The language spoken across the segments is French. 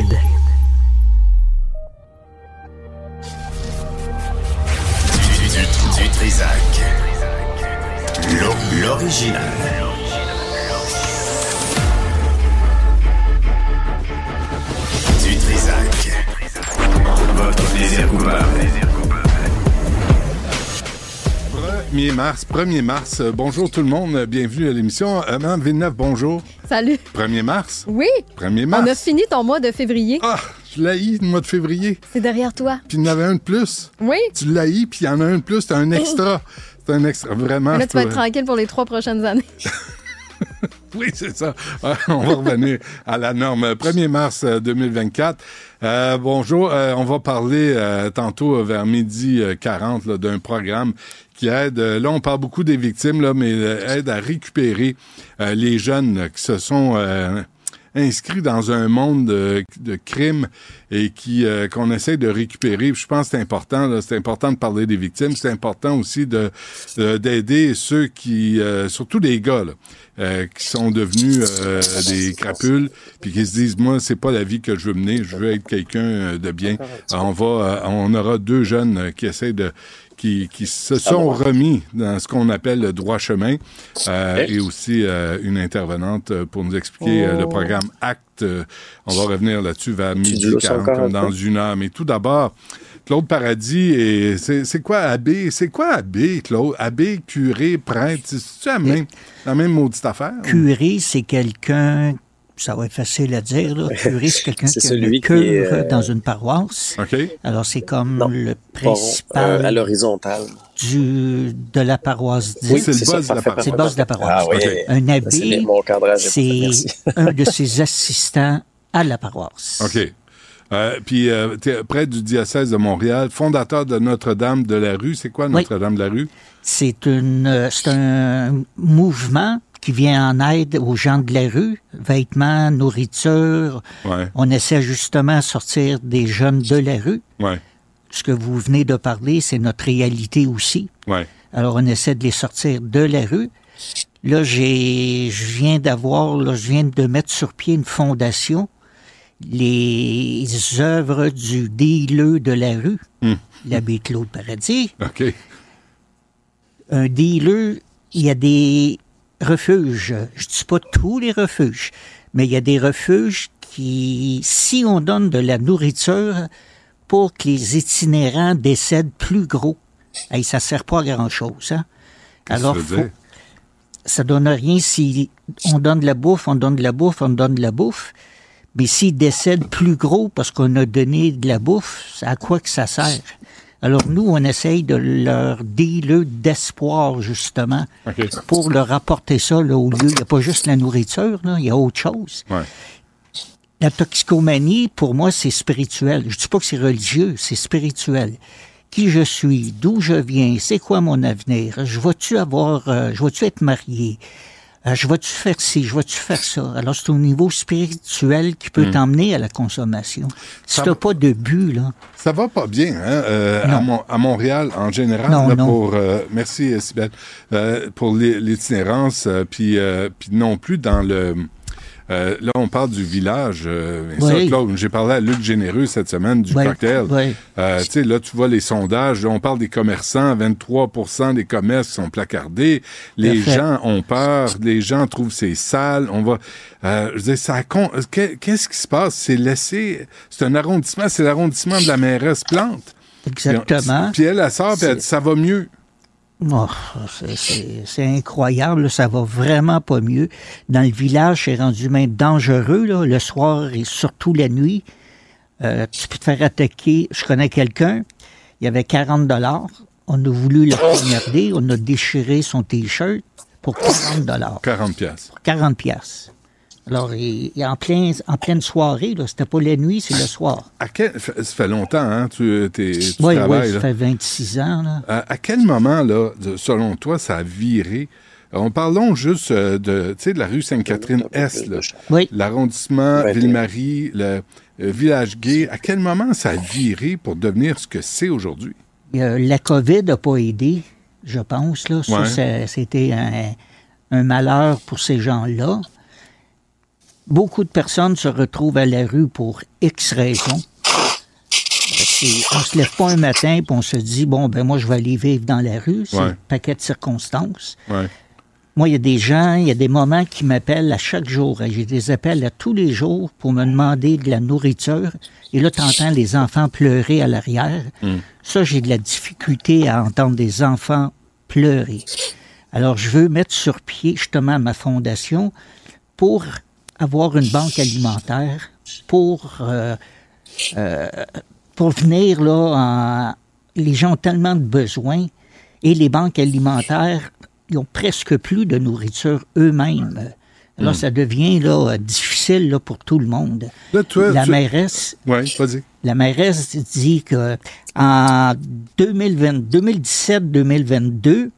United. Mars, 1er mars. Euh, bonjour tout le monde, bienvenue à l'émission. Euh, Mme Villeneuve, bonjour. Salut. 1er mars? Oui, 1er on a mars. fini ton mois de février. Ah, je l'ai le mois de février. C'est derrière toi. Puis il y en avait un de plus. Oui. Tu l'as puis il y en a un de plus. C'est un extra. C'est un extra. Vraiment. Là, tu vas être tranquille pour les trois prochaines années. Oui, c'est ça. Euh, on va revenir à la norme. 1er mars euh, 2024. Euh, bonjour. Euh, on va parler tantôt vers midi euh, 40 là, d'un programme qui aide. là, on parle beaucoup des victimes, là, mais aide à récupérer les jeunes qui se sont inscrits dans un monde de, de crimes et qui euh, qu'on essaie de récupérer. Puis Je pense que c'est important. là, C'est important de parler des victimes. C'est important aussi de d'aider ceux qui, euh, surtout les gars, là, euh, qui sont devenus euh, des crapules, puis qui se disent moi c'est pas la vie que je veux mener. Je veux être quelqu'un euh, de bien. Alors, on va, euh, on aura deux jeunes qui essaient de qui, qui se sont remis dans ce qu'on appelle le droit chemin euh, et aussi euh, une intervenante euh, pour nous expliquer le programme ACT. On va revenir là-dessus vers midi louches 40, encore comme dans une heure. Mais tout d'abord, Claude Paradis, et c'est quoi abbé? C'est quoi abbé, Claude? Abbé, curé, prêtre, c'est la même, la même maudite affaire? Curé, c'est quelqu'un, ça va être facile à dire, là. Curé, c'est quelqu'un C'est qui a celui qui cœur est, euh, dans une paroisse. OK? Alors, c'est comme Non. le Bon, principal euh, à l'horizontale. du, de la paroisse. Oui, c'est le ça, boss de la paroisse. C'est le boss de la paroisse. Ah oui. Un C'est abbé, mon cadrage. c'est un de ses assistants à la paroisse. OK. Euh, puis, euh, près du diocèse de Montréal, fondateur de Notre-Dame de la rue. C'est quoi. Notre-Dame de la rue? C'est une, euh, c'est un mouvement qui vient en aide aux gens de la rue, vêtements, nourriture. Ouais, On essaie justement de sortir des jeunes de la rue. ouais, Ce que vous venez de parler, c'est notre réalité aussi. ouais. Alors, on essaie de les sortir de la rue. Là, j'ai, je viens d'avoir, là, je viens de mettre sur pied une fondation, les œuvres du dealeux de la rue, Hmm. l'abbé Claude Paradis. OK. Un dealeux, il y a des refuges. Je dis pas tous les refuges, mais il y a des refuges qui, si on donne de la nourriture pour que les itinérants décèdent plus gros, hey, ça sert pas à grand-chose. Hein? Alors, veux faut- ça donne rien si on donne de la bouffe, on donne de la bouffe, on donne de la bouffe. Mais s'ils décèdent plus gros parce qu'on a donné de la bouffe, à quoi que ça sert? Alors nous, on essaye de leur dealer d'espoir, justement, pour leur apporter ça là, au lieu. Il n'y a pas juste la nourriture, il y a autre chose. Ouais. La toxicomanie, pour moi, c'est spirituel. Je dis pas que c'est religieux, c'est spirituel. Qui je suis, d'où je viens, c'est quoi mon avenir, je vais-tu avoir, euh, je vais-tu être marié, Euh, je vais-tu faire ci, je vais-tu faire ça? Alors c'est au niveau spirituel qui peut t'emmener à la consommation. Si t'as pas de but, là, Ça va pas bien, hein, euh, à, Mon- à Montréal en général. Non, là, non. Pour, euh, merci, euh, Sybelle. Euh, pour l'itinérance, puis puis non plus dans le... euh, là, on parle du village. euh, Oui. J'ai parlé à Luc Généreux cette semaine du cocktail. Euh, tu sais, là, tu vois les sondages. Là, on parle des commerçants. 23% des commerces sont placardés. Les gens ont peur. Les gens trouvent c'est sale. On va... Euh, je veux dire, ça... con- que- Qu'est-ce qui se passe? C'est laissé... C'est un arrondissement. C'est l'arrondissement de la mairesse Plante. exactement. Puis elle, elle sort, puis elle dit, ça va mieux. Oh, c'est- incroyable, ça va vraiment pas mieux. Dans le village, c'est rendu même dangereux, là, le soir et surtout la nuit. Euh, tu peux te faire attaquer. Je connais quelqu'un, il y avait 40 dollars. On a voulu le poignarder, on a déchiré son T-shirt pour 40 dollars. 40 pièces. 40 pièces. Alors, il, il- en, plein, en pleine soirée, là, c'était pas la nuit, c'est le soir. À quel... Ça fait longtemps, hein, tu, t'es- tu Oui, oui, ça là. fait 26 ans, là. À, à quel moment, là, de- selon toi, ça a viré? On parlons juste euh, de, tu sais, de la rue Sainte-Catherine-Est, là. Oui. l'arrondissement Ville-Marie, le euh, village gay. À quel moment ça a viré pour devenir ce que c'est aujourd'hui? Euh, la COVID n'a pas aidé, je pense. Là. Ça, Ouais. ça- c'était un, un malheur pour ces gens-là. Beaucoup de personnes se retrouvent à la rue pour X raisons. C'est- On se lève pas un matin et on se dit, bon, ben moi, je vais aller vivre dans la rue. C'est Ouais. un paquet de circonstances. Ouais. Moi, il y a des gens, il y a des moments qui m'appellent à chaque jour. J'ai des appels à tous les jours pour me demander de la nourriture. Et là, tu entends les enfants pleurer à l'arrière. Ça, j'ai de la difficulté à entendre des enfants pleurer. Alors, je veux mettre sur pied justement ma fondation pour avoir une banque alimentaire, pour, euh, euh, pour venir là, en- les gens ont tellement de besoins et les banques alimentaires, ils ont presque plus de nourriture eux-mêmes. Alors, ça devient là, difficile là, pour tout le monde. Là, toi, La tu- mairesse, Ouais, vas-y. la mairesse dit que en 2020 2017-2022,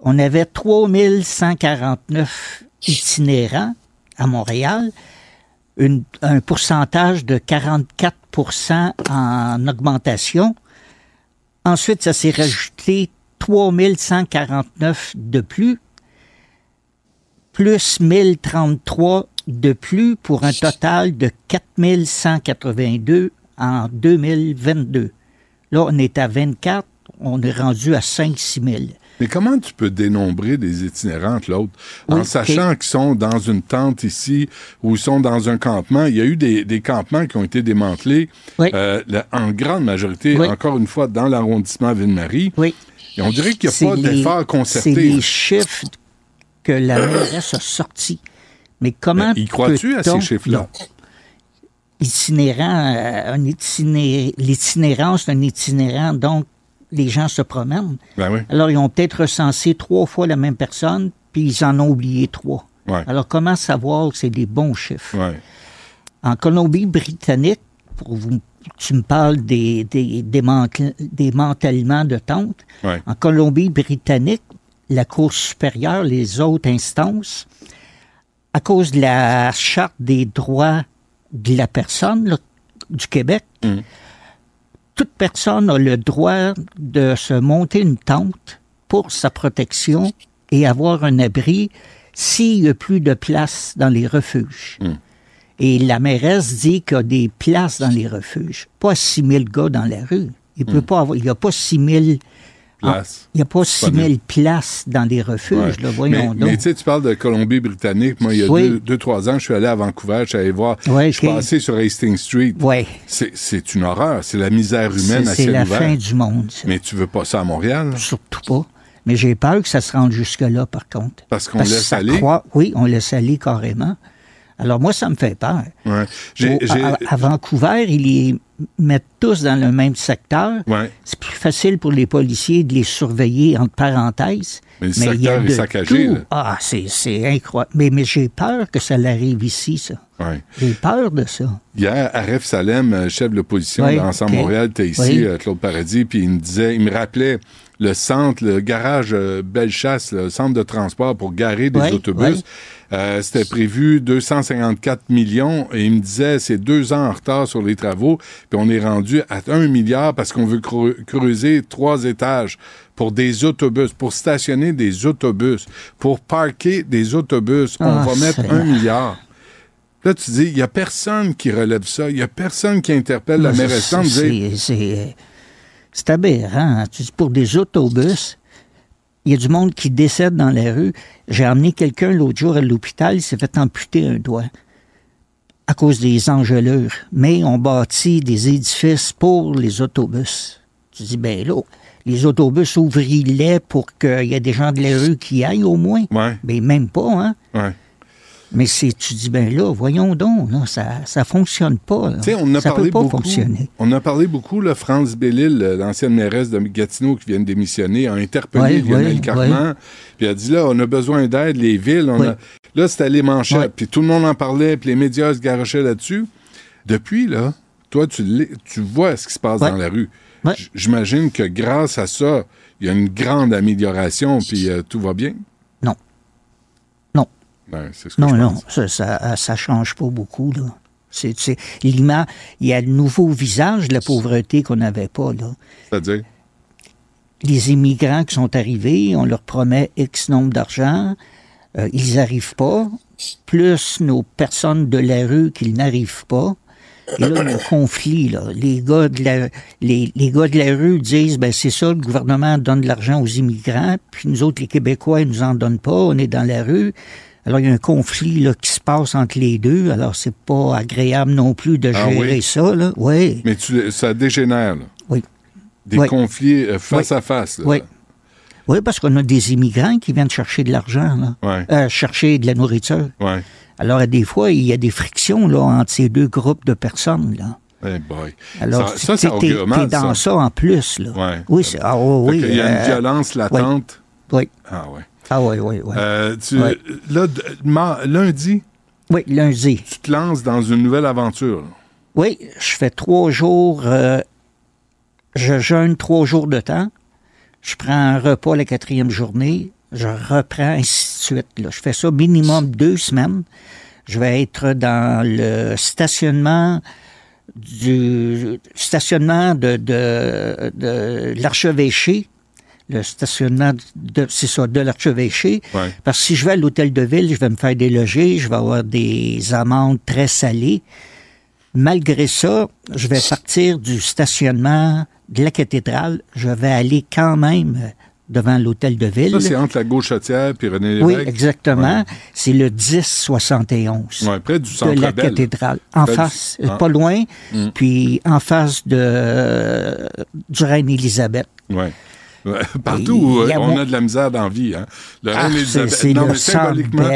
on avait 3149 itinérants à Montréal, un pourcentage de 44% en augmentation. Ensuite, ça s'est rajouté 3149 de plus, plus 1033 de plus pour un total de 4182 en 2022. Là, on est à 24, on est rendu à 5-6 000. Mais comment tu peux dénombrer des itinérants, l'autre, en sachant qu'ils sont dans une tente ici ou ils sont dans un campement? Il y a eu des, des campements qui ont été démantelés, Oui. euh, la- en grande majorité, Oui. encore une fois, dans l'arrondissement Ville-Marie. Oui. Et on dirait qu'il n'y a C'est pas d'effort C'est concerté. les chiffres que la mairesse a sortis. Mais comment Mais y crois-tu à ces chiffres-là? Itinérant, euh, un itiné- l'itinérance d'un itinérant, donc les gens se promènent. Ben oui. Alors, ils ont peut-être recensé trois fois la même personne, puis ils en ont oublié trois. Ouais. Alors, comment savoir que c'est des bons chiffres? Ouais. En Colombie-Britannique, pour vous, tu me parles des, des, de tentes. Ouais. En Colombie-Britannique, la Cour supérieure, les autres instances, à cause de la Charte des droits de la personne là, du Québec, Mm. Toute personne a le droit de se monter une tente pour sa protection et avoir un abri s'il n'y a plus de place dans les refuges. Mm. Et la mairesse dit qu'il y a des places dans les refuges. Pas 6 000 gars dans la rue. Il peut pas avoir, il n'y a pas 6 000 Place. il n'y a pas 6 000 Disponible. places dans les refuges, Ouais. là, mais voyons mais donc. tu sais, tu parles de Colombie-Britannique. Moi, il y a Oui. deux, deux, trois ans, je suis allé à Vancouver, je suis allé voir. Ouais, je suis passé sur Hastings Street. ouais, C'est- une horreur. C'est la misère humaine c'est à c'est la ouvert. fin du monde. ça. Mais tu veux pas ça à Montréal? Surtout pas. Mais j'ai peur que ça se rende jusque-là, par contre. Parce qu'on laisse aller? oui, on laisse aller carrément. Alors moi, ça me fait peur. Ouais. À, à Vancouver, ils les mettent tous dans le même secteur. ouais. C'est plus facile pour les policiers de les surveiller, entre parenthèses. Mais le il y a secteur est de saccagé, tout. là. Ah, c'est incroyable. Mais, mais j'ai peur que ça l'arrive ici, ça. Ouais. J'ai peur de ça. Hier, Aref Salem, euh, chef de l'opposition Oui, de l'Ensemble ok. Montréal, était ici, Oui. euh, Claude Paradis, puis il me disait, il me rappelait le centre, le garage euh, Bellechasse, le centre de transport pour garer des autobus. Euh, C'était prévu 254 millions et il me disait c'est deux ans en retard sur les travaux, puis on est rendu à un milliard parce qu'on veut creu- creuser trois étages pour des autobus, pour stationner des autobus, pour parquer des autobus. on Ah, va mettre un milliard. Là, tu dis, il n'y a personne qui relève ça. Il n'y a personne qui interpelle la mairesse C'est- en disant, C'est aberrant. hein. Tu dis, pour des autobus, il y a du monde qui décède dans la rue. J'ai emmené quelqu'un l'autre jour à l'hôpital, il s'est fait amputer un doigt à cause des engelures. Mais on bâtit des édifices pour les autobus. Tu dis, ben là, les autobus ouvriers pour qu'il y ait des gens de la rue qui aillent au moins. Ouais, Mais même pas, hein? ouais. Mais c'est, tu dis, ben là, voyons donc, là, ça, ça fonctionne pas. là. On a ça parlé peut pas beaucoup. fonctionner. On a parlé beaucoup, là, France Bellil, euh, l'ancienne mairesse de Gatineau qui vient de démissionner, a interpellé Ouais, Lionel ouais, Carman, puis a dit là, on a besoin d'aide, les villes, on Ouais. a... là, c'était les manchettes, puis tout le monde en parlait, puis les médias se garochaient là-dessus. Depuis, là, toi, tu, tu vois ce qui se passe dans la rue. J'imagine que grâce à ça, il y a une grande amélioration, puis euh, tout va bien. Non. Non. Ce que Non, je non, pense. ça, ça, ça change pas beaucoup, là. C'est, c'est, l'image, il y a le nouveau visage de la pauvreté qu'on n'avait pas, là. C'est-à-dire, Les immigrants qui sont arrivés, on leur promet X nombre d'argent, euh, ils arrivent pas, plus nos personnes de la rue qui n'arrivent pas. Et là, il y a un conflit. Là. Les, gars de la, les, les gars de la rue disent, ben c'est ça, le gouvernement donne de l'argent aux immigrants, puis nous autres, les Québécois, ils nous en donnent pas, on est dans la rue. Alors, il y a un conflit là, qui se passe entre les deux. Alors, c'est pas agréable non plus de Ah gérer oui? ça. Là. Oui, Mais tu, ça dégénère, là. oui. Des Oui. conflits euh, face Oui. à face. là. Oui. Oui, parce qu'on a des immigrants qui viennent chercher de l'argent, là. Ouais. Euh, chercher de la nourriture. Ouais. Alors, des fois, il y a des frictions là, entre ces deux groupes de personnes. Là. Eh boy. Alors, ça, ça, ça t'es- dans ça. ça. en plus. Là. Ouais. Oui, c'est, ah, oui, Fait oui. qu'il y a euh, une violence latente. Oui. Ah ouais. Ah oui, oui, oui. Euh, tu. Là, ma- lundi, Oui, lundi. tu te lances dans une nouvelle aventure. Oui, je fais trois jours, euh, je jeûne trois jours de temps. Je prends un repas la quatrième journée. Je reprends, ainsi de suite. Là. Je fais ça minimum deux semaines. Je vais être dans le stationnement du stationnement de, de, de l'archevêché. Le stationnement de, c'est ça, de l'archevêché. Ouais. Parce que si je vais à l'hôtel de ville, je vais me faire déloger, je vais avoir des amendes très salées. Malgré ça, je vais partir du stationnement de la cathédrale. Je vais aller quand même devant l'hôtel de ville. Ça, c'est entre la gauchetière puis René oui, Lévesque? exactement. C'est le 1071 Ouais, près du de centre la Bell. cathédrale. En Près face, Ah. pas loin, Mm. puis en face de euh, du Reine Élisabeth. Ouais. Ouais. Partout où a on a de la misère dans la vie. Hein. Le Ah, c'est le symboliquement.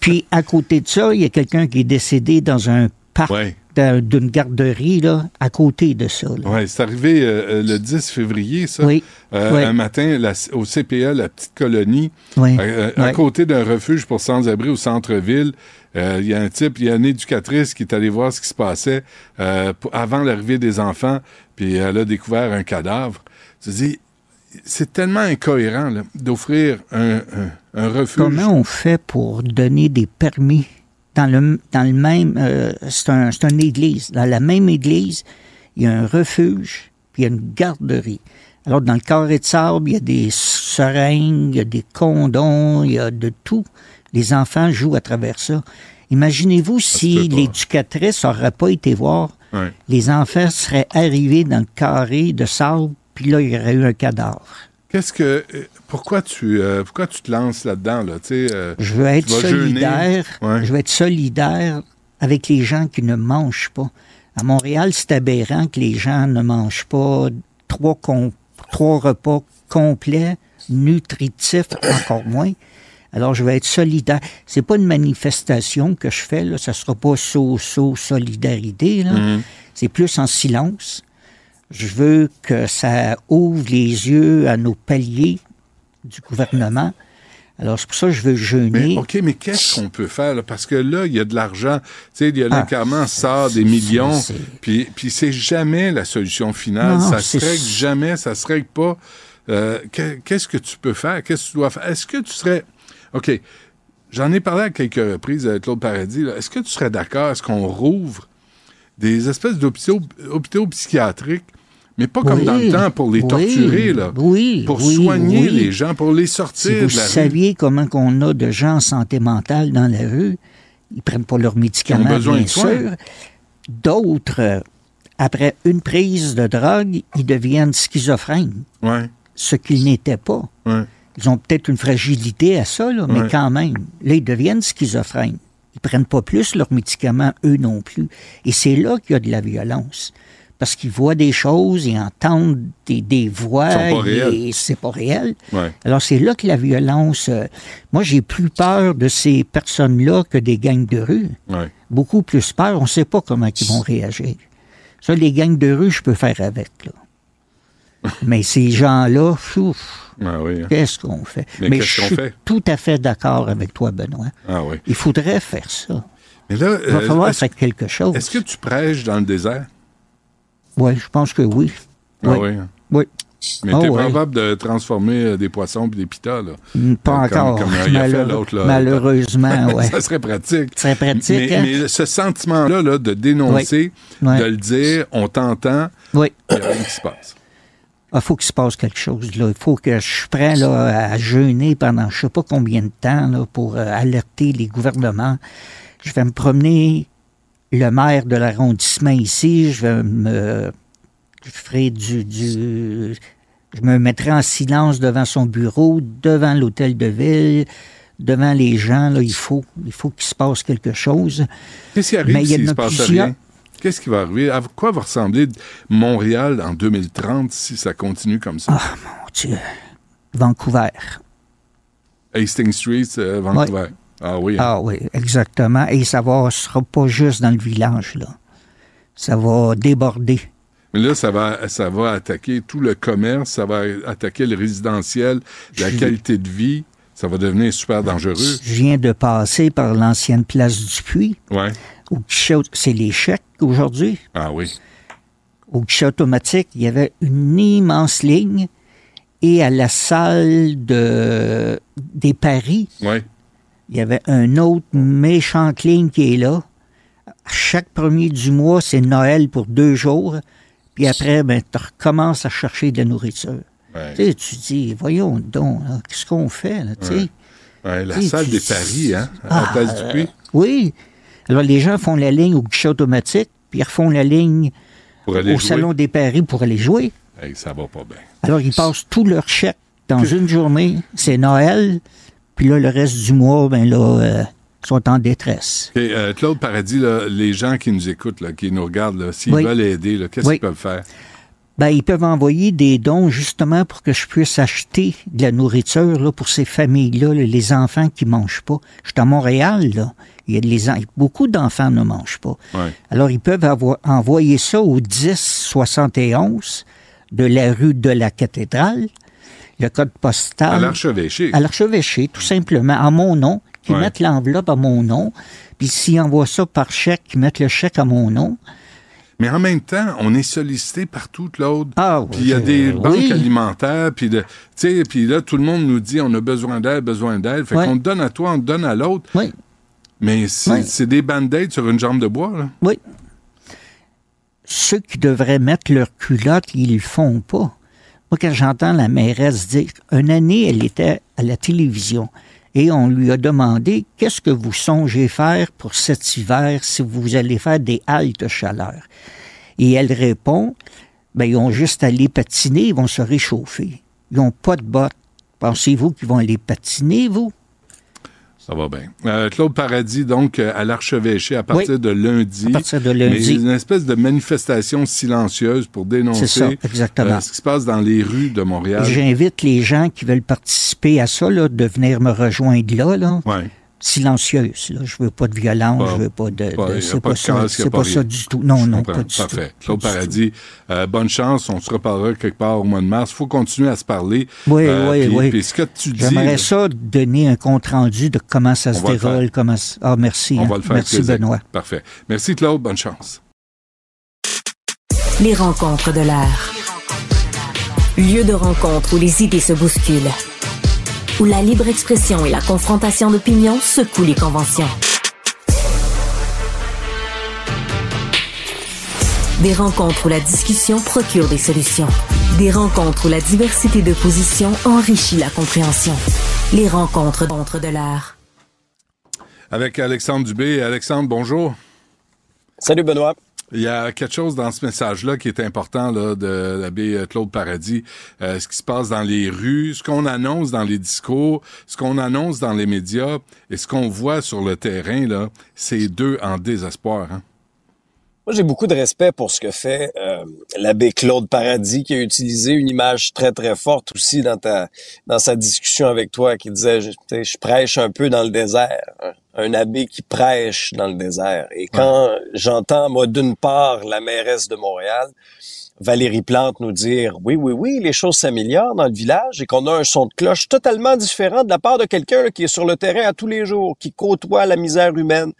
Puis à côté de ça, il y a quelqu'un qui est décédé dans un parc Ouais. D'un- d'une garderie, là, à côté de ça. Ouais, c'est arrivé euh, euh, le 10 février, ça. Oui. Euh, Oui. Un matin, la- au CPA, la petite colonie, Oui. euh, à côté d'un refuge pour sans-abri au centre-ville, il y a un type, il y a une éducatrice qui est allée voir ce qui se passait pour- avant l'arrivée des enfants, puis elle a découvert un cadavre. Tu dis, c'est tellement incohérent d'offrir un, un, un refuge. Comment on fait pour donner des permis? Dans le, dans le même... euh, c'est un, c'est une église. Dans la même église, il y a un refuge, puis il y a une garderie. Alors, dans le carré de sable, il y a des seringues, il y a des condons, il y a de tout. Les enfants jouent à travers ça. Imaginez-vous si l'éducatrice n'aurait pas été voir, Ouais. les enfants seraient arrivés dans le carré de sable, puis là, il y aurait eu un cadavre. Qu'est-ce que. Euh, Pourquoi tu, euh, pourquoi tu te lances là-dedans, là? Euh, Je veux être solidaire. Ouais. Je veux être solidaire avec les gens qui ne mangent pas. À Montréal, c'est aberrant que les gens ne mangent pas trois, com- trois repas complets, nutritifs, encore moins. Alors, je vais être solidaire. C'est pas une manifestation que je fais, là. Ça sera pas saut-saut solidarité, là. Mhm. C'est plus en silence. Je veux que ça ouvre les yeux à nos paliers du gouvernement. Alors, c'est pour ça que je veux jeûner. Mais, OK, mais qu'est-ce qu'on peut faire? là? Parce que là, il y a de l'argent. Tu sais, il y a Ah. sort des millions. Puis, puis c'est jamais la solution finale. Non, ça se règle jamais, ça se règle pas. Euh, que- qu'est-ce que tu peux faire? Qu'est-ce que tu dois faire? Est-ce que tu serais... OK, j'en ai parlé à quelques reprises avec Claude Paradis. Est-ce que tu serais d'accord? Est-ce qu'on rouvre des espèces d'hôpitaux hôpitaux psychiatriques, mais pas comme Oui, dans le temps pour les oui, torturer, là. oui, Pour oui, soigner les gens, pour les Si sortir vous de la rue. saviez comment qu'on a de gens en santé mentale dans la rue, ils prennent pas leurs médicaments, besoin bien de sûr. D'autres, euh, après une prise de drogue, ils deviennent schizophrènes, Ouais, ce qu'ils n'étaient pas. ouais. Ils ont peut-être une fragilité à ça, là, mais Ouais. quand même. Là, ils deviennent schizophrènes. Ils prennent pas plus leurs médicaments, eux non plus. Et c'est là qu'il y a de la violence. Parce qu'ils voient des choses, ils entendent des, des voix, et c'est pas réel. Ouais. Alors, c'est là que la violence. euh, moi, j'ai plus peur de ces personnes-là que des gangs de rue. Ouais. Beaucoup plus peur. On ne sait pas comment ils vont réagir. Ça, les gangs de rue, je peux faire avec. Là. Mais ces gens-là, Ah oui. hein. qu'est-ce qu'on fait? Mais je suis fait? tout à fait d'accord avec toi, Benoît. Ah oui. Il faudrait faire ça. Mais là, Il va euh, falloir faire quelque chose. est-ce que tu prêches dans le désert? Oui, je pense que oui. Ah Oui. oui. hein. Oui. Mais Ah t'es ouais. capable de transformer euh, des poissons et des pitas, là. Mm, Pas Comme- encore. comme il a fait l'autre, là. Malheureusement, oui. ça serait pratique. Très pratique, Mais, hein? mais ce sentiment-là, là, de dénoncer, Oui. De le dire, on t'entend, Oui. il n'y a rien qui se passe. Il faut qu'il se passe quelque chose. Là. Il faut que je suis prêt là, à jeûner pendant je sais pas combien de temps là, pour euh, alerter les gouvernements. Je vais me promener le maire de l'arrondissement ici. Je vais me. Je ferai du, du. Je me mettrai en silence devant son bureau, devant l'hôtel de ville, devant les gens. Là, il faut, il faut qu'il se passe quelque chose. Qu'est-ce qui arrive Mais il y en s'il a se passe rien? Qu'est-ce qui va arriver? À quoi va ressembler Montréal en 2030 si ça continue comme ça? Ah, mon Dieu. Vancouver. Hastings Street, euh, Vancouver. Ah oui. hein. Ah oui, exactement. Et ça ne sera pas juste dans le village, là. Ça va déborder. Mais là, ça va, ça va attaquer tout le commerce, ça va attaquer le résidentiel, la Je- qualité de vie. Ça va devenir super dangereux. Je viens de passer par l'ancienne place du Puy, Ouais. c'est les chèques aujourd'hui. Ah oui. Au guichet automatique, il y avait une immense ligne. Et à la salle de, des paris, Ouais. Il y avait un autre méchant ligne qui est là. Chaque premier du mois, c'est Noël pour deux jours. Puis après, ben, tu recommences à chercher de la nourriture. Ouais. Tu sais, tu dis, voyons donc, là, qu'est-ce qu'on fait, là, tu sais? Ouais, la Tu sais, salle des paris, hein, à la Ah, place du puits, Oui. Alors, les gens font la ligne au guichet automatique, puis ils refont la ligne au jouer. salon des paris pour aller jouer. Hey, ça va pas bien. Alors, ils passent tout leur chèque dans une journée. C'est Noël. Puis là, le reste du mois, ben là, euh, sont en détresse. Et, euh, Claude Paradis, là, les gens qui nous écoutent, là, qui nous regardent, s'ils Oui. veulent aider, qu'est-ce Oui. qu'ils peuvent faire? Ben, ils peuvent envoyer des dons justement pour que je puisse acheter de la nourriture là, pour ces familles-là, là, les enfants qui mangent pas. Je suis à Montréal, là. Il y a les beaucoup d'enfants ne mangent pas. Ouais. Alors, ils peuvent avoir, envoyer ça au 1071 de la rue de la cathédrale, le code postal. À l'archevêché. À l'archevêché, tout simplement, à mon nom, qui Ouais. mettent l'enveloppe à mon nom. Puis s'ils envoient ça par chèque, qu'ils mettent le chèque à mon nom. Mais en même temps, on est sollicité partout, Claude. Ah, Puis il y a des euh, banques oui. alimentaires, puis de, puis là tout le monde nous dit on a besoin d'aide, besoin d'aide. Fait Ouais. qu'on te donne à toi, on te donne à l'autre. Oui, Mais c'est Ouais. c'est des band-aids sur une jambe de bois, là. oui. Ceux qui devraient mettre leur culotte, ils le font pas. Moi, quand j'entends la mairesse dire, une année, elle était à la télévision et on lui a demandé qu'est-ce que vous songez faire pour cet hiver si vous allez faire des haltes chaleur. Et elle répond, ben, ils ont juste à aller patiner, ils vont se réchauffer. Ils n'ont pas de bottes. Pensez-vous qu'ils vont aller patiner, vous? Ça va bien. Euh, Claude Paradis, donc, euh, à l'archevêché à partir de lundi. À partir de Mais lundi. une espèce de manifestation silencieuse pour dénoncer C'est ça, exactement. euh, ce qui se passe dans les rues de Montréal. J'invite les gens qui veulent participer à ça, là, de venir me rejoindre là, là. Ouais. Silencieuse, là. Je veux pas de violence, Pas- je veux pas de. pas- de- c'est pas pas, de ça. C'est pas ça du tout. Non, Je non, pas du Parfait. tout. Claude Paradis, euh, bonne chance. On se reparlera quelque part au mois de mars. Il faut continuer à se parler. Oui, Euh, oui, puis- oui. Puis ce que tu dis, J'aimerais ça donner un compte rendu de comment ça se déroule, comment ça- Ah, merci. on hein. va le faire. Merci. Benoît. Parfait. Merci Claude. Bonne chance. Les rencontres de l'air. Lieu de rencontre où les idées se bousculent. Où la libre expression et la confrontation d'opinions secouent les conventions. Des rencontres où la discussion procure des solutions. Des rencontres où la diversité de positions enrichit la compréhension. Les rencontres d'entre de l'air. Avec Alexandre Dubé. Alexandre, bonjour. Salut Benoît. Il y a quelque chose dans ce message-là qui est important là, de l'abbé Claude Paradis. Euh, ce qui se passe dans les rues, ce qu'on annonce dans les discours, ce qu'on annonce dans les médias et ce qu'on voit sur le terrain, là, c'est deux en désespoir. Hein? Moi, j'ai beaucoup de respect pour ce que fait euh, l'abbé Claude Paradis, qui a utilisé une image très, très forte aussi dans ta dans sa discussion avec toi, qui disait, je, je prêche un peu dans le désert. hein. Un abbé qui prêche dans le désert. Et quand j'entends, moi, d'une part, la mairesse de Montréal, Valérie Plante nous dire oui, oui, oui, les choses s'améliorent dans le village et qu'on a un son de cloche totalement différent de la part de quelqu'un qui est sur le terrain à tous les jours, qui côtoie la misère humaine,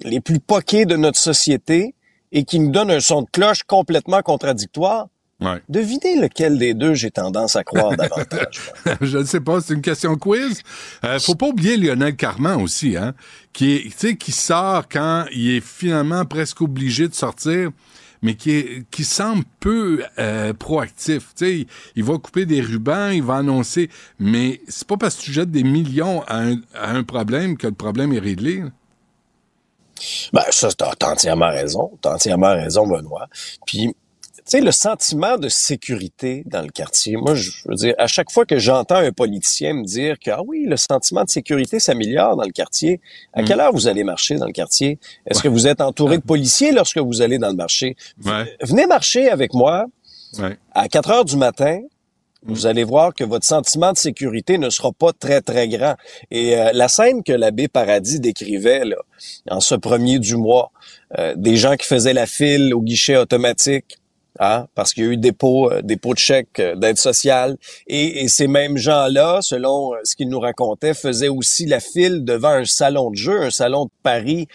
les plus poqués de notre société et qui nous donne un son de cloche complètement contradictoire. Ouais. Devinez lequel des deux j'ai tendance à croire davantage. Je ne sais pas, c'est une question quiz. Euh, faut pas oublier Lionel Carman aussi, hein, qui est, tu sais, qui sort quand il est finalement presque obligé de sortir mais qui, est, qui semble peu euh, proactif. Tu sais, il, il va couper des rubans, il va annoncer, mais c'est pas parce que tu jettes des millions à un, à un problème que le problème est réglé. Ben, ça, t'as entièrement raison. T'as entièrement raison, Benoît. Puis, sais, le sentiment de sécurité dans le quartier, moi, je veux dire, à chaque fois que j'entends un politicien me dire que, ah oui, le sentiment de sécurité s'améliore dans le quartier, à quelle heure vous allez marcher dans le quartier? Est-ce Ouais. que vous êtes entouré de policiers lorsque vous allez dans le marché? Ouais. Venez marcher avec moi Ouais. à 4 heures du matin, vous allez voir que votre sentiment de sécurité ne sera pas très, très grand. Et euh, la scène que l'abbé Paradis décrivait là, en ce premier du mois, euh, des gens qui faisaient la file au guichet automatique, hein, parce qu'il y a eu dépôt, euh, dépôt de chèques euh, d'aide sociale, et, et ces mêmes gens-là, selon euh, ce qu'ils nous racontaient, faisaient aussi la file devant un salon de jeu, un salon de Paris,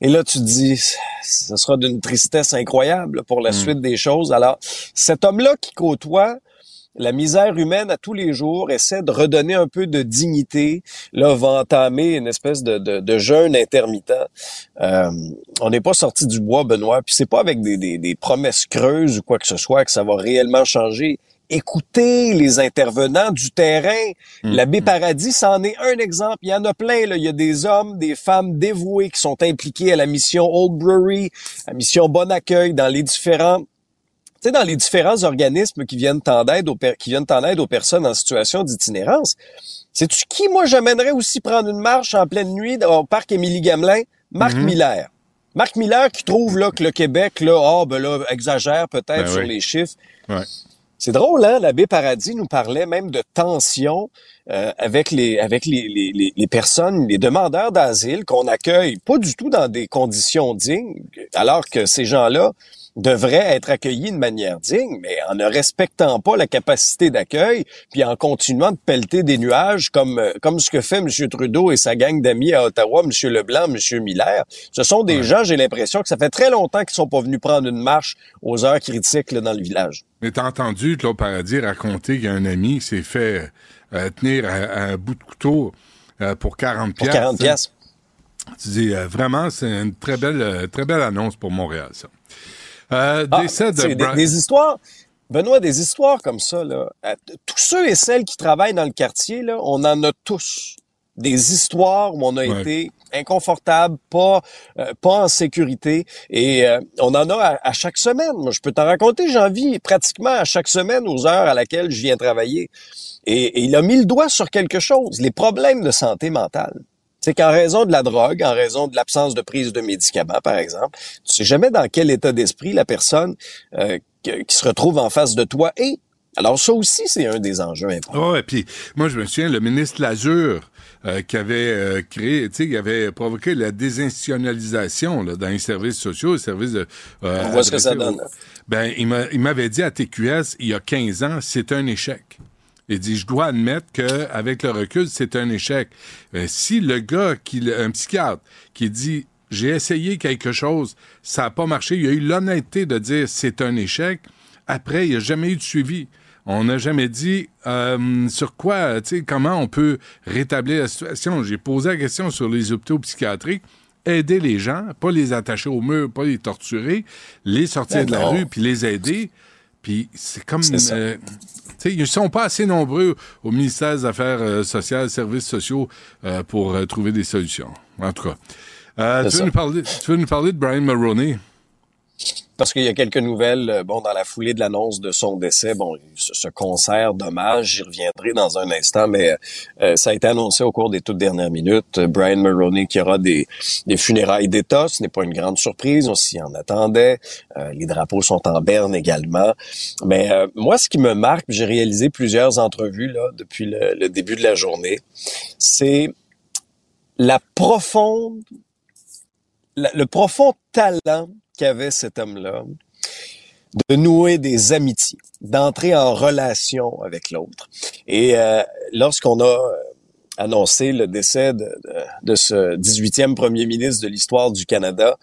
et là, tu te dis, ce sera d'une tristesse incroyable pour la suite des choses. Alors, cet homme-là qui côtoie la misère humaine à tous les jours, essaie de redonner un peu de dignité, là, va entamer une espèce de, de, de jeûne intermittent. Euh, on n'est pas sorti du bois, Benoît, puis c'est pas avec des, des, des promesses creuses ou quoi que ce soit que ça va réellement changer. Écoutez les intervenants du terrain. L'abbé Paradis, c'en est un exemple. Il y en a plein. Là. Il y a des hommes, des femmes dévoués qui sont impliqués à la mission Old Brewery, à la mission Bon Accueil, dans les différents sais, dans les différents organismes qui viennent en aide aux, qui viennent en aide aux personnes en situation d'itinérance, sais-tu qui, moi, j'amènerais aussi prendre une marche en pleine nuit au parc Émilie-Gamelin? Marc Miller. Marc Miller qui trouve là, que le Québec, là, ah, ben là, exagère peut-être Ben sur oui. les chiffres. Ouais. C'est drôle, hein? L'abbé Paradis nous parlait même de tension euh, avec les avec les, les, les, les personnes, les demandeurs d'asile qu'on accueille pas du tout dans des conditions dignes, alors que ces gens-là devraient être accueillis de manière digne, mais en ne respectant pas la capacité d'accueil, puis en continuant de pelleter des nuages comme euh, comme ce que fait M. Trudeau et sa gang d'amis à Ottawa, M. Leblanc, M. Miller. Ce sont des gens, j'ai l'impression que ça fait très longtemps qu'ils sont pas venus prendre une marche aux heures critiques là, dans le village. Mais t'as entendu Claude Paradis raconter qu'il y a un ami qui s'est fait euh, tenir à, un bout de couteau euh, pour 40 Pour piastres. 40 pièces. Tu dis, euh, vraiment, c'est une très belle, très belle annonce pour Montréal, ça. Euh, Ah, décès de des, histoires, Benoît, des histoires comme ça, là, euh, tous ceux et celles qui travaillent dans le quartier, là, on en a tous. Des histoires où on a Ouais. été inconfortable, pas euh, pas en sécurité, et euh, on en a à, à chaque semaine. Moi, je peux t'en raconter, j'en vis pratiquement à chaque semaine aux heures à laquelle je viens travailler. Et, et il a mis le doigt sur quelque chose, les problèmes de santé mentale. C'est qu'en raison de la drogue, en raison de l'absence de prise de médicaments, par exemple, tu sais jamais dans quel état d'esprit la personne euh, qui se retrouve en face de toi est. Alors ça aussi, c'est un des enjeux importants. Ouais, puis moi je me souviens le ministre Lazure euh, qui avait euh, créé, tu sais, qui avait provoqué la désinstitutionnalisation là, dans les services sociaux, les services de. euh, On voit ce que ça aux- donne. Ben, il m'avait dit à TQS il y a 15 ans, c'est un échec. Il dit, je dois admettre que avec le recul, c'est un échec. Euh, si le gars, qui, un psychiatre, qui dit, j'ai essayé quelque chose, ça n'a pas marché, il a eu l'honnêteté de dire c'est un échec. Après, il n'y a jamais eu de suivi. On n'a jamais dit euh, sur quoi, tu sais, comment on peut rétablir la situation. J'ai posé la question sur les hôpitaux psychiatriques. Aider les gens, pas les attacher au mur, pas les torturer, les sortir Ben de la non. rue, puis les aider. Puis c'est comme... Euh, ils ne sont pas assez nombreux au ministère des Affaires euh, sociales, services sociaux euh, pour trouver des solutions. En tout cas. Tu, veux ça. nous parler, tu veux nous parler de Brian Mulroney? Parce qu'il y a quelques nouvelles, euh, bon, dans la foulée de l'annonce de son décès, bon, ce, ce concert d'hommage, j'y reviendrai dans un instant, mais euh, ça a été annoncé au cours des toutes dernières minutes. Euh, Brian Mulroney qui aura des, des funérailles d'État, ce n'est pas une grande surprise, on s'y en attendait. Euh, les drapeaux sont en berne également. Mais euh, moi, ce qui me marque, j'ai réalisé plusieurs entrevues là depuis le, le début de la journée, c'est la profonde, le profond talent qu'avait cet homme-là de nouer des amitiés, d'entrer en relation avec l'autre. Et euh, lorsqu'on a euh, annoncé le décès de, de, ce 18e premier ministre de l'histoire du Canada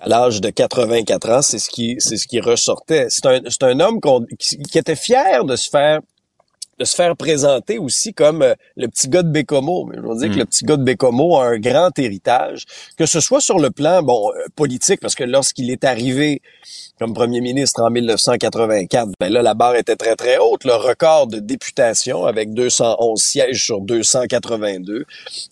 à l'âge de 84 ans, c'est ce qui c'est ce qui ressortait. C'est un c'est un homme qui était fier de se faire de se faire présenter aussi comme euh, le petit gars de Bécomo. Mais je veux dire que Mm. le petit gars de Bécomo a un grand héritage, que ce soit sur le plan bon euh, politique, parce que lorsqu'il est arrivé comme premier ministre en 1984, ben là, la barre était très, très haute. Le record de députation avec 211 sièges sur 282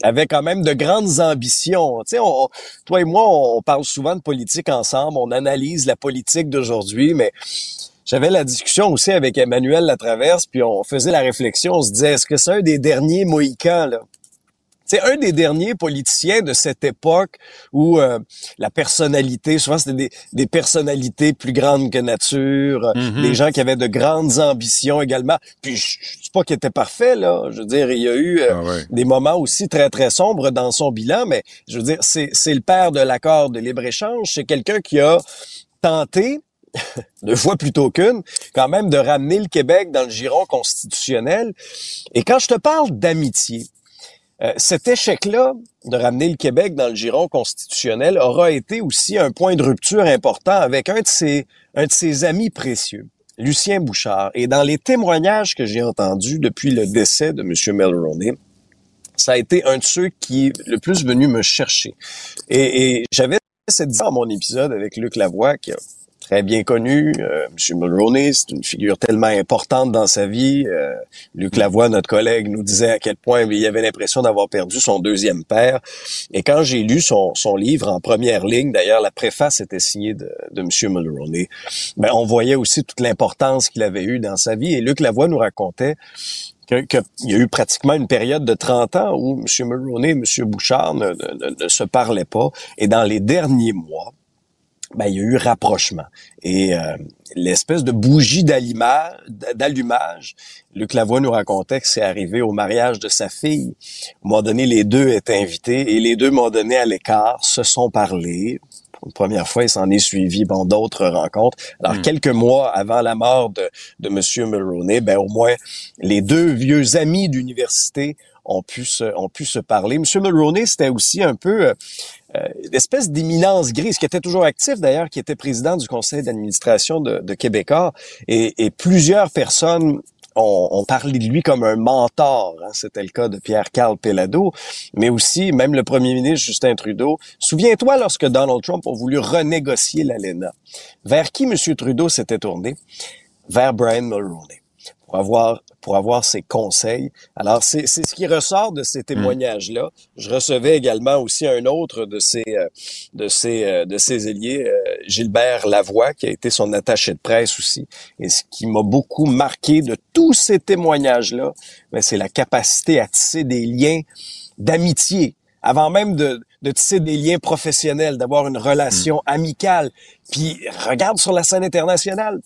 avait quand même de grandes ambitions. Tu sais, on- toi et moi, on parle souvent de politique ensemble, on analyse la politique d'aujourd'hui, mais j'avais la discussion aussi avec Emmanuel Latraverse, puis on faisait la réflexion, on se disait, est-ce que c'est un des derniers Mohicans, là? C'est un des derniers politiciens de cette époque où euh, la personnalité, souvent c'était des, des personnalités plus grandes que nature, Mhm. des gens qui avaient de grandes ambitions également. Puis je, je dis pas qu'il était parfait là, je veux dire, il y a eu euh, Ah ouais. des moments aussi très très sombres dans son bilan, mais je veux dire, c'est c'est le père de l'accord de libre échange, c'est quelqu'un qui a tenté deux fois plutôt qu'une, quand même de ramener le Québec dans le giron constitutionnel. Et quand je te parle d'amitié, euh, cet échec-là de ramener le Québec dans le giron constitutionnel aura été aussi un point de rupture important avec un de ses, amis précieux, Lucien Bouchard. Et dans les témoignages que j'ai entendus depuis le décès de M. Mulroney, ça a été un de ceux qui est le plus venu me chercher. Et, et j'avais cette discussion dans mon épisode avec Luc Lavoie, qui a très bien connu. Euh, M. Mulroney, c'est une figure tellement importante dans sa vie. Euh, Luc Lavoie, notre collègue, nous disait à quel point il avait l'impression d'avoir perdu son deuxième père. Et quand j'ai lu son, son livre en première ligne, d'ailleurs, la préface était signée de, de M. Mulroney, ben, on voyait aussi toute l'importance qu'il avait eue dans sa vie. Et Luc Lavoie nous racontait que- que- il y a eu pratiquement une période de 30 ans où M. Mulroney et M. Bouchard ne- ne- ne se parlaient pas. Et dans les derniers mois, ben, il y a eu rapprochement. Et euh, l'espèce de bougie d'allumage, Luc Lavoie nous racontait que c'est arrivé au mariage de sa fille. À un moment donné, les deux étaient invités et les deux m'ont donné à l'écart, se sont parlé. Pour une première fois, il s'en est suivi bon d'autres rencontres. Alors, quelques mois avant la mort de, de M. Mulroney, ben au moins, les deux vieux amis d'université ont pu se, ont pu se parler. M. Mulroney, c'était aussi un peu euh, euh, une espèce d'éminence grise, qui était toujours actif d'ailleurs, qui était président du conseil d'administration de, de Québécois, et, et plusieurs personnes ont, ont parlé de lui comme un mentor. hein. C'était le cas de Pierre-Carl Pellado, mais aussi même le premier ministre Justin Trudeau. Souviens-toi lorsque Donald Trump a voulu renégocier l'ALENA. Vers qui M. Trudeau s'était tourné? Vers Brian Mulroney pour avoir pour avoir ses conseils. Alors c'est c'est ce qui ressort de ces témoignages-là. Je recevais également aussi un autre de ces euh, de ces euh, de ces ailiers, euh, Gilbert Lavoie, qui a été son attaché de presse aussi. Et ce qui m'a beaucoup marqué de tous ces témoignages-là, ben, c'est la capacité à tisser des liens d'amitié avant même de, de tisser des liens professionnels, d'avoir une relation amicale. Puis regarde sur la scène internationale,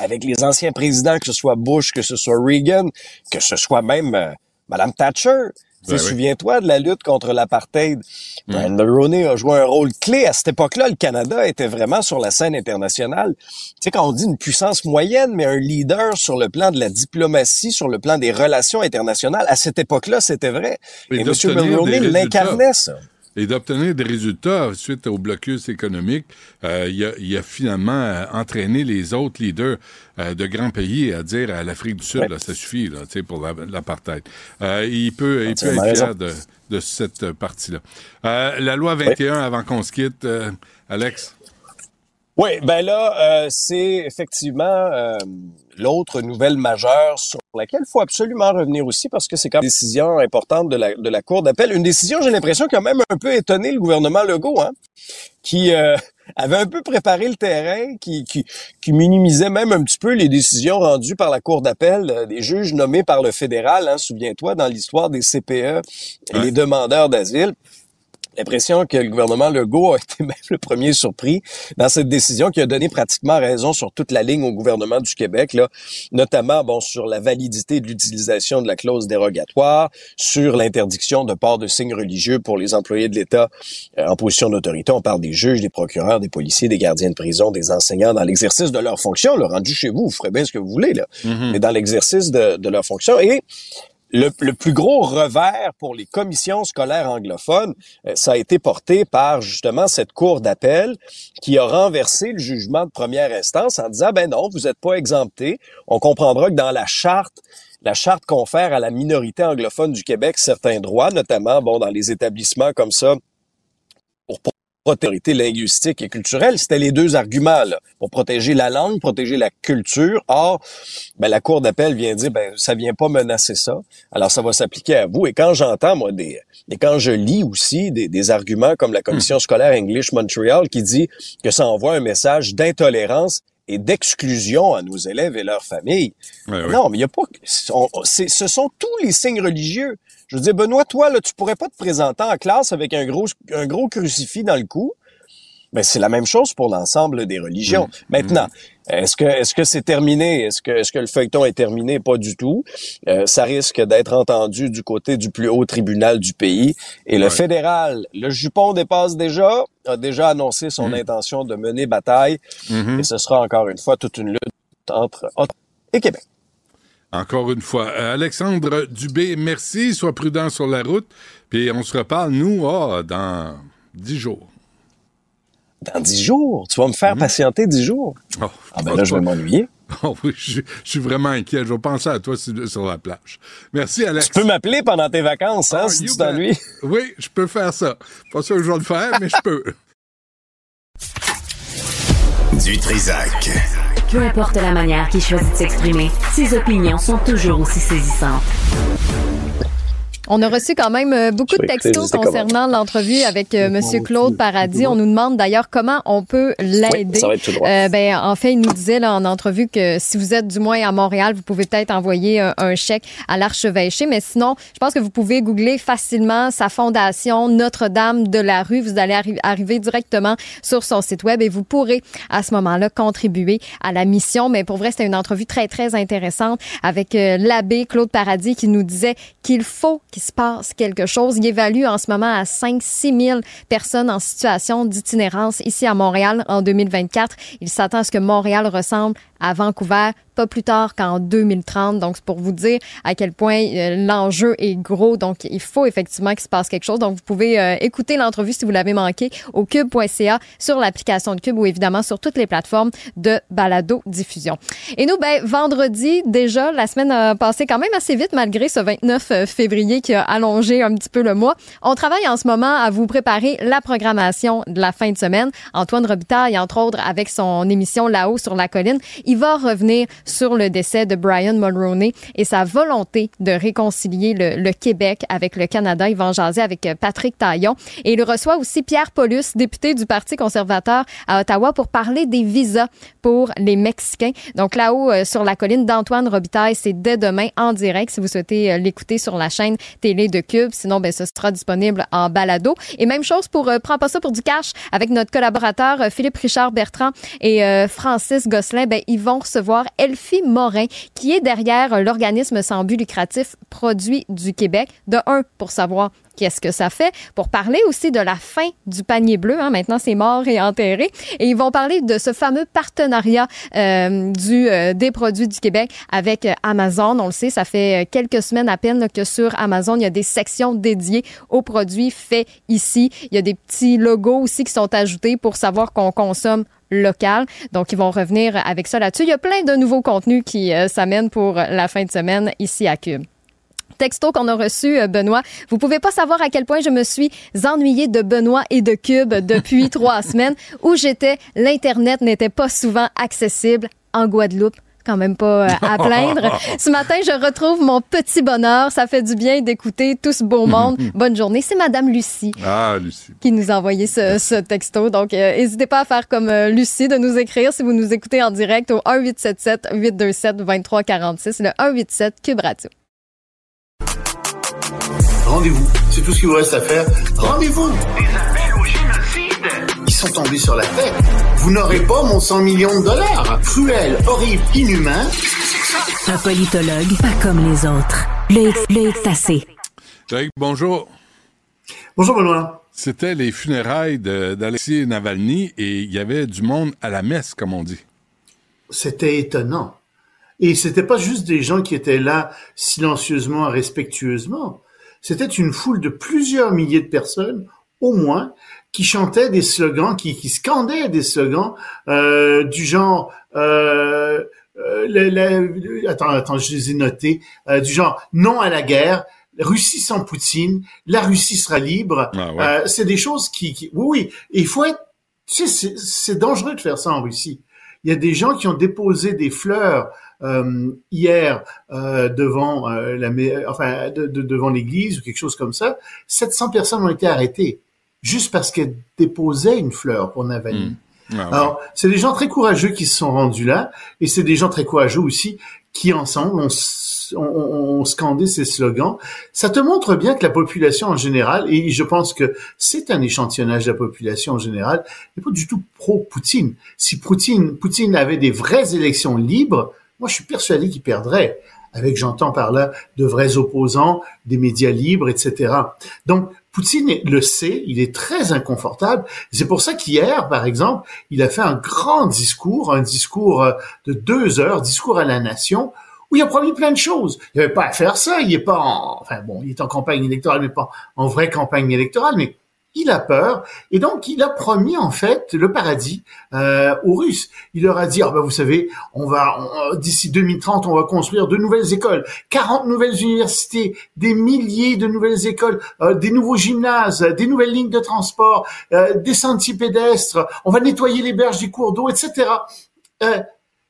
avec les anciens présidents, que ce soit Bush, que ce soit Reagan, que ce soit même euh, Madame Thatcher. Ben oui. Souviens-toi de la lutte contre l'apartheid. Brian Mulroney a joué un rôle clé. À cette époque-là, le Canada était vraiment sur la scène internationale. Tu sais, quand on dit une puissance moyenne, mais un leader sur le plan de la diplomatie, sur le plan des relations internationales, à cette époque-là, c'était vrai. Et Et, M. Mulroney l'incarnait, ça. Et d'obtenir des résultats suite au blocus économique, euh, il, a, il a finalement euh, entraîné les autres leaders euh, de grands pays à dire à l'Afrique du Sud, Ouais. là, ça suffit là, pour la- l'apartheid. Il peut, il peut être fier de, de cette partie-là. La loi 21, avant qu'on se quitte, Alex? Oui, ben là, c'est effectivement l'autre nouvelle majeure sur laquelle il faut absolument revenir aussi parce que c'est quand même une décision importante de la, de la Cour d'appel. Une décision, j'ai l'impression, qui a même un peu étonné le gouvernement Legault, hein, qui euh, avait un peu préparé le terrain, qui, qui, qui minimisait même un petit peu les décisions rendues par la Cour d'appel euh, des juges nommés par le fédéral, hein, souviens-toi, dans l'histoire des CPE et Ouais. les demandeurs d'asile l'impression que le gouvernement Legault a été même le premier surpris dans cette décision qui a donné pratiquement raison sur toute la ligne au gouvernement du Québec, là, notamment bon sur la validité de l'utilisation de la clause dérogatoire, sur l'interdiction de port de signes religieux pour les employés de l'État euh, en position d'autorité. On parle des juges, des procureurs, des policiers, des gardiens de prison, des enseignants dans l'exercice de leurs fonctions. Le rendu chez vous, vous ferez bien ce que vous voulez, là, mais dans l'exercice de, de leurs fonctions. Et le, le plus gros revers pour les commissions scolaires anglophones, euh, ça a été porté par justement cette cour d'appel qui a renversé le jugement de première instance en disant ben non, vous n'êtes pas exempté. On comprendra que dans la charte la charte confère à la minorité anglophone du Québec certains droits, notamment bon dans les établissements comme ça protéger linguistique et culturelle, c'était les deux arguments là, pour protéger la langue, protéger la culture. Or, ben, la Cour d'appel vient dire ben ça vient pas menacer ça. Alors ça va s'appliquer à vous. Et quand j'entends moi des et quand je lis aussi des, des arguments comme la Commission scolaire English Montreal qui dit que ça envoie un message d'intolérance et d'exclusion à nos élèves et leurs familles. Ouais. Non, mais il y a pas. on- ce sont tous les signes religieux. Je veux dire, Benoît, toi, là, tu pourrais pas te présenter en classe avec un gros, un gros crucifix dans le cou. Ben, c'est la même chose pour l'ensemble des religions. Maintenant, est-ce que est-ce que c'est terminé? Est-ce que est-ce que le feuilleton est terminé? Pas du tout. Euh, ça risque d'être entendu du côté du plus haut tribunal du pays. Et le Ouais. fédéral, le jupon dépasse déjà, a déjà annoncé son intention de mener bataille. Mhm. Et ce sera encore une fois toute une lutte entre Ottawa et Québec. Encore une fois. Euh, Alexandre Dubé, merci. Sois prudent sur la route. Puis on se reparle, nous, ah, dans dix jours. Dans dix jours, tu vas me faire patienter dix jours? Oh, Ah ben là, je vais m'ennuyer. Oh oui, je, je suis vraiment inquiet. Je vais penser à toi sur, sur la plage. Merci, Alex. Tu peux m'appeler pendant tes vacances, hein, Ah, si you tu t'ennuies. Oui, je peux faire ça. Pas sûr que je vais le faire, mais je peux. Du Trisac. Peu importe la manière qu'il choisit de s'exprimer, ses opinions sont toujours aussi saisissantes. On a reçu quand même euh, beaucoup de textos concernant l'entrevue avec euh, Monsieur Claude Paradis. On nous demande d'ailleurs comment on peut l'aider. Oui. Euh, ben, en fait, il nous disait là, en entrevue que si vous êtes du moins à Montréal, vous pouvez peut-être envoyer un, un chèque à l'archevêché. Mais sinon, je pense que vous pouvez googler facilement sa fondation Notre-Dame de la rue. Vous allez arri- arriver directement sur son site web et vous pourrez à ce moment-là contribuer à la mission. Mais pour vrai, c'était une entrevue très, très intéressante avec euh, l'abbé Claude Paradis qui nous disait qu'il faut qu'il se passe quelque chose. Il évalue en ce moment à 5-6 000 personnes en situation d'itinérance ici à Montréal en 2024. Il s'attend à ce que Montréal ressemble à Vancouver pas plus tard qu'en 2030. Donc, c'est pour vous dire à quel point euh, l'enjeu est gros. Donc, il faut effectivement qu'il se passe quelque chose. Donc, vous pouvez euh, écouter l'entrevue si vous l'avez manqué au cube.ca sur l'application de Cube ou évidemment sur toutes les plateformes de balado diffusion. Et nous, ben, vendredi, déjà, la semaine a passé quand même assez vite malgré ce 29 février qui a allongé un petit peu le mois. On travaille en ce moment à vous préparer la programmation de la fin de semaine. Antoine Robitaille, entre autres, avec son émission Là-haut sur la colline, il va revenir sur le décès de Brian Mulroney et sa volonté de réconcilier le, le Québec avec le Canada. Il va jaser avec euh, Patrick Taillon. Et il reçoit aussi Pierre Paulus, député du Parti conservateur à Ottawa, pour parler des visas pour les Mexicains. Donc là-haut, euh, sur la colline d'Antoine Robitaille, c'est dès demain en direct si vous souhaitez euh, l'écouter sur la chaîne télé de Cube. Sinon, ben, ce sera disponible en balado. Et même chose pour euh, Prends pas ça pour du cash avec notre collaborateur Philippe Richard Bertrand et Francis Gosselin. Ben, ils vont recevoir Elfie Morin, qui est derrière euh, l'organisme sans but lucratif Produits du Québec. De un, pour savoir qu'est-ce que ça fait, pour parler aussi de la fin du panier bleu. Hein, maintenant, c'est mort et enterré. Et ils vont parler de ce fameux partenariat euh, euh, des produits du Québec avec Amazon. On le sait, ça fait quelques semaines à peine que sur Amazon, il y a des sections dédiées aux produits faits ici. Il y a des petits logos aussi qui sont ajoutés pour savoir qu'on consomme Donc, ils vont revenir avec ça là-dessus. Il y a plein de nouveaux contenus qui euh, s'amènent pour la fin de semaine ici à Cube texto qu'on a reçu, euh, Benoît. Vous pouvez pas savoir à quel point je me suis ennuyée de Benoît et de Cube depuis trois semaines où j'étais. L'Internet n'était pas souvent accessible en Guadeloupe quand même pas euh, à plaindre. Ce matin, je retrouve mon petit bonheur. Ça fait du bien d'écouter tout ce beau monde. Bonne journée. C'est Madame Lucie Ah, Lucie. qui nous a envoyé ce, ce texto. Donc, euh, n'hésitez pas à faire comme euh, Lucie, de nous écrire si vous nous écoutez en direct au 1877-827-2346, le 187 Cube Radio. Rendez-vous. C'est tout ce qu'il vous reste à faire. Rendez-vous. Sont tombés sur la tête. Vous n'aurez pas mon 100 millions de dollars. Cruel, horrible, inhumain. Un politologue pas comme les autres. Le, le extasié. Greg, bonjour. Bonjour Benoît. C'était les funérailles de- d'Alexis Navalny et il y avait du monde à la messe, comme on dit. C'était étonnant. Et c'était pas juste des gens qui étaient là silencieusement, respectueusement. C'était une foule de plusieurs milliers de personnes, au moins, qui chantaient des slogans, qui, qui scandaient des slogans euh, du genre euh, euh, le- le- attends, attends, je les ai notés, euh, du genre non à la guerre, Russie sans Poutine, la Russie sera libre. Ah ouais. Euh, c'est des choses qui, qui- oui, oui, il faut être, tu sais, c'est- dangereux de faire ça en Russie. Il y a des gens qui ont déposé des fleurs euh, hier euh, devant euh, la, enfin de- de- devant l'église ou quelque chose comme ça. 700 personnes ont été arrêtées juste parce qu'elles déposaient une fleur pour Navalny. Ah ouais. Alors, c'est des gens très courageux qui se sont rendus là, et c'est des gens très courageux aussi qui, ensemble, ont- ont scandé ces slogans. Ça te montre bien que la population en général, et je pense que c'est un échantillonnage de la population en général, n'est pas du tout pro-Poutine. Si Poutine, Poutine avait des vraies élections libres, moi, je suis persuadé qu'il perdrait. Avec, j'entends par là, de vrais opposants, des médias libres, etc. Donc, Poutine le sait, il est très inconfortable. C'est pour ça qu'hier, par exemple, il a fait un grand discours, un discours euh, de deux heures, discours à la nation, où il a promis plein de choses. Il n'avait pas à faire ça, il est pas en, enfin bon, il est en campagne électorale, mais pas en vraie campagne électorale, mais il a peur, et donc il a promis en fait le paradis euh, aux Russes. Il leur a dit, ah ben, vous savez, on va d'ici 2030, on va construire de nouvelles écoles, 40 nouvelles universités, des milliers de nouvelles écoles, euh, des nouveaux gymnases, des nouvelles lignes de transport, euh, des sentiers pédestres, on va nettoyer les berges des cours d'eau, etc. Euh,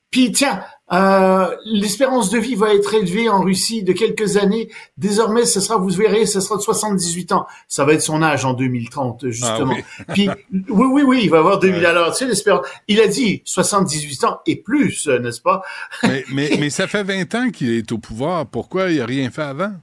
puis tiens, euh, l'espérance de vie va être élevée en Russie de quelques années. Désormais, ce sera, vous verrez, ce sera de 78 ans. Ça va être son âge en 2030, justement. Ah Puis oui, oui, oui, il va avoir 2000. Alors, tu sais, l'espérance. Il a dit 78 ans et plus, euh, n'est-ce pas? Mais, mais, mais ça fait 20 ans qu'il est au pouvoir. Pourquoi il n'a rien fait avant?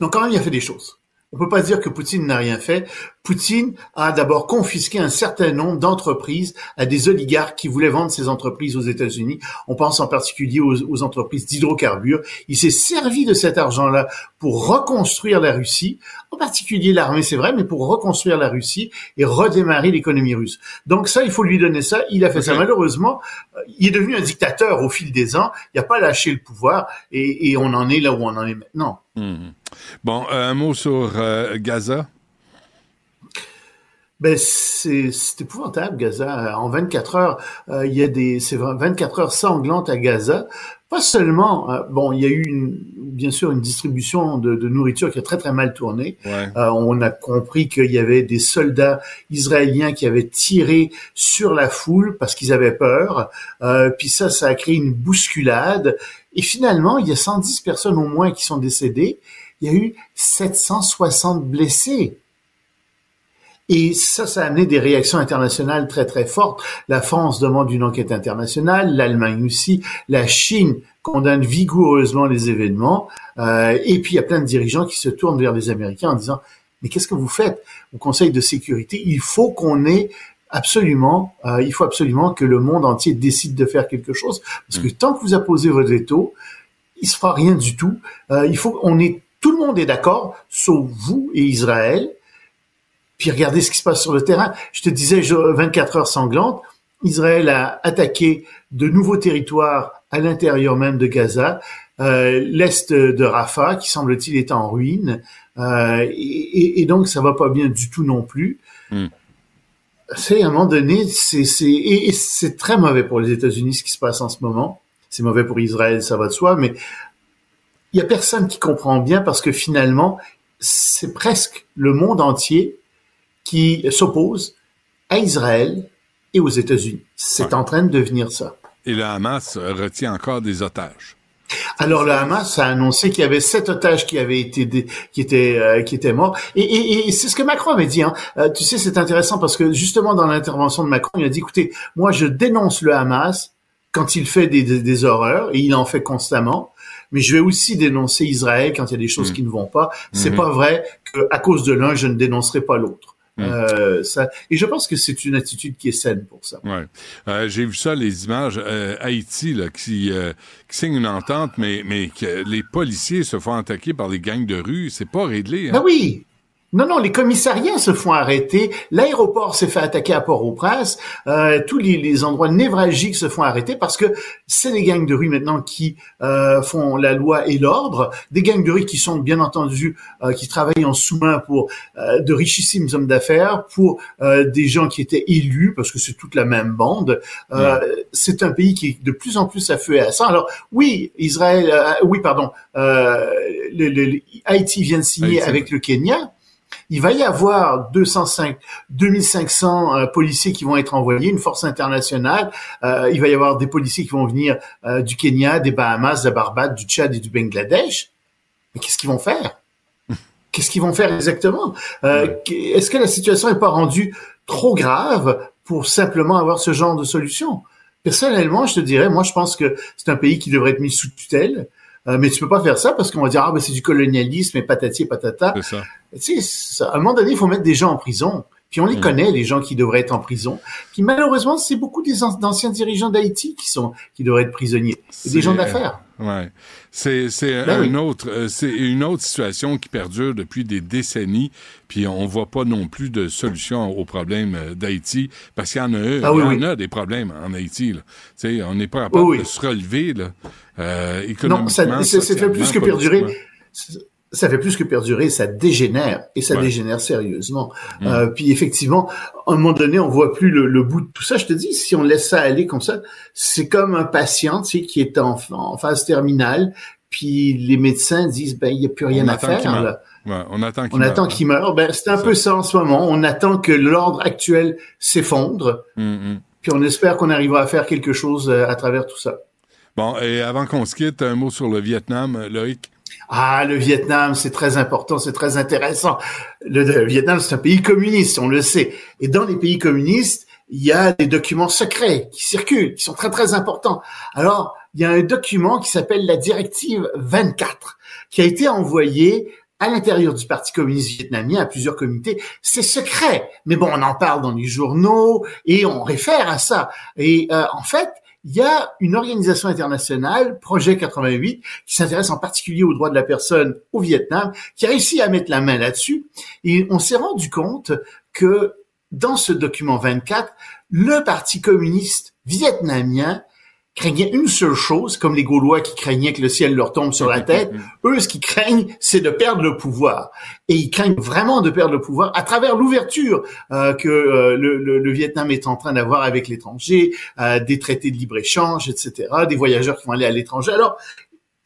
Donc quand même, il a fait des choses. On peut pas dire que Poutine n'a rien fait. Poutine a d'abord confisqué un certain nombre d'entreprises à des oligarques qui voulaient vendre ces entreprises aux États-Unis. On pense en particulier aux, aux entreprises d'hydrocarbures. Il s'est servi de cet argent-là pour reconstruire la Russie, en particulier l'armée, c'est vrai, mais pour reconstruire la Russie et redémarrer l'économie russe. Donc ça, il faut lui donner ça. Il a fait ça. Malheureusement, euh, il est devenu un dictateur au fil des ans. Il n'a pas lâché le pouvoir et, et on en est là où on en est maintenant. Mhm. Bon, un mot sur euh, Gaza. Ben c'est épouvantable Gaza. En 24 heures, euh, il y a des c'est 24 heures sanglantes à Gaza. Pas seulement, euh, bon, il y a eu une, bien sûr une distribution de, de nourriture qui a très très mal tourné. Ouais. Euh, on a compris qu'il y avait des soldats israéliens qui avaient tiré sur la foule parce qu'ils avaient peur. Euh, puis ça, ça a créé une bousculade. Et finalement, il y a 110 personnes au moins qui sont décédées. Il y a eu 760 blessés. Et ça, ça a amené des réactions internationales très très fortes. La France demande une enquête internationale, l'Allemagne aussi, la Chine condamne vigoureusement les événements, euh, et puis il y a plein de dirigeants qui se tournent vers les Américains en disant mais qu'est-ce que vous faites? Au Conseil de sécurité Il faut qu'on ait absolument, euh, il faut absolument que le monde entier décide de faire quelque chose, parce que tant que vous apposez votre veto, il se fera rien du tout. Euh, il faut, on est, tout le monde est d'accord, sauf vous et Israël. Puis regardez ce qui se passe sur le terrain. Je te disais, je- 24 heures sanglantes. Israël a attaqué de nouveaux territoires à l'intérieur même de Gaza, euh, l'est de Rafah, qui semble-t-il est en ruine, euh, et, donc ça va pas bien du tout non plus. Hmm. C'est à un moment donné, c'est c'est et, et c'est très mauvais pour les États-Unis ce qui se passe en ce moment. C'est mauvais pour Israël, ça va de soi, mais il y a personne qui comprend bien parce que finalement, c'est presque le monde entier qui s'oppose à Israël et aux États-Unis. C'est Ouais. en train de devenir ça. Et le Hamas retient encore des otages. Alors le Hamas a annoncé qu'il y avait sept otages qui avaient été qui étaient euh, qui étaient morts et, et, et c'est ce que Macron avait dit. Hein. Euh, tu sais, c'est intéressant parce que justement dans l'intervention de Macron, il a dit écoutez, moi je dénonce le Hamas quand il fait des, des, des horreurs et il en fait constamment. Mais je vais aussi dénoncer Israël quand il y a des choses Mm. qui ne vont pas. C'est Mhm. pas vrai qu'à cause de l'un, je ne dénoncerai pas l'autre. Mm. Euh, ça, et je pense que c'est une attitude qui est saine pour ça. Ouais. Euh, J'ai vu ça, les images. euh, Haïti, là, qui, euh, qui signe une entente, mais, mais que les policiers se font attaquer par les gangs de rue. C'est pas réglé. Hein? Ben oui, Non, non, les commissariats se font arrêter, l'aéroport s'est fait attaquer à Port-au-Prince, euh, tous les, les, endroits névralgiques se font arrêter parce que c'est les gangs de rue maintenant qui euh, font la loi et l'ordre, des gangs de rue qui sont bien entendu, euh, qui travaillent en sous-main pour euh, de richissimes hommes d'affaires, pour euh, des gens qui étaient élus, parce que c'est toute la même bande. C'est un pays qui est de plus en plus à feu et à sang. Alors oui, Israël, oui, pardon, le, le, Haïti vient de signer avec le Kenya il va y avoir 205, 2500 euh, policiers qui vont être envoyés, une force internationale. Euh, il va y avoir des policiers qui vont venir euh, du Kenya, des Bahamas, de la Barbade, du Tchad et du Bangladesh. Mais qu'est-ce qu'ils vont faire? Qu'est-ce qu'ils vont faire exactement? Est-ce que la situation n'est pas rendue trop grave pour simplement avoir ce genre de solution? Personnellement, je te dirais, moi, je pense que c'est un pays qui devrait être mis sous tutelle. Euh, mais tu peux pas faire ça parce qu'on va dire ah ben c'est du colonialisme et patati et patata. C'est ça. Tu sais, à un moment donné, il faut mettre des gens en prison. Puis on les mm. connaît, les gens qui devraient être en prison. Puis malheureusement, c'est beaucoup des d'anciens dirigeants d'Haïti qui sont qui devraient être prisonniers. C'est des gens d'affaires. Ouais, c'est c'est ben un autre euh, c'est une autre situation qui perdure depuis des décennies. Puis on voit pas non plus de solution aux problèmes euh, d'Haïti parce qu'il y en a ah il y en a des problèmes en Haïti. Là. sais, on n'est pas capable de se relever là. Euh, économiquement, non, ça, ça fait plus que perdurer ça fait plus que perdurer, ça dégénère et ça dégénère sérieusement. Mm. Euh, puis effectivement, à un moment donné, on voit plus le, bout de tout ça. Je te dis, si on laisse ça aller comme ça, c'est comme un patient, tu sais, qui est en, phase terminale, puis les médecins disent, ben il y a plus rien à faire. Là. on attend qu'il attend meure. Ben c'est un peu ça en ce moment. On attend que l'ordre actuel s'effondre. Mm, mm. Puis on espère qu'on arrivera à faire quelque chose euh, à travers tout ça. Bon, et avant qu'on se quitte, un mot sur le Vietnam, Loïc. Ah, le Vietnam, c'est très important, c'est très intéressant. Le, Vietnam, c'est un pays communiste, on le sait. Et dans les pays communistes, il y a des documents secrets qui circulent, qui sont très très importants. Alors, il y a un document qui s'appelle la directive 24, qui a été envoyé à l'intérieur du Parti communiste vietnamien à plusieurs comités. C'est secret, mais bon, on en parle dans les journaux et on réfère à ça. Et euh, en fait, il y a une organisation internationale, Projet 88, qui s'intéresse en particulier aux droits de la personne au Vietnam, qui a réussi à mettre la main là-dessus. Et on s'est rendu compte que dans ce document 24, le Parti communiste vietnamien craignaient une seule chose, comme les Gaulois qui craignaient que le ciel leur tombe sur la tête. Eux, ce qu'ils craignent, c'est de perdre le pouvoir. Et ils craignent vraiment de perdre le pouvoir à travers l'ouverture euh, que euh, le, le, Vietnam est en train d'avoir avec l'étranger, euh, des traités de libre-échange, etc., des voyageurs qui vont aller à l'étranger. Alors,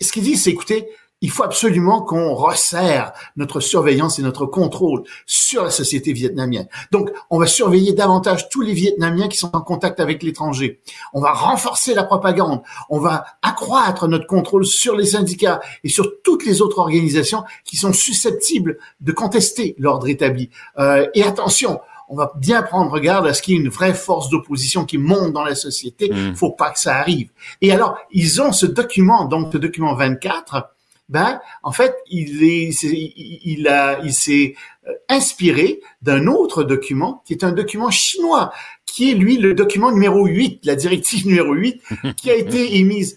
ce qu'ils disent, c'est écoutez, il faut absolument qu'on resserre notre surveillance et notre contrôle sur la société vietnamienne. Donc, on va surveiller davantage tous les Vietnamiens qui sont en contact avec l'étranger. On va renforcer la propagande. On va accroître notre contrôle sur les syndicats et sur toutes les autres organisations qui sont susceptibles de contester l'ordre établi. Euh, et attention, on va bien prendre garde à ce qu'il y ait une vraie force d'opposition qui monte dans la société. Il mmh. faut pas que ça arrive. Et alors, ils ont ce document, donc ce document 24, ben en fait il est il a il s'est euh, inspiré d'un autre document qui est un document chinois qui est lui le document numéro 8 la directive numéro 8 qui a été émise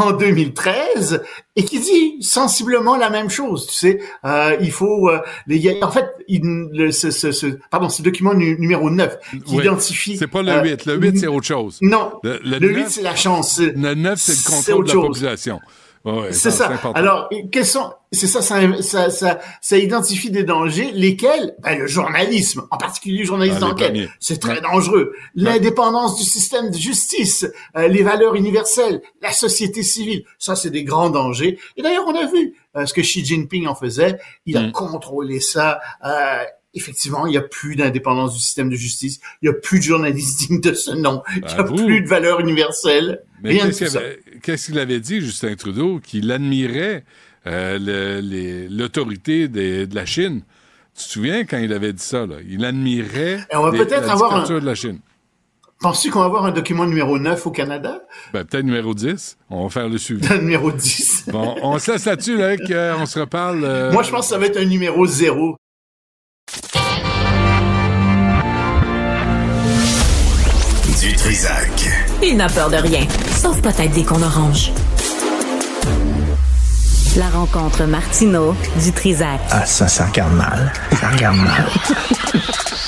en 2013 et qui dit sensiblement la même chose. Tu sais, euh, il faut. Euh, en fait, il, le, ce, ce, ce, pardon, le document numéro 9 qui identifie. C'est pas le 8. Le 8, c'est autre chose. Non. Le, le 8, c'est la chance. Le 9, c'est le contrôle de la population c'est ça. Alors, quels sont C'est ça ça, ça, ça, ça, identifie des dangers, lesquels ben, Le journalisme, en particulier le journalisme ah, d'enquête, c'est très dangereux. L'indépendance du système de justice, euh, les valeurs universelles, la société civile, ça, c'est des grands dangers. Et d'ailleurs, on a vu euh, ce que Xi Jinping en faisait. Il a mm. contrôlé ça. Euh, effectivement, il n'y a plus d'indépendance du système de justice, il n'y a plus de journalisme digne de ce nom, il n'y a plus de valeurs universelles. Mais qu'est-ce qu'il avait dit, Justin Trudeau, qu'il admirait euh, l'autorité de la Chine? Tu te souviens quand il avait dit ça? Là? Il admirait on va peut-être avoir un... de la Chine. Penses-tu qu'on va avoir un document numéro 9 au Canada? Ben, peut-être numéro 10. On va faire le suivi. numéro 10. bon, on se laisse là-dessus, là, on se reparle. Euh, Moi, je pense que ça va être un numéro 0. Du Trisac. Il n'a peur de rien, sauf peut-être des qu'on orange. La rencontre Martino du Trizac. Ah, ça, ça regarde mal. Ça regarde mal.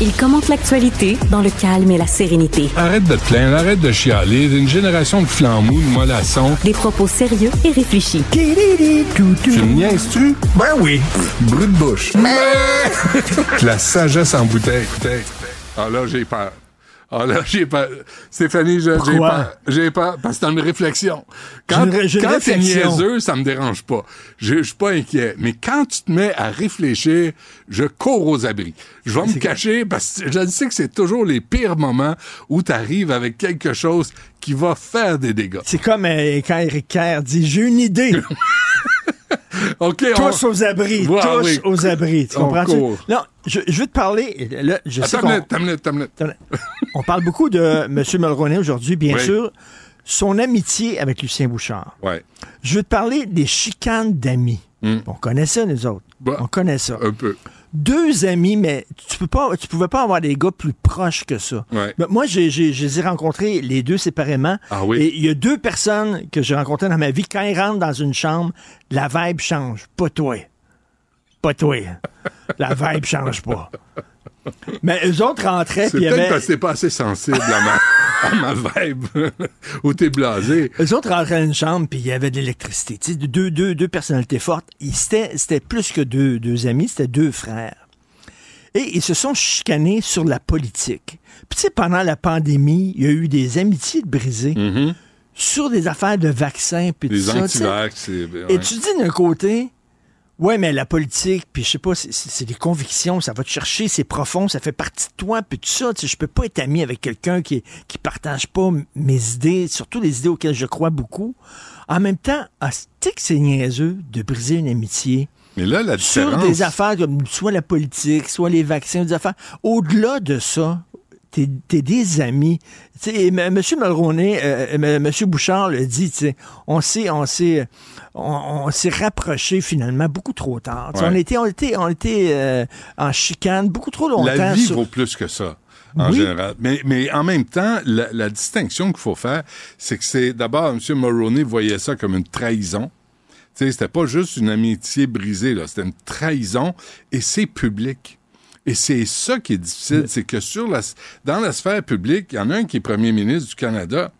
Il commente l'actualité dans le calme et la sérénité. Arrête de te plaindre, arrête de chialer. Une génération de flambous, de mollassons. Des propos sérieux et réfléchis. Tu me niaises-tu? Ben oui. Brut de bouche. La sagesse en bouteille. Ah là, j'ai peur. Ah là, j'ai peur. Stéphanie, je- j'ai peur. J'ai peur parce que c'est une réflexion. Quand, quand t'es niaiseux, ça me dérange pas. Je suis pas inquiet. Mais quand tu te mets à réfléchir, je cours aux abris. Je vais me cacher parce que je sais que c'est toujours les pires moments où tu arrives avec quelque chose qui va faire des dégâts. C'est comme euh, quand Eric Kerr dit J'ai une idée. OK, tous on... aux abris. Ouais, tous oui. aux abris. Tu On comprends-tu? court. Non, je, je veux te parler. Là, je sais Attends qu'on- une minute, On parle beaucoup de M. Mulroney aujourd'hui, bien Oui. sûr. Son amitié avec Lucien Bouchard. Ouais. Je veux te parler des chicanes d'amis. Hmm. On connaît ça, nous autres. Bah. On connaît ça. Un peu. Deux amis, mais tu peux pas, tu pouvais pas avoir des gars plus proches que ça. Ouais. Mais moi, j'ai, j'ai, je les ai rencontrés les deux séparément. Ah oui? Et il y a deux personnes que j'ai rencontrées dans ma vie. Quand ils rentrent dans une chambre, la vibe change. Pas toi. Pas toi. La vibe change pas. Mais eux autres rentraient, C'est peut-être avait... parce que t'es pas assez sensible à ma, à ma vibe. Ou t'es blasé. Eux autres rentraient dans une chambre, puis il y avait de l'électricité. Tu sais, deux, deux, deux personnalités fortes. C'était, plus que deux, deux amis, c'était deux frères. Et ils se sont chicanés sur la politique. Puis tu sais, pendant la pandémie, il y a eu des amitiés brisées sur des affaires de vaccins, puis tout Les ça. tu sais. antivax. c'est- Et ouais. tu dis d'un côté, ouais, mais la politique, puis je sais pas, c'est- des convictions, ça va te chercher, c'est profond, ça fait partie de toi, puis tout ça. Tu sais, je peux pas être ami avec quelqu'un qui, qui partage pas mes idées, surtout les idées auxquelles je crois beaucoup. En même temps, ah, tu sais que c'est niaiseux de briser une amitié Mais là, la sur des affaires comme soit la politique, soit les vaccins, des affaires. Au-delà de ça, t'es des amis. M. Mulroney, euh, M. Monsieur Bouchard le dit, on s'est, on s'est, on, on s'est rapproché finalement beaucoup trop tard. Ouais. On était, on était, on était euh, en chicane beaucoup trop longtemps. La vie sur- vaut plus que ça, en Oui. général. Mais, mais en même temps, la, la distinction qu'il faut faire, c'est que c'est d'abord, M. Mulroney voyait ça comme une trahison. C'était pas juste une amitié brisée, là. C'était une trahison et c'est public. Et c'est ça qui est difficile, c'est que sur la, dans la sphère publique, il y en a un qui est premier ministre du Canada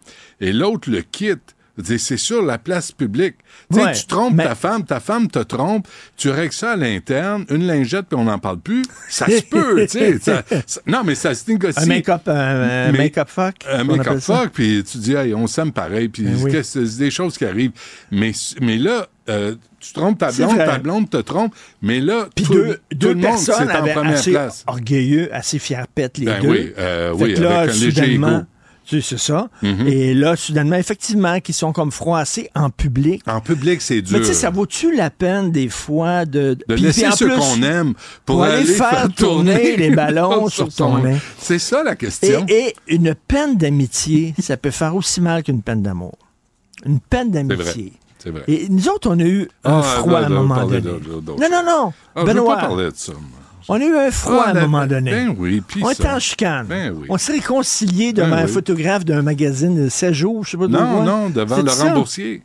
et l'autre le quitte. C'est sur la place publique. Ouais, tu trompes mais- ta femme, ta femme te trompe, tu règles ça à l'interne, une lingette puis on n'en parle plus. Ça se peut, tu sais. Non, mais ça se négocie. Un make-up, make-up fuck. Un make-up fuck, puis tu dis, hey, on s'aime pareil, puis Ben oui. c'est des choses qui arrivent. Mais, mais là, euh, tu trompes ta blonde, ta blonde te trompe, mais là, Puis tout, deux, tout deux le monde, c'est personnes en avaient première assez place. orgueilleux, assez les Ben deux. oui, euh, oui, là, avec un léger. Mhm. tu sais, c'est ça. Et là, soudainement, effectivement, qui sont comme froissés en public. En public, c'est dur. Mais tu sais, ça vaut-tu la peine des fois de... de puis- laisser puis en ceux qu'on aime pour, pour aller faire tourner les ballons sur ton nez. C'est ça la question. et une peine d'amitié, ça peut faire aussi mal qu'une peine d'amour. Une peine d'amitié. C'est vrai. Et nous autres, on a eu un Ah, froid là, à un moment donné. Non, non, non. Ah, je Benoît, pas parler de ça. moi. on a eu un froid Ah, à un la- moment donné. Ben oui, on était en chicane. Ben oui. On s'est réconcilié devant Ben un oui. photographe d'un magazine de 16 jours, je sais pas Non, non, devant Laurent? Boursier.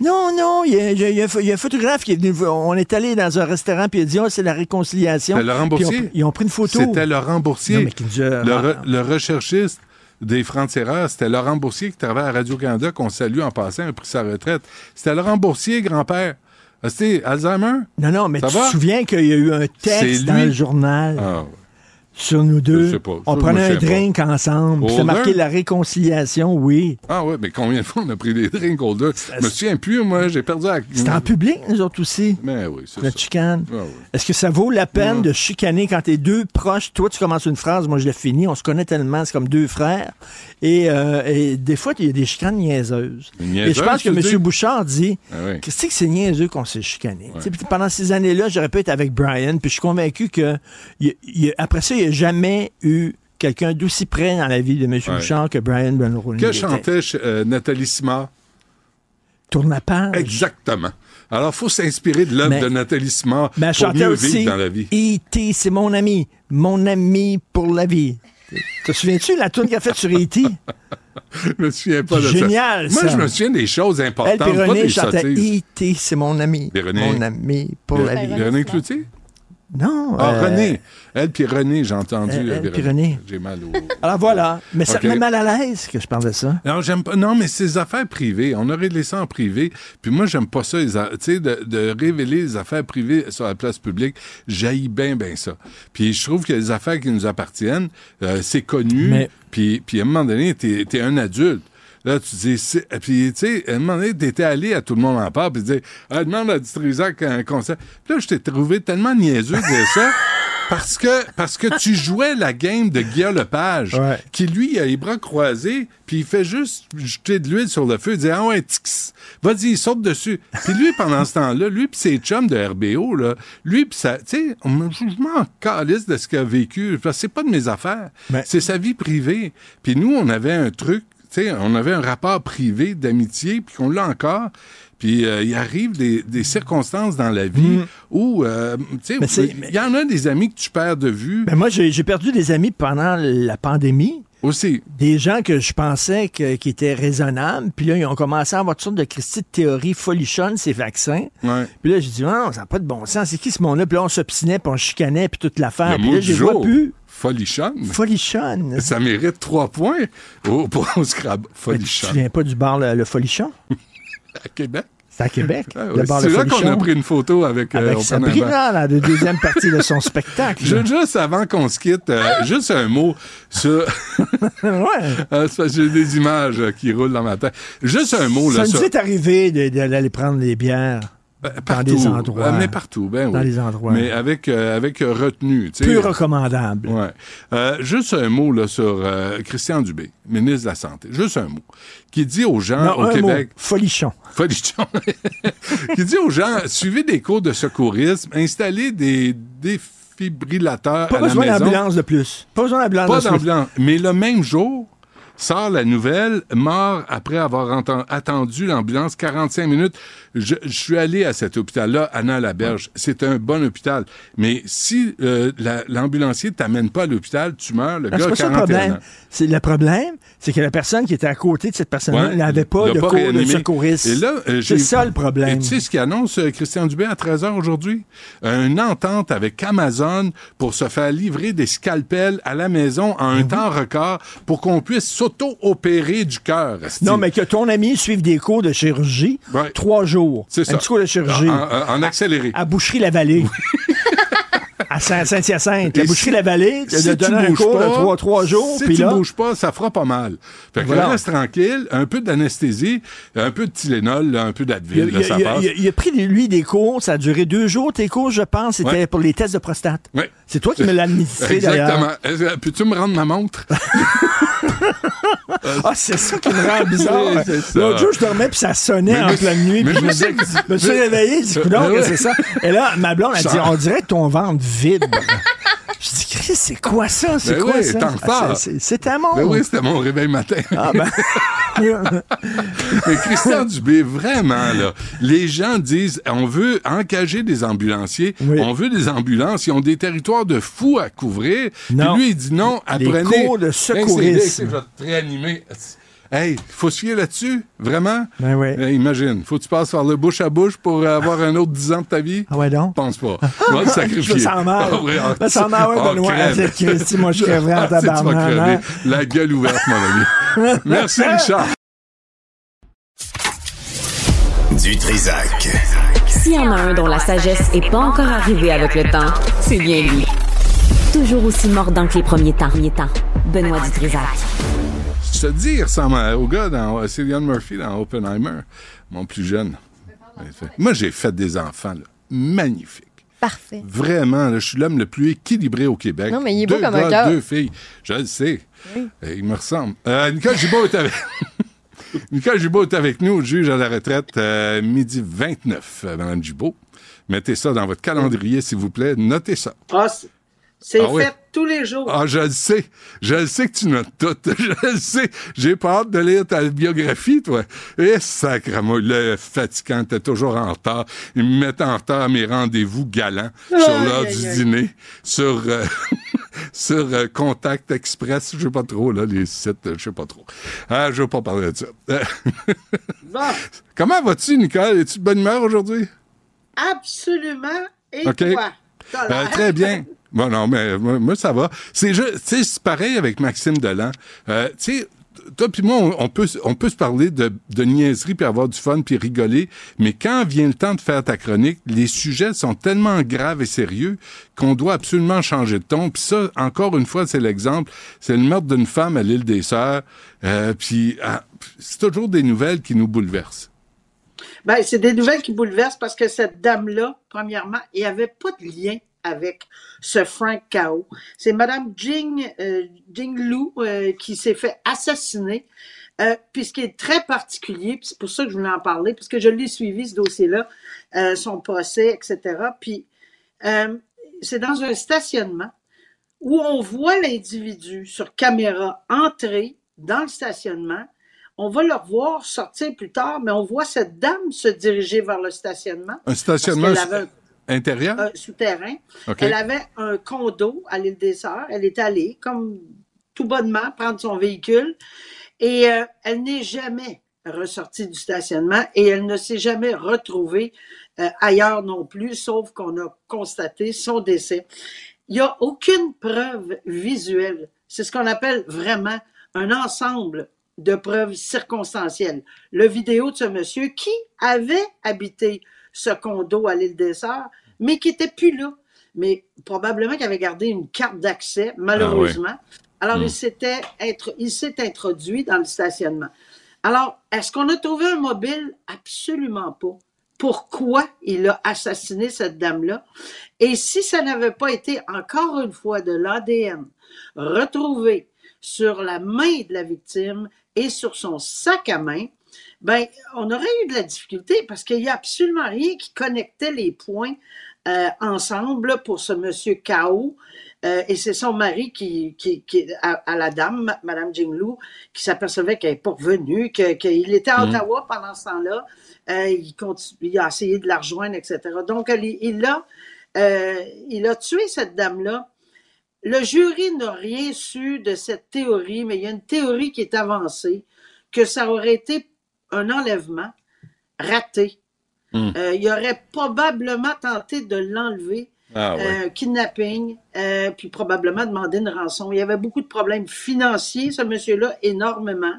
Non, non, il y, a, il y a- il y a un photographe qui est venu. On est allé dans un restaurant puis il a dit, oh, c'est la réconciliation. C'était Laurent Puis ils ont- Boursier? Ils ont, pris une photo. C'était Laurent Boursier. Non, mais qui nous a- le, re- le recherchiste des francs-tireurs, c'était Laurent Boursier qui travaille à Radio-Canada, qu'on salue en passant, a pris sa retraite. C'était Laurent Boursier, grand-père. Ah, C'était Alzheimer? Non, non, mais Ça tu va? te souviens qu'il y a eu un texte dans le journal Ah, ouais. Sur nous Je deux. sais pas. On prenait un pas. drink ensemble. C'est marqué la réconciliation, oui. ah ouais, mais combien de fois on a pris des drinks au deux? Je me souviens plus, moi, j'ai perdu la... C'était en public, nous autres aussi. Mais oui, c'est La ça. chicane. Ah. Est-ce que ça vaut la peine de chicaner quand t'es deux proches? Toi, tu commences une phrase, moi, je l'ai finie. On se connaît tellement, c'est comme deux frères. Et, euh, et des fois, il y a des chicanes niaiseuses. Et je pense que M. dis? Bouchard dit Ah oui. Qu'est-ce que c'est niaiseux qu'on s'est chicané? Pendant ces années-là, j'aurais pu être avec Brian, puis je suis convaincu que y y après ça, il n'y a jamais eu quelqu'un d'aussi près dans la vie de M. Ouais. Bouchard que Brian Mulroney. Que chantait euh, Nathalie Simard? Tourne la page. Exactement. Alors, faut s'inspirer de l'œuvre de Nathalie Simard Mais elle pour mieux aussi vivre dans la vie. E.T., c'est mon ami. Mon ami pour la vie. Te souviens-tu la tune qu'elle a faite sur E.T.? je me souviens pas de ça. Génial, Moi, ça. je me souviens des choses Elle importantes, puis pas René des chantait. E.T., c'est mon ami. Mon ami pour la vie. René Cloutier? Non. Ah, euh, René. Elle puis René, j'ai entendu. Elle- euh, elle puis. René. J'ai mal au... Alors voilà. Mais ça Ok. me met mal à l'aise que je parle de ça. Non, j'aime pas. Non, mais c'est affaires privées. On aurait réglé ça en privé. Puis moi, j'aime pas ça. les a- Tu sais, de, de révéler les affaires privées sur la place publique, j'haïs bien, bien ça. Puis je trouve a des affaires qui nous appartiennent. Euh, c'est connu. Mais- Puis, puis à un moment donné, t'es es un adulte. Là, tu dis, puis tu sais, à un moment donné, t'étais allé à tout le monde en parle, puis tu dis, ah, demande à Distrisac un concert. Puis là, je t'ai trouvé tellement niaiseux de dire ça. Parce que, parce que tu jouais la game de Guillaume Lepage, Ouais. qui lui a les bras croisés, puis il fait juste jeter de l'huile sur le feu, il dit Ah ouais, tix, vas-y, il saute dessus. Puis lui, pendant ce temps-là, lui puis ses chums de RBO, là, lui puis ça, tu sais, je m'en calisse de ce qu'il a vécu, c'est pas de mes affaires, Mais- c'est sa vie privée. Puis nous, on avait un truc, sais, on avait un rapport privé d'amitié, puis qu'on l'a encore. Puis euh, il arrive des, des circonstances dans la vie où, euh, tu. Mais sais, il y en a des amis que tu perds de vue Ben moi, j'ai perdu des amis pendant la pandémie. aussi. Des gens que je pensais que- qui étaient raisonnables. Puis là, ils ont commencé à avoir toutes sortes de Christie de théories folichonnes, ces vaccins. Ouais. Puis là, j'ai dit, non, ça n'a pas de bon sens. C'est qui ce monde-là? Puis là, on s'obstinait, puis on chicanait, puis toute l'affaire. Puis là, je vois plus. Folichonne. Folichonne. Ça mérite trois points au, pour au Scrabble. Mais Tu Folichonne. souviens pas du bar Le, le Folichon? À Québec. C'est à Québec. Ah C'est là qu'on a pris une photo avec, euh, Avec. Sabrina, de deuxième partie de son spectacle. Je- Juste avant qu'on se quitte, euh, juste un mot sur. ouais. Que j'ai des images euh, qui roulent dans ma tête. Juste un mot Ça là nous sur. est arrivé d'aller prendre des bières Euh, dans partout, des endroits. mais partout, ben Dans oui. les endroits. Mais avec, euh, avec euh, retenue. peu recommandables. Ouais. Euh, juste un mot là, sur euh, Christian Dubé, ministre de la Santé. Juste un mot. Qui dit aux gens Non, au un Québec. mot, folichon. Folichon. qui dit aux gens, suivez des cours de secourisme, installez des défibrillateurs Pas à besoin d'ambulance de plus. Pas besoin d'ambulance Pas plus. d'ambulance. Mais le même jour, sort la nouvelle, mort après avoir attendu l'ambulance 45 minutes. Je, je suis allé à cet hôpital-là, Anna-Laberge. C'est un bon hôpital. Mais si euh, la- l'ambulancier t'amène pas à l'hôpital, tu meurs. Le Non, gars C'est a pas ça le 41 problème. ans. C'est le problème, c'est que la personne qui était à côté de cette personne-là Ouais, n'avait pas de pas cours de réanimé. Et là, euh, c'est ça le Et problème. tu sais ce qu'il annonce, euh, Christian Dubé, à 13h aujourd'hui? Une entente avec Amazon pour se faire livrer des scalpels à la maison en Ben un temps record pour qu'on puisse s'auto-opérer du cœur. Non, mais que ton ami suive des cours de chirurgie, Ouais. trois jours. C'est Un petit cours de chirurgie. En, en- en accéléré. À Boucherie-la-Vallée. À Saint-Hyacinthe. La Et Boucherie-la-Vallée, si de tu donner un bouges cours de pas, trois, trois jours. Si puis tu là, bouges pas, ça fera pas mal. Fait que Voilà. reste tranquille, un peu d'anesthésie, un peu de Tylenol, là, un peu d'Advil, là, il ça il a- passe. il a- il a pris, lui, des cours. Ça a duré deux jours. Tes cours, je pense, c'était Ouais. pour les tests de prostate. Ouais. C'est toi qui me l'as administré, Exactement. Peux-tu me rendre ma montre? Ah, c'est ça qui me rend bizarre. Oui. L'autre jour, je dormais, puis ça sonnait Mais en pleine nuit. Puis je me suis réveillé, je dis, c'est ça. Et là, ma blonde a dit, on dirait que ton ventre Je dis, Chris, c'est quoi ça? C'est Ben quoi oui, ça? Ah, C'était mon. Ben oui, c'était mon réveil matin. Ah, ben. Mais Christian Dubé, vraiment, là, les gens disent on veut engager des ambulanciers, Oui. on veut des ambulances, ils ont des territoires de fous à couvrir. Non. Puis lui, il dit non, apprenez. cours de Ben, secourisme. c'est- c'est- Je vais te réanimer. Hey, faut se fier là-dessus, vraiment? Ben oui. Eh, imagine, faut que tu passes par le bouche à bouche pour avoir un autre 10 ans de ta vie? Ah ouais, donc? Je pense pas. On va te sacrifier. Je me sens mal. Ah ah, me sens mal, ouais, ah, Benoît. Christy, moi, je crèverais en tabarnak, hein? La gueule ouverte, mon ami. Merci, Richard. Du Trisac. S'il y en a un dont la sagesse est pas encore arrivée avec le temps, c'est bien lui. Toujours aussi mordant que les premiers temps. Premiers temps. Benoît Dutrisac. Je te dis, il ressemble à- au gars dans Cillian Murphy dans Oppenheimer, mon plus jeune. Moi, j'ai fait des enfants, là, magnifiques. Parfait. Vraiment, là, je suis l'homme le plus équilibré au Québec. Non, mais il est beau deux comme un gars, deux filles. Je le sais. Euh, Il me ressemble. Euh, Nicole Gibault est avec... Nicole Gibault est avec nous, juge à la retraite, euh, midi 29, euh, Madame Gibault. Mettez ça dans votre calendrier, s'il vous plaît. Notez ça. Ah, c'est- Ah oui. fait tous les jours. Ah, je le sais. Je le sais que tu notes tout. Je le sais. J'ai pas hâte de lire ta biographie, toi. Et sacrément, le fatigant, t'es toujours en retard. Ils me mettent en retard à mes rendez-vous galants sur l'heure du aïe. dîner. Sur, euh, sur euh, Contact Express, je sais pas trop, là, les sites, je sais pas trop. Ah, je veux pas parler de ça. Bon, Comment vas-tu, Nicole? Es-tu de bonne humeur aujourd'hui? absolument. Et toi? Euh, très bien. Bon, non, mais moi, ça va. C'est ju- tu sais, c'est pareil avec Maxime Delan. Euh, tu sais, toi puis moi, on, peut, on peut se parler de, de niaiserie puis avoir du fun puis rigoler, mais quand vient le temps de faire ta chronique, les sujets sont tellement graves et sérieux qu'on doit absolument changer de ton. Puis ça, encore une fois, c'est l'exemple. C'est le meurtre d'une femme à l'île des Sœurs. Euh, puis ah, c'est toujours des nouvelles qui nous bouleversent. Ben, c'est des nouvelles qui bouleversent parce que cette dame-là, premièrement, il n'y avait pas de lien avec ce Frank Kao. C'est Madame Jing, euh, Jing Lu euh, qui s'est fait assassiner. Euh, puis ce qui est très particulier, puis c'est pour ça que je voulais en parler, parce que je l'ai suivi, ce dossier-là, euh, son procès, etc. Puis c'est dans un stationnement où on voit l'individu sur caméra entrer dans le stationnement. On va le revoir sortir plus tard, mais on voit cette dame se diriger vers le stationnement. Un stationnement Parce intérieur? un souterrain. Elle avait un condo à l'île des Sœurs. Elle est allée, comme tout bonnement, prendre son véhicule. Et euh, elle n'est jamais ressortie du stationnement et elle ne s'est jamais retrouvée euh, ailleurs non plus, sauf qu'on a constaté son décès. Il n'y a aucune preuve visuelle. C'est ce qu'on appelle vraiment un ensemble de preuves circonstancielles. Le vidéo de ce monsieur qui avait habité ce condo à l'île des Sœurs, mais qui était plus là. Mais probablement qu'il avait gardé une carte d'accès, malheureusement. Alors, Hmm. il s'était être, il s'est introduit dans le stationnement. Alors, est-ce qu'on a trouvé un mobile? Absolument pas. Pourquoi il a assassiné cette dame-là? Et si ça n'avait pas été encore une fois de l'ADN retrouvé sur la main de la victime et sur son sac à main, ben, on aurait eu de la difficulté parce qu'il n'y a absolument rien qui connectait les points euh, ensemble là, pour ce monsieur Kao. Euh, et c'est son mari qui, qui, qui à, à la dame, ma- Madame Jinglu, qui s'apercevait qu'elle n'est pas revenue, que- qu'il était à Mhm. Ottawa pendant ce temps-là. Euh, il, continue, il a essayé de la rejoindre, etc. Donc, elle- il, a, il a tué cette dame-là. Le jury n'a rien su de cette théorie, mais il y a une théorie qui est avancée, que ça aurait été un enlèvement raté. Hmm. Euh, il aurait probablement tenté de l'enlever, Ah ouais. euh, kidnapping, euh, puis probablement demander une rançon. Il y avait beaucoup de problèmes financiers, ce monsieur-là, énormément.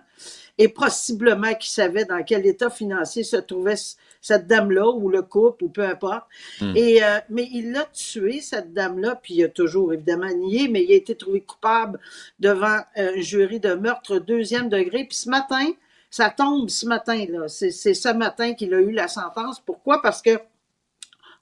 Et possiblement qu'il savait dans quel état financier se trouvait cette dame-là, ou le couple, ou peu importe. Hmm. Et, euh, mais il l'a tué, cette dame-là, puis il a toujours évidemment nié, mais il a été trouvé coupable devant un jury de meurtre deuxième degré. Puis ce matin, ça tombe ce matin, là. C'est ce matin qu'il a eu la sentence. Pourquoi? Parce que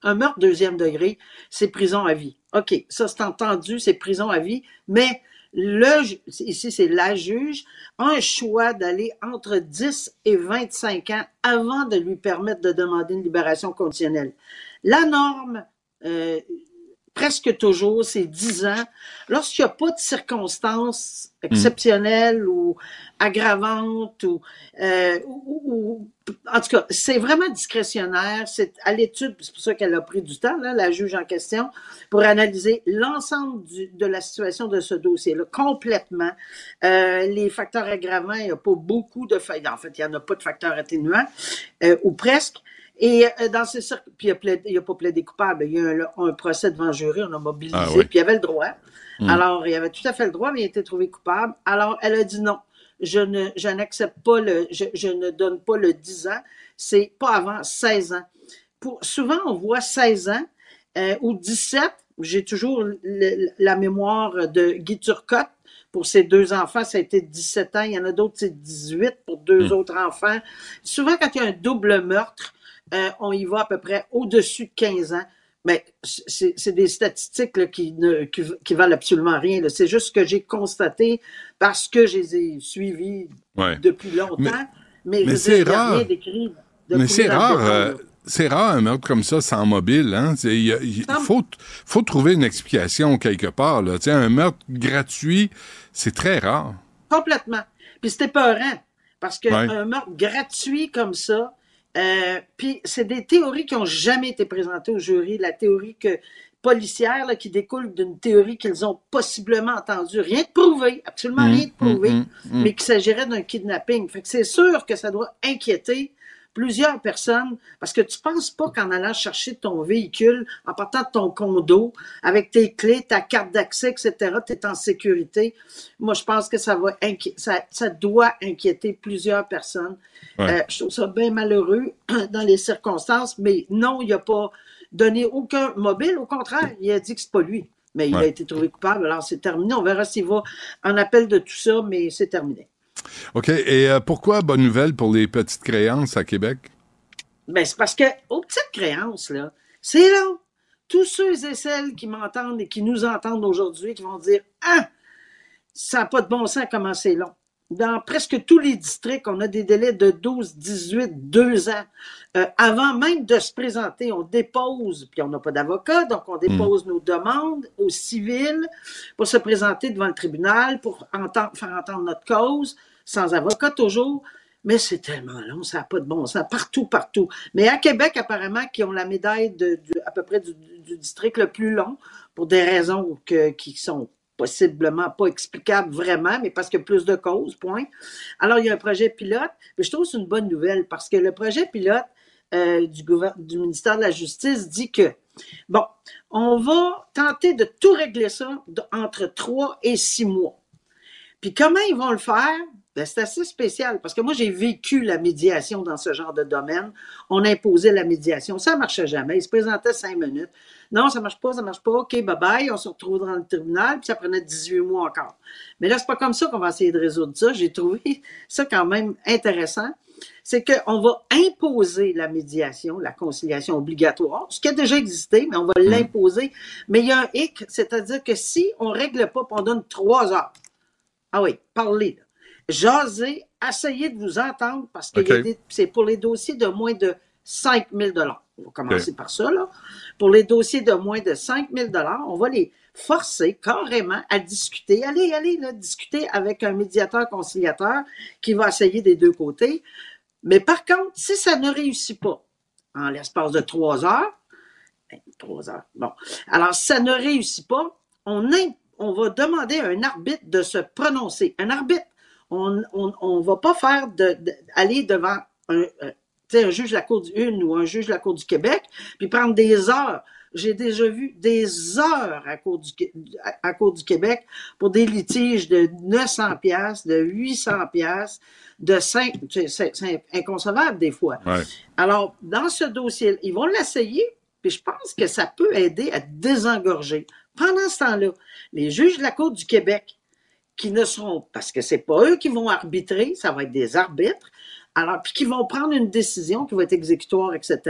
un meurtre deuxième degré, c'est prison à vie. OK, ça c'est entendu, c'est prison à vie, mais le, ici c'est la juge, a un choix d'aller entre 10 et 25 ans avant de lui permettre de demander une libération conditionnelle. La norme, euh, presque toujours, c'est 10 ans. Lorsqu'il n'y a pas de circonstances exceptionnelles ou aggravantes ou, euh, ou- ou- en tout cas, c'est vraiment discrétionnaire. C'est à l'étude, c'est pour ça qu'elle a pris du temps, là, la juge en question, pour analyser l'ensemble de la situation de ce dossier-là, complètement. Euh, les facteurs aggravants, il n'y a pas beaucoup de fa- En fait, il n'y en a pas de facteurs atténuants, euh, ou presque. Et dans ces circ- puis il a, il a pas plaidé coupable. Il y a un, un procès devant le jury, on a mobilisé, Ah oui. puis il avait le droit. Mm. Alors, il avait tout à fait le droit, mais il a été trouvé coupable. Alors, elle a dit non. Je ne, je n'accepte pas le, je, je ne donne pas le 10 ans. C'est pas avant 16 ans. Pour, souvent, on voit 16 ans euh, ou 17. J'ai toujours le- la mémoire de Guy Turcotte. Pour ses deux enfants, ça a été 17 ans. Il y en a d'autres, c'est 18 pour deux Mm. autres enfants. Souvent, quand il y a un double meurtre, euh, on y va à peu près au-dessus de 15 ans. Mais c'est c'est des statistiques là, qui, ne, qui, qui valent absolument rien. C'est juste ce que j'ai constaté parce que je les ai suivis Ouais. depuis longtemps. Mais- c'est rare. Mais c'est rare, euh, c'est rare un meurtre comme ça sans mobile. Hein? Il faut, faut trouver une explication quelque part. Là. Un meurtre gratuit, c'est très rare. Complètement. Puis c'était peurant. Parce qu'un Ouais. meurtre gratuit comme ça, euh, puis c'est des théories qui n'ont jamais été présentées au jury. La théorie que policière là, qui découle d'une théorie qu'ils ont possiblement entendue. Rien de prouvé, absolument Hum, rien de prouvé, hum, hum. mais qu'il s'agirait d'un kidnapping. Fait que c'est sûr que ça doit inquiéter plusieurs personnes parce que tu penses pas qu'en allant chercher ton véhicule, en partant de ton condo, avec tes clés, ta carte d'accès, etc., tu es en sécurité. Moi, je pense que ça va ça, ça doit inquiéter plusieurs personnes. Ouais. Euh, je trouve ça bien malheureux dans les circonstances, mais non, il n'a pas donné aucun mobile. Au contraire, il a dit que c'est pas lui. Mais il a été trouvé coupable, alors c'est terminé. On verra s'il va en appel de tout ça, mais c'est terminé. OK. Et euh, pourquoi bonne nouvelle pour les petites créances à Québec? Ben, c'est parce que aux petites créances, là, c'est long. Tous ceux et celles qui m'entendent et qui nous entendent aujourd'hui, qui vont dire Ah, ça n'a pas de bon sens comment c'est long. Dans presque tous les districts, on a des délais de 12, 18, 2 ans. Euh, avant même de se présenter, on dépose, puis on n'a pas d'avocat, donc on dépose nos demandes au civil pour se présenter devant le tribunal, pour entendre, faire entendre notre cause, sans avocat toujours. Mais c'est tellement long, ça n'a pas de bon sens, partout, partout. Mais à Québec, apparemment, qui ont la médaille de, à peu près du, district le plus long, pour des raisons que, qui sont possiblement pas explicables vraiment, mais parce qu'il y a plus de causes, point. Alors, il y a un projet pilote, mais je trouve que c'est une bonne nouvelle, parce que le projet pilote euh, du, ministère de la Justice dit que, bon, on va tenter de tout régler ça entre trois et six mois. Puis comment ils vont le faire? Ben, c'est assez spécial parce que moi, j'ai vécu la médiation dans ce genre de domaine. On imposait la médiation. Ça ne marchait jamais. Ils se présentaient cinq minutes. Non, ça ne marche pas, ça ne marche pas. OK, bye bye. On se retrouve dans le tribunal. Puis ça prenait 18 mois encore. Mais là, c'est pas comme ça qu'on va essayer de résoudre ça. J'ai trouvé ça quand même intéressant. C'est qu'on va imposer la médiation, la conciliation obligatoire, ce qui a déjà existé, mais on va l'imposer. Mais il y a un hic, c'est-à-dire que si on ne règle pas, on donne trois heures, ah oui, parlez. là. Jasez, essayez de vous entendre parce que c'est pour les dossiers de moins de 5 000 On va commencer par ça. Là. Pour les dossiers de moins de 5 000 on va les forcer carrément à discuter. Allez, allez, là, discuter avec un médiateur conciliateur qui va essayer des deux côtés. Mais par contre, si ça ne réussit pas en l'espace de trois heures, ben, trois heures, bon. Alors, si ça ne réussit pas, on, on va demander à un arbitre de se prononcer. Un arbitre, on ne on, on va pas faire de, de- aller devant un, euh, un juge de la Cour du Une ou un juge de la Cour du Québec, puis prendre des heures. J'ai déjà vu des heures à Cour du, Qué- à, à Cour du Québec pour des litiges de 900 pièces, de 800 pièces, de 5, c'est c'est inconcevable des fois. Ouais. Alors, dans ce dossier, ils vont l'essayer, puis je pense que ça peut aider à désengorger. Pendant ce temps-là, les juges de la Cour du Québec, qui ne seront, parce que c'est pas eux qui vont arbitrer, ça va être des arbitres, alors, puis qui vont prendre une décision qui va être exécutoire, etc.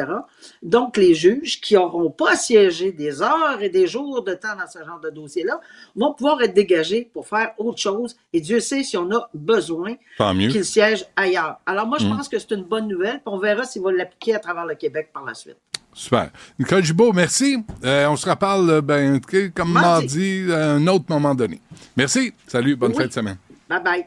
Donc, les juges qui n'auront pas à siéger des heures et des jours de temps dans ce genre de dossier-là vont pouvoir être dégagés pour faire autre chose. Et Dieu sait si on a besoin qu'ils siègent ailleurs. Alors, moi, je Mm. pense que c'est une bonne nouvelle, puis on verra s'il va l'appliquer à travers le Québec par la suite. Super. Nicole Gibault, merci. Euh, on se reparle, euh, ben, comme mardi, Mardi. à un autre moment donné. Merci. Salut. Bonne Oui. fin de semaine. Bye bye.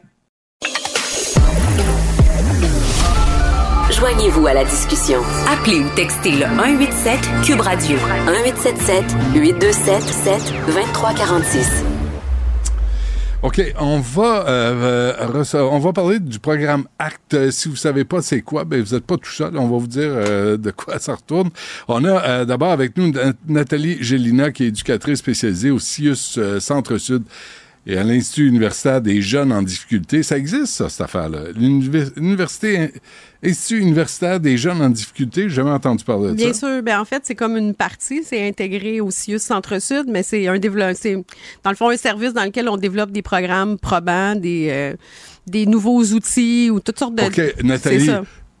Joignez-vous à la discussion. Appelez ou textez le 187 Cube Radio 1877 827 2346. OK, on va euh, euh, on va parler du programme ACT. Euh, Si vous savez pas c'est quoi, ben vous êtes pas tout seul. On va vous dire de quoi ça retourne. On a d'abord avec nous Na- Nathalie Gélina, qui est éducatrice spécialisée au CIUS Centre-Sud et à l'Institut universitaire des jeunes en difficulté. Ça existe, ça, cette affaire-là. L'univer- L'université, Institut universitaire des jeunes en difficulté, j'ai jamais entendu parler de Bien ça. sûr. Ben, en fait, c'est comme une partie. C'est intégré au CIUS Centre-Sud, mais c'est un développement. C'est, dans le fond, un service dans lequel on développe des programmes probants, des, euh, des nouveaux outils ou toutes sortes de. OK, Nathalie.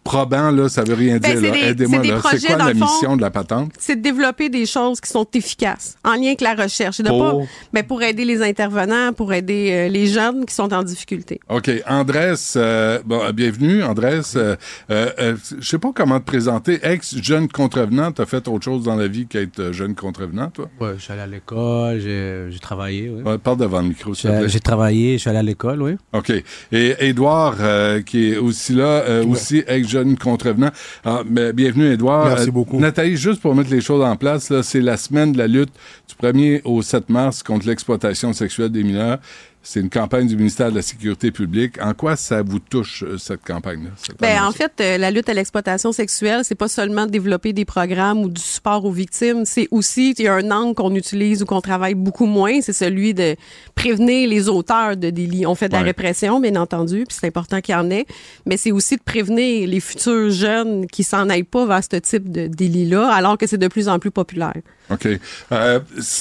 Probant, là, ça veut rien Ben, dire. Aidez-moi, c'est quoi dans la fond, mission de la patente? C'est de développer des choses qui sont efficaces, en lien avec la recherche. Et de Pour? pas, ben, pour aider les intervenants, pour aider euh, les jeunes qui sont en difficulté. OK. Andrés, euh, bon, euh, bienvenue, Andrés. Euh, euh, euh, je sais pas comment te présenter. Ex-jeune contrevenant, t'as fait autre chose dans la vie qu'être jeune contrevenant, toi? Ouais, je suis allé à l'école, j'ai j'ai travaillé, oui. Ouais, parle devant le micro, s'il te J'ai plaît. j'ai travaillé, je suis allé à l'école, oui. OK. Et Édouard, euh, qui est aussi là, euh, aussi ex-jeune jeunes contrevenants. Ah, mais bienvenue, Edouard. Merci beaucoup. Nathalie, juste pour mettre les choses en place, c'est la semaine de la lutte du 1er au 7 mars contre l'exploitation sexuelle des mineurs. C'est une campagne du ministère de la Sécurité publique. En quoi ça vous touche, euh, cette campagne-là? Ben, en fait, euh, la lutte à l'exploitation sexuelle, c'est pas seulement développer des programmes ou du support aux victimes, c'est aussi, il y a un angle qu'on utilise ou qu'on travaille beaucoup moins, c'est celui de prévenir les auteurs de délits. On fait de la répression, bien entendu, puis c'est important qu'il y en ait, mais c'est aussi de prévenir les futurs jeunes qui s'en aillent pas vers ce type de délit-là, alors que c'est de plus en plus populaire. OK. Euh,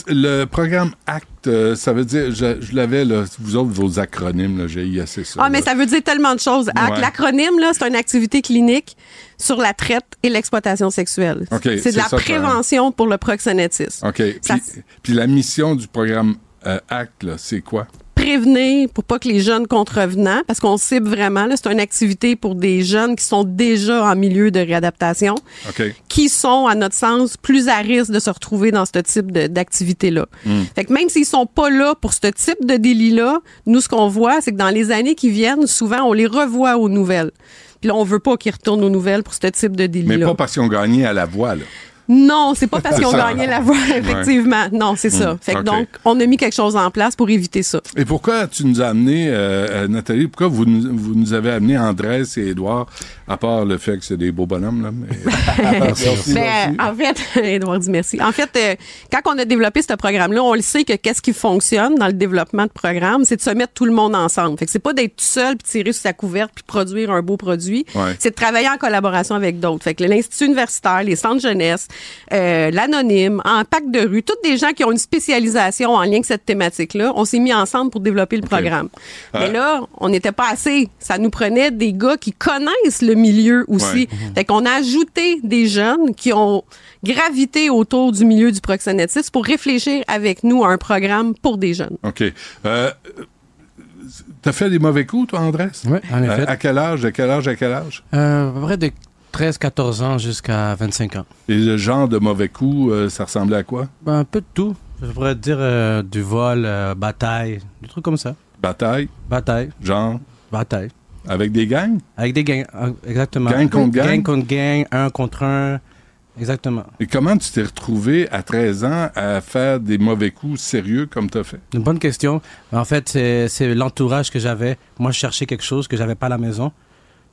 le programme ACT, euh, ça veut dire, je, je l'avais, vous autres, vos acronymes, j'ai assez ça. Ah, mais ça veut dire tellement de choses. ACT, Ouais. L'acronyme, là, c'est une activité clinique sur la traite et l'exploitation sexuelle. OK, c'est de la ça, prévention pour le proxénétisme. OK. Puis, Ça- puis la mission du programme euh, ACT, c'est quoi? Prévenir pour pas que les jeunes contrevenants, parce qu'on cible vraiment, là, c'est une activité pour des jeunes qui sont déjà en milieu de réadaptation, qui sont, à notre sens, plus à risque de se retrouver dans ce type d'activité-là. Hmm. Fait que même s'ils sont pas là pour ce type de délit-là, nous, ce qu'on voit, c'est que dans les années qui viennent, souvent, on les revoit aux nouvelles. Puis là, on veut pas qu'ils retournent aux nouvelles pour ce type de Mais délit-là. pas parce qu'ils ont gagné à la voix, là. Non, c'est pas parce qu'ils ont gagné la voie, effectivement. Non, c'est ça. Hmm. Fait que donc, on a mis quelque chose en place pour éviter ça. Et pourquoi tu nous as amené, euh, euh, Nathalie, pourquoi vous nous, vous nous avez amené Andrés et Édouard, à part le fait que c'est des beaux bonhommes, là? Mais... Ben, en fait, Edouard dit merci. En fait, euh, quand on a développé ce programme-là, on le sait que qu'est-ce qui fonctionne dans le développement de programme, c'est de se mettre tout le monde ensemble. Fait que c'est pas d'être tout seul puis tirer sur sa couverte puis produire un beau produit. Ouais. C'est de travailler en collaboration avec d'autres. Fait que l'Institut universitaire, les centres jeunesse, euh, l'anonyme, Impact de rue, toutes des gens qui ont une spécialisation en lien avec cette thématique-là, on s'est mis ensemble pour développer le programme. Euh, Mais là, on n'était pas assez. Ça nous prenait des gars qui connaissent le milieu aussi. Ouais. Fait qu'on a ajouté des jeunes qui ont gravité autour du milieu du proxénétisme pour réfléchir avec nous à un programme pour des jeunes. OK. Euh, T'as fait des mauvais coups, toi, Andrés? Oui, en effet. Euh, à quel âge, de quel âge à quel âge? Euh, à peu près de 13-14 ans jusqu'à 25 ans. Et le genre de mauvais coups, euh, ça ressemblait à quoi? Ben, un peu de tout. Je pourrais dire euh, du vol, euh, bataille, des trucs comme ça. Bataille? Bataille. Genre? Bataille. Avec des gangs? Avec des gangs, exactement. Gang contre gang? Gang contre gang, un contre un. Exactement. Et comment tu t'es retrouvé à 13 ans à faire des mauvais coups sérieux comme t'as fait? Une bonne question. En fait, c'est c'est l'entourage que j'avais. Moi, je cherchais quelque chose que j'avais pas à la maison.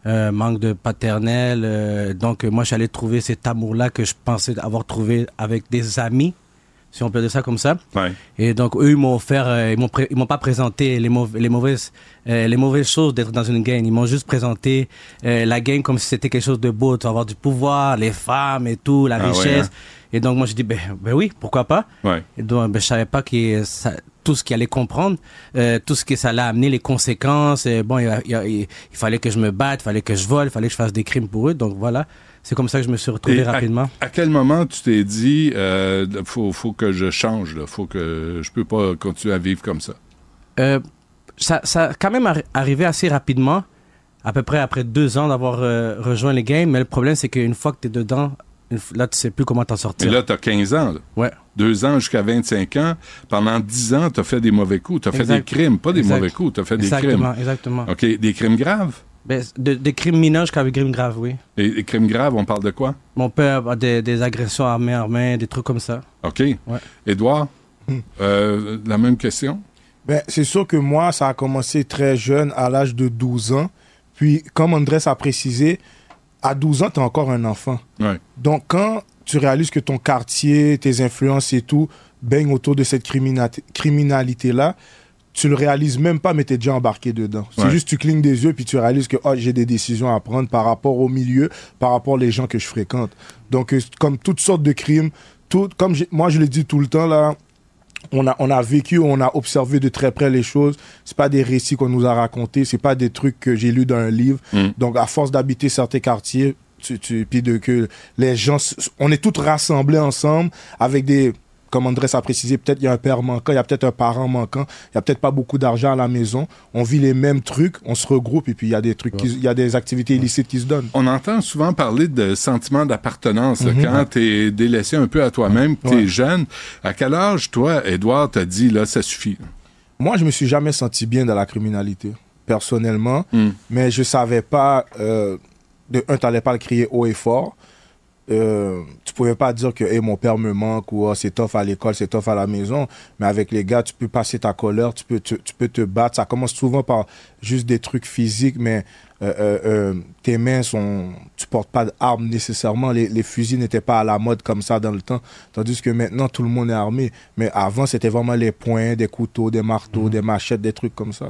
Euh, manque de paternel. euh, donc, moi, j'allais trouver cet amour-là que je pensais avoir trouvé avec des amis, si on peut dire ça comme ça. Ouais. Et donc, eux, ils m'ont offert, euh, ils m'ont pré- ils m'ont pas présenté les, mauvais- les mauvaises, euh, les mauvaises choses d'être dans une gang. Ils m'ont juste présenté euh, la gang comme si c'était quelque chose de beau, tu vas avoir du pouvoir, les femmes et tout, la Ah ouais, richesse. hein? Et donc, moi, je dis, ben, ben oui, pourquoi pas. Ouais. Et donc, ben, je savais pas que ça, tout ce qu'il allait comprendre, euh, tout ce que ça allait amener, les conséquences. Et bon, il- il fallait que je me batte, il fallait que je vole, il fallait que je fasse des crimes pour eux. Donc voilà, c'est comme ça que je me suis retrouvé Et rapidement. À, quel moment tu t'es dit, euh, faut, faut que je change, là, faut que je peux pas continuer à vivre comme ça? Euh, ça, ça a quand même arri- arrivé assez rapidement, à peu près après deux ans d'avoir euh, rejoint les games. Mais le problème, c'est qu'une fois que tu es dedans, là, tu sais plus comment t'en Et sortir. là, t'as 15 ans, là. Ouais. Deux ans jusqu'à 25 ans. Pendant 10 ans, t'as fait des mauvais coups. T'as fait Exact. des crimes, pas des Exact. mauvais coups. T'as fait des Exactement, crimes. exactement. OK. Des crimes graves? Ben, de, des crimes mineurs jusqu'à des crimes graves, oui. Et des crimes graves, on parle de quoi? Mon père a des, des agressions armées, armées, des trucs comme ça. OK. Édouard, euh, la même question? Ben, c'est sûr que moi, ça a commencé très jeune, à l'âge de 12 ans. Puis, comme Andrés a précisé, à 12 ans, tu es encore un enfant. Ouais. Donc, quand tu réalises que ton quartier, tes influences et tout baignent autour de cette criminalité-là, tu le réalises même pas, mais tu es déjà embarqué dedans. C'est juste tu clignes des yeux puis tu réalises que oh, j'ai des décisions à prendre par rapport au milieu, par rapport aux gens que je fréquente. Donc, euh, comme toutes sortes de crimes, tout, comme moi je le dis tout le temps là, on a, on a vécu, on a observé de très près les choses. C'est pas des récits qu'on nous a racontés, c'est pas des trucs que j'ai lus dans un livre. Mm. Donc, à force d'habiter certains quartiers, tu, tu, puis de que les gens, on est tous rassemblés ensemble avec des, comme Andrés a précisé, peut-être il y a un père manquant, il y a peut-être un parent manquant, il y a peut-être pas beaucoup d'argent à la maison. On vit les mêmes trucs, on se regroupe et puis il y a des trucs, il y a des activités illicites qui se donnent. On entend souvent parler de sentiment d'appartenance Mhm. quand tu es délaissé un peu à toi-même, tu es Ouais. jeune. À quel âge, toi, Édouard, t'as dit, là, ça suffit? Moi, je me suis jamais senti bien dans la criminalité, personnellement, Hmm. mais je savais pas. euh, de un, t'allais pas le crier haut et fort. Euh, tu pouvais pas dire que hey, mon père me manque ou oh, c'est tough à l'école, c'est tough à la maison. Mais avec les gars, tu peux passer ta colère, tu peux, tu, tu peux te battre. Ça commence souvent par juste des trucs physiques, mais euh, euh, euh, tes mains sont. Tu portes pas d'armes nécessairement. Les, les fusils n'étaient pas à la mode comme ça dans le temps. Tandis que maintenant, tout le monde est armé. Mais avant, c'était vraiment les poings, des couteaux, des marteaux, des machettes, des trucs comme ça.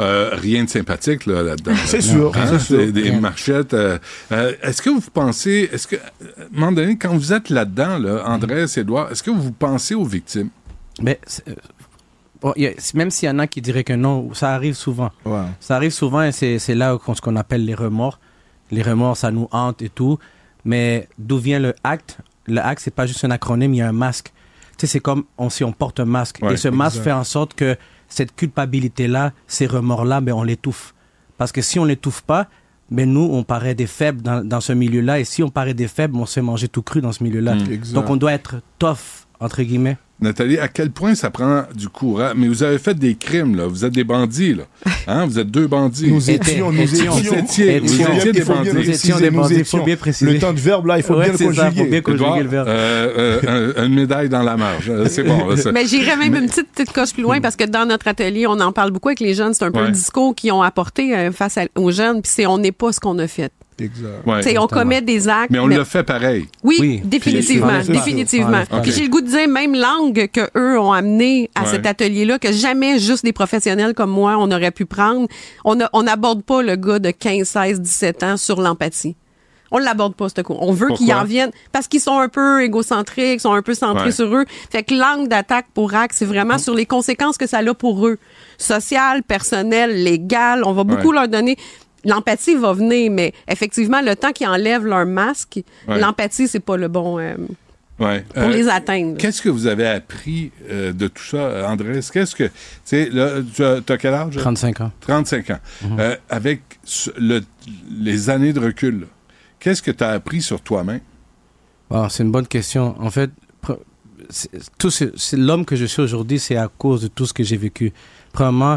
Euh, rien de sympathique là, là-dedans. C'est sûr, c'est sûr. Des, des marchettes. euh, euh, est-ce que vous pensez, est-ce que, à un moment donné, quand vous êtes là-dedans, là, Andrés, Edouard, est-ce que vous pensez aux victimes? Mais euh, bon, il y a- même s'il y en a qui diraient que non, ça arrive souvent. Ouais. Ça arrive souvent et c'est là qu'on- ce qu'on appelle les remords. Les remords, ça nous hante et tout. Mais d'où vient le acte? Le acte, c'est pas juste un acronyme, il y a un masque. Tu sais, c'est comme on, si on porte un masque. Ouais, et ce masque exact. fait en sorte que cette culpabilité-là, ces remords-là, ben, on l'étouffe. Parce que si on l'étouffe pas, ben nous, on paraît des faibles dans, dans ce milieu-là. Et si on paraît des faibles, on se fait manger tout cru dans ce milieu-là. Mm. Donc on doit être tough, entre guillemets? Nathalie, à quel point ça prend du courage? Mais vous avez fait des crimes, là. Vous êtes des bandits, là. Hein? Vous êtes deux bandits. Nous étions, nous étions. étions. Vous étiez- vous étiez des Il faut bien bandits. Nous étions préciser, des bandits, faut étions. bien préciser. Le temps de verbe, là, il faut Ouais, bien le c'est ça, faut conjuguer. bien conjuguer Edouard, le verbe. euh, euh, un- une médaille dans la marge. Euh, C'est bon. Mais j'irais même une petite, petite coche plus loin parce que dans notre atelier, on en parle beaucoup avec les jeunes. C'est un peu Ouais. le discours qu'ils ont apporté euh, face à- aux jeunes. Puis c'est on n'est pas ce qu'on a fait. Exact. Ouais. Tu sais, on commet des actes. Mais on l'a fait pareil. Oui, Oui. définitivement, définitivement. Puis j'ai le goût de dire même langue que eux ont amené à Ouais. cet atelier-là que jamais juste des professionnels comme moi on aurait pu prendre. On a- on n'aborde pas le gars de 15, 16, 17 ans sur l'empathie. On l'aborde pas, ce cours. On veut qu'ils en viennent parce qu'ils sont un peu égocentriques, sont un peu centrés Ouais. sur eux. Fait que l'angle d'attaque pour ACT, c'est vraiment sur les conséquences que ça a pour eux. Sociales, personnelles, légales. On va beaucoup Ouais. leur donner. L'empathie va venir, mais effectivement, le temps qu'ils enlèvent leur masque, Ouais. l'empathie, c'est pas le bon euh, Ouais. pour Euh, les atteindre. Qu'est-ce que vous avez appris euh, de tout ça, Andrés? Qu'est-ce que. Tu sais, là, tu as, t'as quel âge? 35 ans. 35 ans. Euh, avec ce- le- les années de recul, qu'est-ce que tu as appris sur toi-même? Bon, c'est une bonne question. En fait, pre- c'est- tout ce- c'est l'homme que je suis aujourd'hui, c'est à cause de tout ce que j'ai vécu. Premièrement,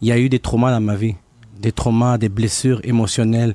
il y a eu des traumas dans ma vie, des traumas, des blessures émotionnelles,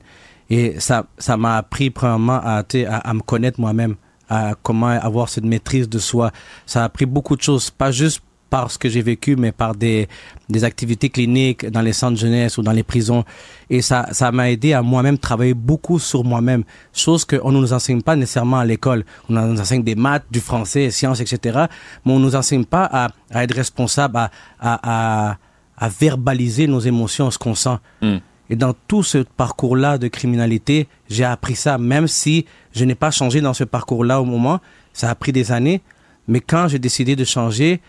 et ça, ça m'a appris premièrement à, à, me connaître moi-même, à comment avoir cette maîtrise de soi. Ça a appris beaucoup de choses, pas juste par ce que j'ai vécu, mais par des, des activités cliniques dans les centres de jeunesse ou dans les prisons. Et ça, ça m'a aidé à moi-même travailler beaucoup sur moi-même, chose qu'on ne nous enseigne pas nécessairement à l'école. On nous enseigne des maths, du français, sciences, etc. Mais on ne nous enseigne pas à, être responsable, à, à, à verbaliser nos émotions, ce qu'on sent. Mm. Et dans tout ce parcours-là de criminalité, j'ai appris ça, même si je n'ai pas changé dans ce parcours-là au moment. Ça a pris des années. Mais quand j'ai décidé de changer,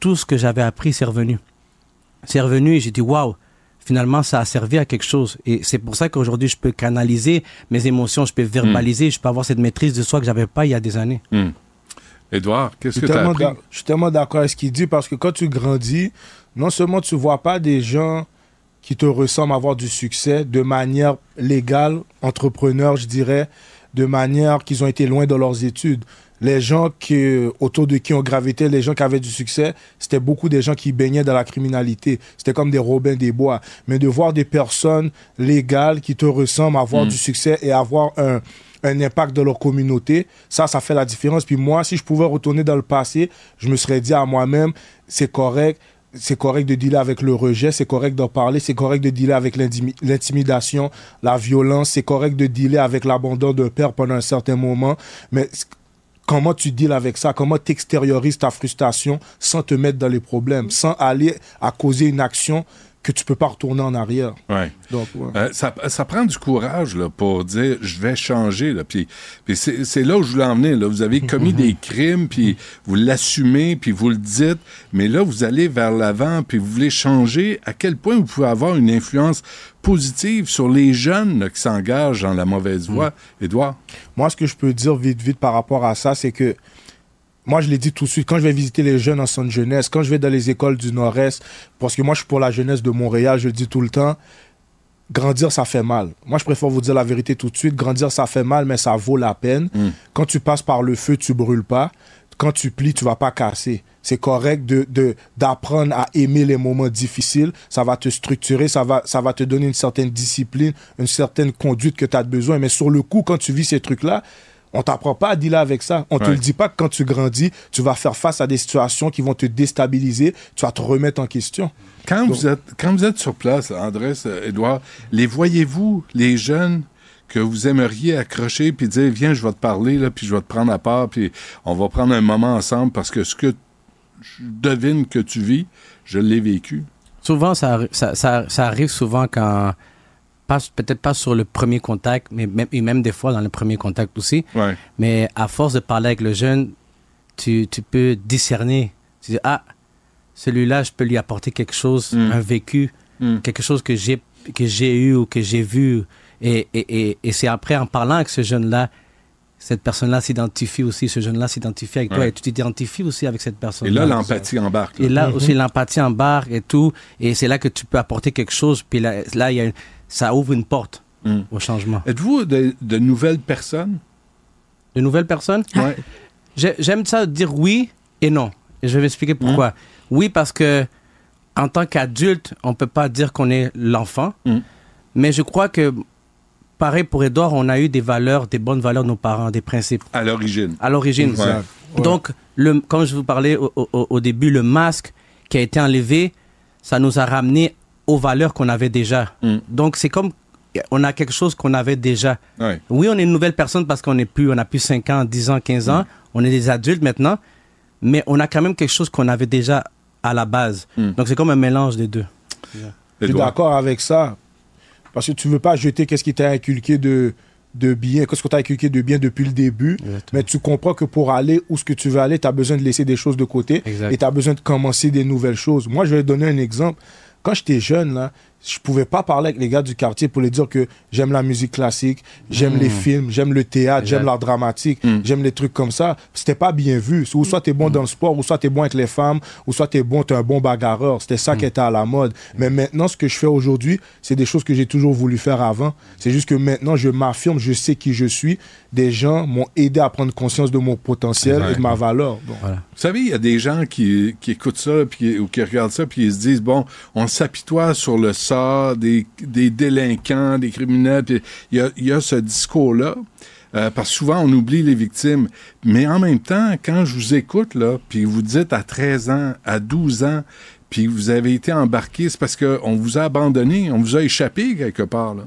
tout ce que j'avais appris, c'est revenu. C'est revenu et j'ai dit, waouh, finalement, ça a servi à quelque chose. Et c'est pour ça qu'aujourd'hui, je peux canaliser mes émotions, je peux verbaliser, je peux avoir cette maîtrise de soi que j'avais pas il y a des années. Hmm. Édouard, Je qu'est-ce que tu as appris? je suis tellement d'accord avec ce qu'il dit parce que quand tu grandis, non seulement tu vois pas des gens qui te ressemblent avoir du succès de manière légale, entrepreneur, je dirais, de manière qu'ils ont été loin de leurs études. Les gens qui, autour de qui on gravité, les gens qui avaient du succès, c'était beaucoup des gens qui baignaient dans la criminalité. C'était comme des Robins des Bois. Mais de voir des personnes légales qui te ressemblent avoir Mm. du succès et avoir un, un impact dans leur communauté, ça, ça fait la différence. Puis moi, si je pouvais retourner dans le passé, je me serais dit à moi-même, c'est correct, c'est correct de dealer avec le rejet, c'est correct d'en parler, c'est correct de dealer avec l'intimi- l'intimidation, la violence, c'est correct de dealer avec l'abandon d'un père pendant un certain moment, mais comment tu deals avec ça, comment tu extériorises ta frustration sans te mettre dans les problèmes, sans aller à causer une action que tu peux pas retourner en arrière. Ouais. Donc, ouais. Euh, ça, ça prend du courage là, pour dire je vais changer. Là. Puis, puis c'est, là où je voulais en venir. Là. Vous avez commis des crimes, puis vous l'assumez, puis vous le dites, mais là, vous allez vers l'avant, puis vous voulez changer. À quel point vous pouvez avoir une influence positive sur les jeunes là, qui s'engagent dans la mauvaise voie? Édouard? Moi, ce que je peux dire vite, vite par rapport à ça, c'est que moi, je l'ai dit tout de suite, quand je vais visiter les jeunes en centre jeunesse, quand je vais dans les écoles du Nord-Est, parce que moi, je suis pour la jeunesse de Montréal, je le dis tout le temps, grandir, ça fait mal. Moi, je préfère vous dire la vérité tout de suite. Grandir, ça fait mal, mais ça vaut la peine. Mm. Quand tu passes par le feu, tu brûles pas. quand tu plies, tu vas pas casser. C'est correct de de- d'apprendre à aimer les moments difficiles. Ça va te structurer, ça va, ça va te donner une certaine discipline, une certaine conduite que tu as besoin. Mais sur le coup, quand tu vis ces trucs-là, on t'apprend pas à dealer avec ça. On te Ouais. le dit pas que quand tu grandis, tu vas faire face à des situations qui vont te déstabiliser, tu vas te remettre en question. Quand, vous êtes, quand vous êtes sur place, Andrés, euh, Édouard, les voyez-vous, les jeunes que vous aimeriez accrocher puis dire viens je vais te parler là puis je vais te prendre à part puis on va prendre un moment ensemble parce que ce que je devine que tu vis je l'ai vécu? Souvent, ça, arri- ça, ça, ça arrive souvent quand, pas- peut-être pas sur le premier contact, mais même, et même des fois dans le premier contact aussi. Ouais. Mais à force de parler avec le jeune, tu, tu peux discerner. Tu dis, ah, celui-là, je peux lui apporter quelque chose, Mm. un vécu, Mm. quelque chose que j'ai, que j'ai eu ou que j'ai vu. Et, et, et, et c'est après, en parlant avec ce jeune-là, cette personne-là s'identifie aussi, ce jeune-là s'identifie avec toi Ouais. et tu t'identifies aussi avec cette personne. et là l'empathie embarque là. Et là Mhm. aussi, l'empathie embarque et tout. Et c'est là que tu peux apporter quelque chose. Puis là, là il y a, ça ouvre une porte Mm. au changement. êtes-vous de, de nouvelles personnes? De nouvelles personnes? Ouais. J'ai- J'aime ça dire oui et non. Et je vais expliquer pourquoi. Oui, parce que en tant qu'adulte, on peut pas dire qu'on est l'enfant. Mm. Mais je crois que, pareil pour Edouard, on a eu des valeurs, des bonnes valeurs de nos parents, des principes. à l'origine À l'origine. Ouais. Donc, le, comme je vous parlais au, au- au début, le masque qui a été enlevé, ça nous a ramené aux valeurs qu'on avait déjà. Mm. Donc, c'est comme on a quelque chose qu'on avait déjà. Ouais. Oui, on est une nouvelle personne parce qu'on est plus, on a plus 5 ans, 10 ans, 15 ans. On est des adultes maintenant. Mais on a quand même quelque chose qu'on avait déjà à la base. Mm. Donc, c'est comme un mélange des deux. Je suis d'accord avec ça. Parce que tu veux pas jeter qu'est-ce qui t'a inculqué de, de bien, qu'est-ce que t'as inculqué de bien depuis le début. Mais tu comprends que pour aller où ce que tu veux aller, tu as besoin de laisser des choses de côté. Exact. Et tu as besoin de commencer des nouvelles choses. Moi, je vais te donner un exemple. Quand j'étais jeune, là, je pouvais pas parler avec les gars du quartier pour les dire que j'aime la musique classique, j'aime les films, j'aime le théâtre, j'aime l'art dramatique, Mm. j'aime les trucs comme ça. C'était pas bien vu. Ou soit tu es bon dans le sport, ou soit tu es bon avec les femmes, ou soit tu es bon, tu es un bon bagarreur. C'était ça qui était à la mode. Mais maintenant, ce que je fais aujourd'hui, c'est des choses que j'ai toujours voulu faire avant. C'est juste que maintenant, je m'affirme, je sais qui je suis. Des gens m'ont aidé à prendre conscience de mon potentiel et de ma valeur. Donc, Voilà. Vous savez, il y a des gens qui, qui écoutent ça puis, ou qui regardent ça puis ils se disent bon, on s'apitoie sur le des, des délinquants, des criminels. il y y a ce discours-là. euh, parce que souvent, on oublie les victimes. Mais en même temps, quand je vous écoute, là, puis vous dites à 13 ans, à 12 ans, puis vous avez été embarqué, c'est parce qu'on vous a abandonné, on vous a échappé quelque part. Là.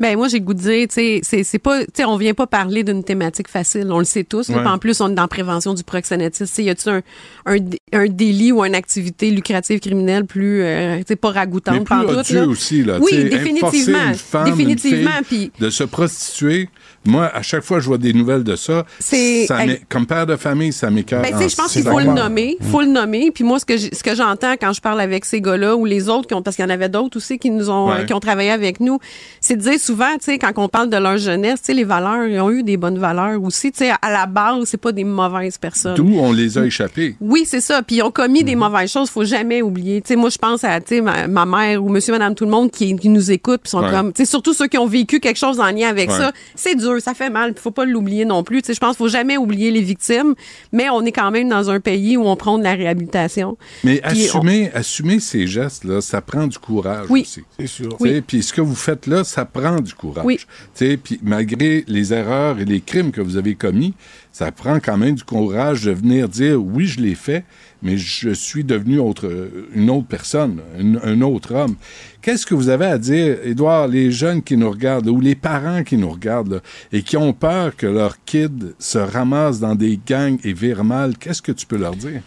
Ben moi j'ai le goût de dire, tu sais, c'est pas, tu sais, on vient pas parler d'une thématique facile, on le sait tous. Ouais. En plus, on est dans la prévention du proxénétisme. Y a-tu un, un, dé- un délit ou une activité lucrative criminelle plus, euh, tu sais, pas Mais ragoûtante plus pantoute, odieux là? aussi. Là, Oui, définitivement, forcer une femme, une définitivement, fille puis- de se prostituer. Moi, à chaque fois que je vois des nouvelles de ça, C'est- comme père de famille, ça m'écoeure. Ben, tu sais, je pense en qu'il faut le nommer. faut le nommer. Puis moi, ce que ce que j'entends quand je parle avec ces gars-là ou les autres, qui ont, parce qu'il y en avait d'autres aussi qui nous ont, Ouais. qui ont travaillé avec nous, c'est dire souvent, tu sais, quand on parle de leur jeunesse, tu sais, les valeurs, ils ont eu des bonnes valeurs aussi. Tu sais, à la base, c'est pas des mauvaises personnes. D'où on les a échappés. Oui, c'est ça. Puis ils ont commis des mauvaises choses, faut jamais oublier. Tu sais, moi, je pense à tu sais, ma, ma mère ou monsieur, madame, tout le monde qui, qui nous écoute, puis sont Ouais. comme, tu sais, surtout ceux qui ont vécu quelque chose en lien avec Ouais. ça. C'est dur, ça fait mal, puis faut pas l'oublier non plus. Tu sais, je pense qu'il faut jamais oublier les victimes, mais on est quand même dans un pays où on prend de la réhabilitation. Mais on- assumer, assumer ces gestes-là, ça prend du courage Oui. aussi. c'est sûr. Sais, Puis ce que vous faites là, ça prend du courage. Oui. Tu sais, Puis malgré les erreurs et les crimes que vous avez commis, ça prend quand même du courage de venir dire oui, je l'ai fait, mais je suis devenu autre, une autre personne, un, un autre homme. Qu'est-ce que vous avez à dire, Édouard, les jeunes qui nous regardent ou les parents qui nous regardent là, et qui ont peur que leur kid se ramasse dans des gangs et vire mal, qu'est-ce que tu peux leur dire?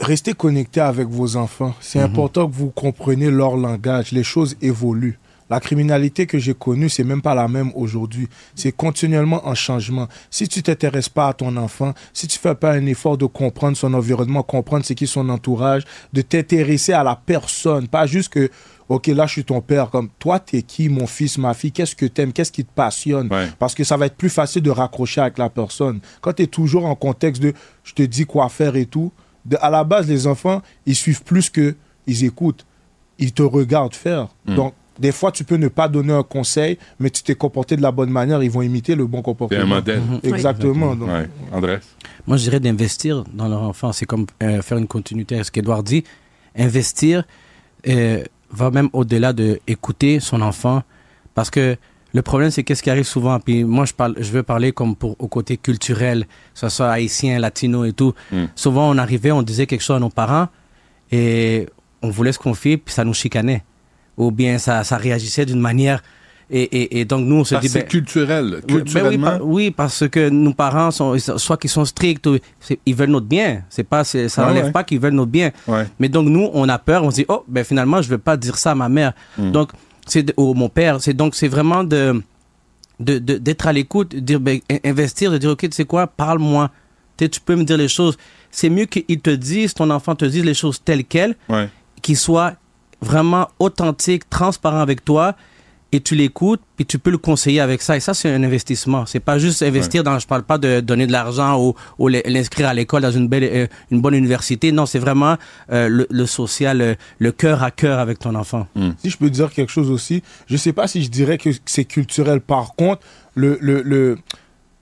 Restez connecté avec vos enfants. C'est important que vous compreniez leur langage. Les choses évoluent. La criminalité que j'ai connue, c'est même pas la même aujourd'hui. C'est continuellement en changement. Si tu t'intéresses pas à ton enfant, si tu fais pas un effort de comprendre son environnement, comprendre ce qui est son entourage, de t'intéresser à la personne, pas juste que, ok, là, je suis ton père, comme, toi, t'es qui, mon fils, ma fille, qu'est-ce que t'aimes, qu'est-ce qui te passionne? Ouais. Parce que ça va être plus facile de raccrocher avec la personne. Quand tu es toujours en contexte de je te dis quoi faire et tout, de- à la base, les enfants, ils suivent plus que ils écoutent. Ils te regardent faire. Mm. Donc, des fois, tu peux ne pas donner un conseil, mais tu t'es comporté de la bonne manière, ils vont imiter le bon C'est comportement. un modèle. Exactement. donc. Ouais. Andrés? Moi, je dirais d'investir dans leur enfant. C'est comme euh, faire une continuité à ce qu'Edouard dit. Investir euh, va même au-delà de écouter son enfant. Parce que le problème, c'est qu'est-ce qui arrive souvent? Puis moi, je, parle, je veux parler comme pour, au côté culturel, que ce soit haïtien, latino et tout. Mm. Souvent, on arrivait, on disait quelque chose à nos parents et on voulait se confier, puis ça nous chicanait. Ou bien ça, ça réagissait d'une manière. Et, et, et donc, nous, on se Parce dit. ben, culturel. oui, ben oui, Culturellement. par- oui, parce que nos parents sont soit qu'ils sont stricts, ou ils veulent notre bien. C'est pas, c'est- ça Ouais, n'enlève ouais. pas qu'ils veulent notre bien. Ouais. Mais donc nous, on a peur. On se dit oh ben finalement je vais pas dire ça à ma mère. Mm. Donc c'est ou mon père. C'est donc c'est vraiment de de- de- d'être à l'écoute, dire ben, in- investir, de dire ok tu sais quoi, parle-moi. Tu peux me dire les choses. C'est mieux qu'il te dise, ton enfant te dise les choses telles quelles, Ouais. qu'il soit vraiment authentique, transparent avec toi, et tu l'écoutes, puis tu peux le conseiller avec ça. Et ça, c'est un investissement. C'est pas juste investir dans, je parle pas de donner de l'argent ou, ou l'in- l'inscrire à l'école dans une belle, euh, une bonne université. Non, c'est vraiment euh, le, le social, le cœur à cœur avec ton enfant. Si je peux dire quelque chose aussi, je sais pas si je dirais que c'est culturel. Par contre, le, le, le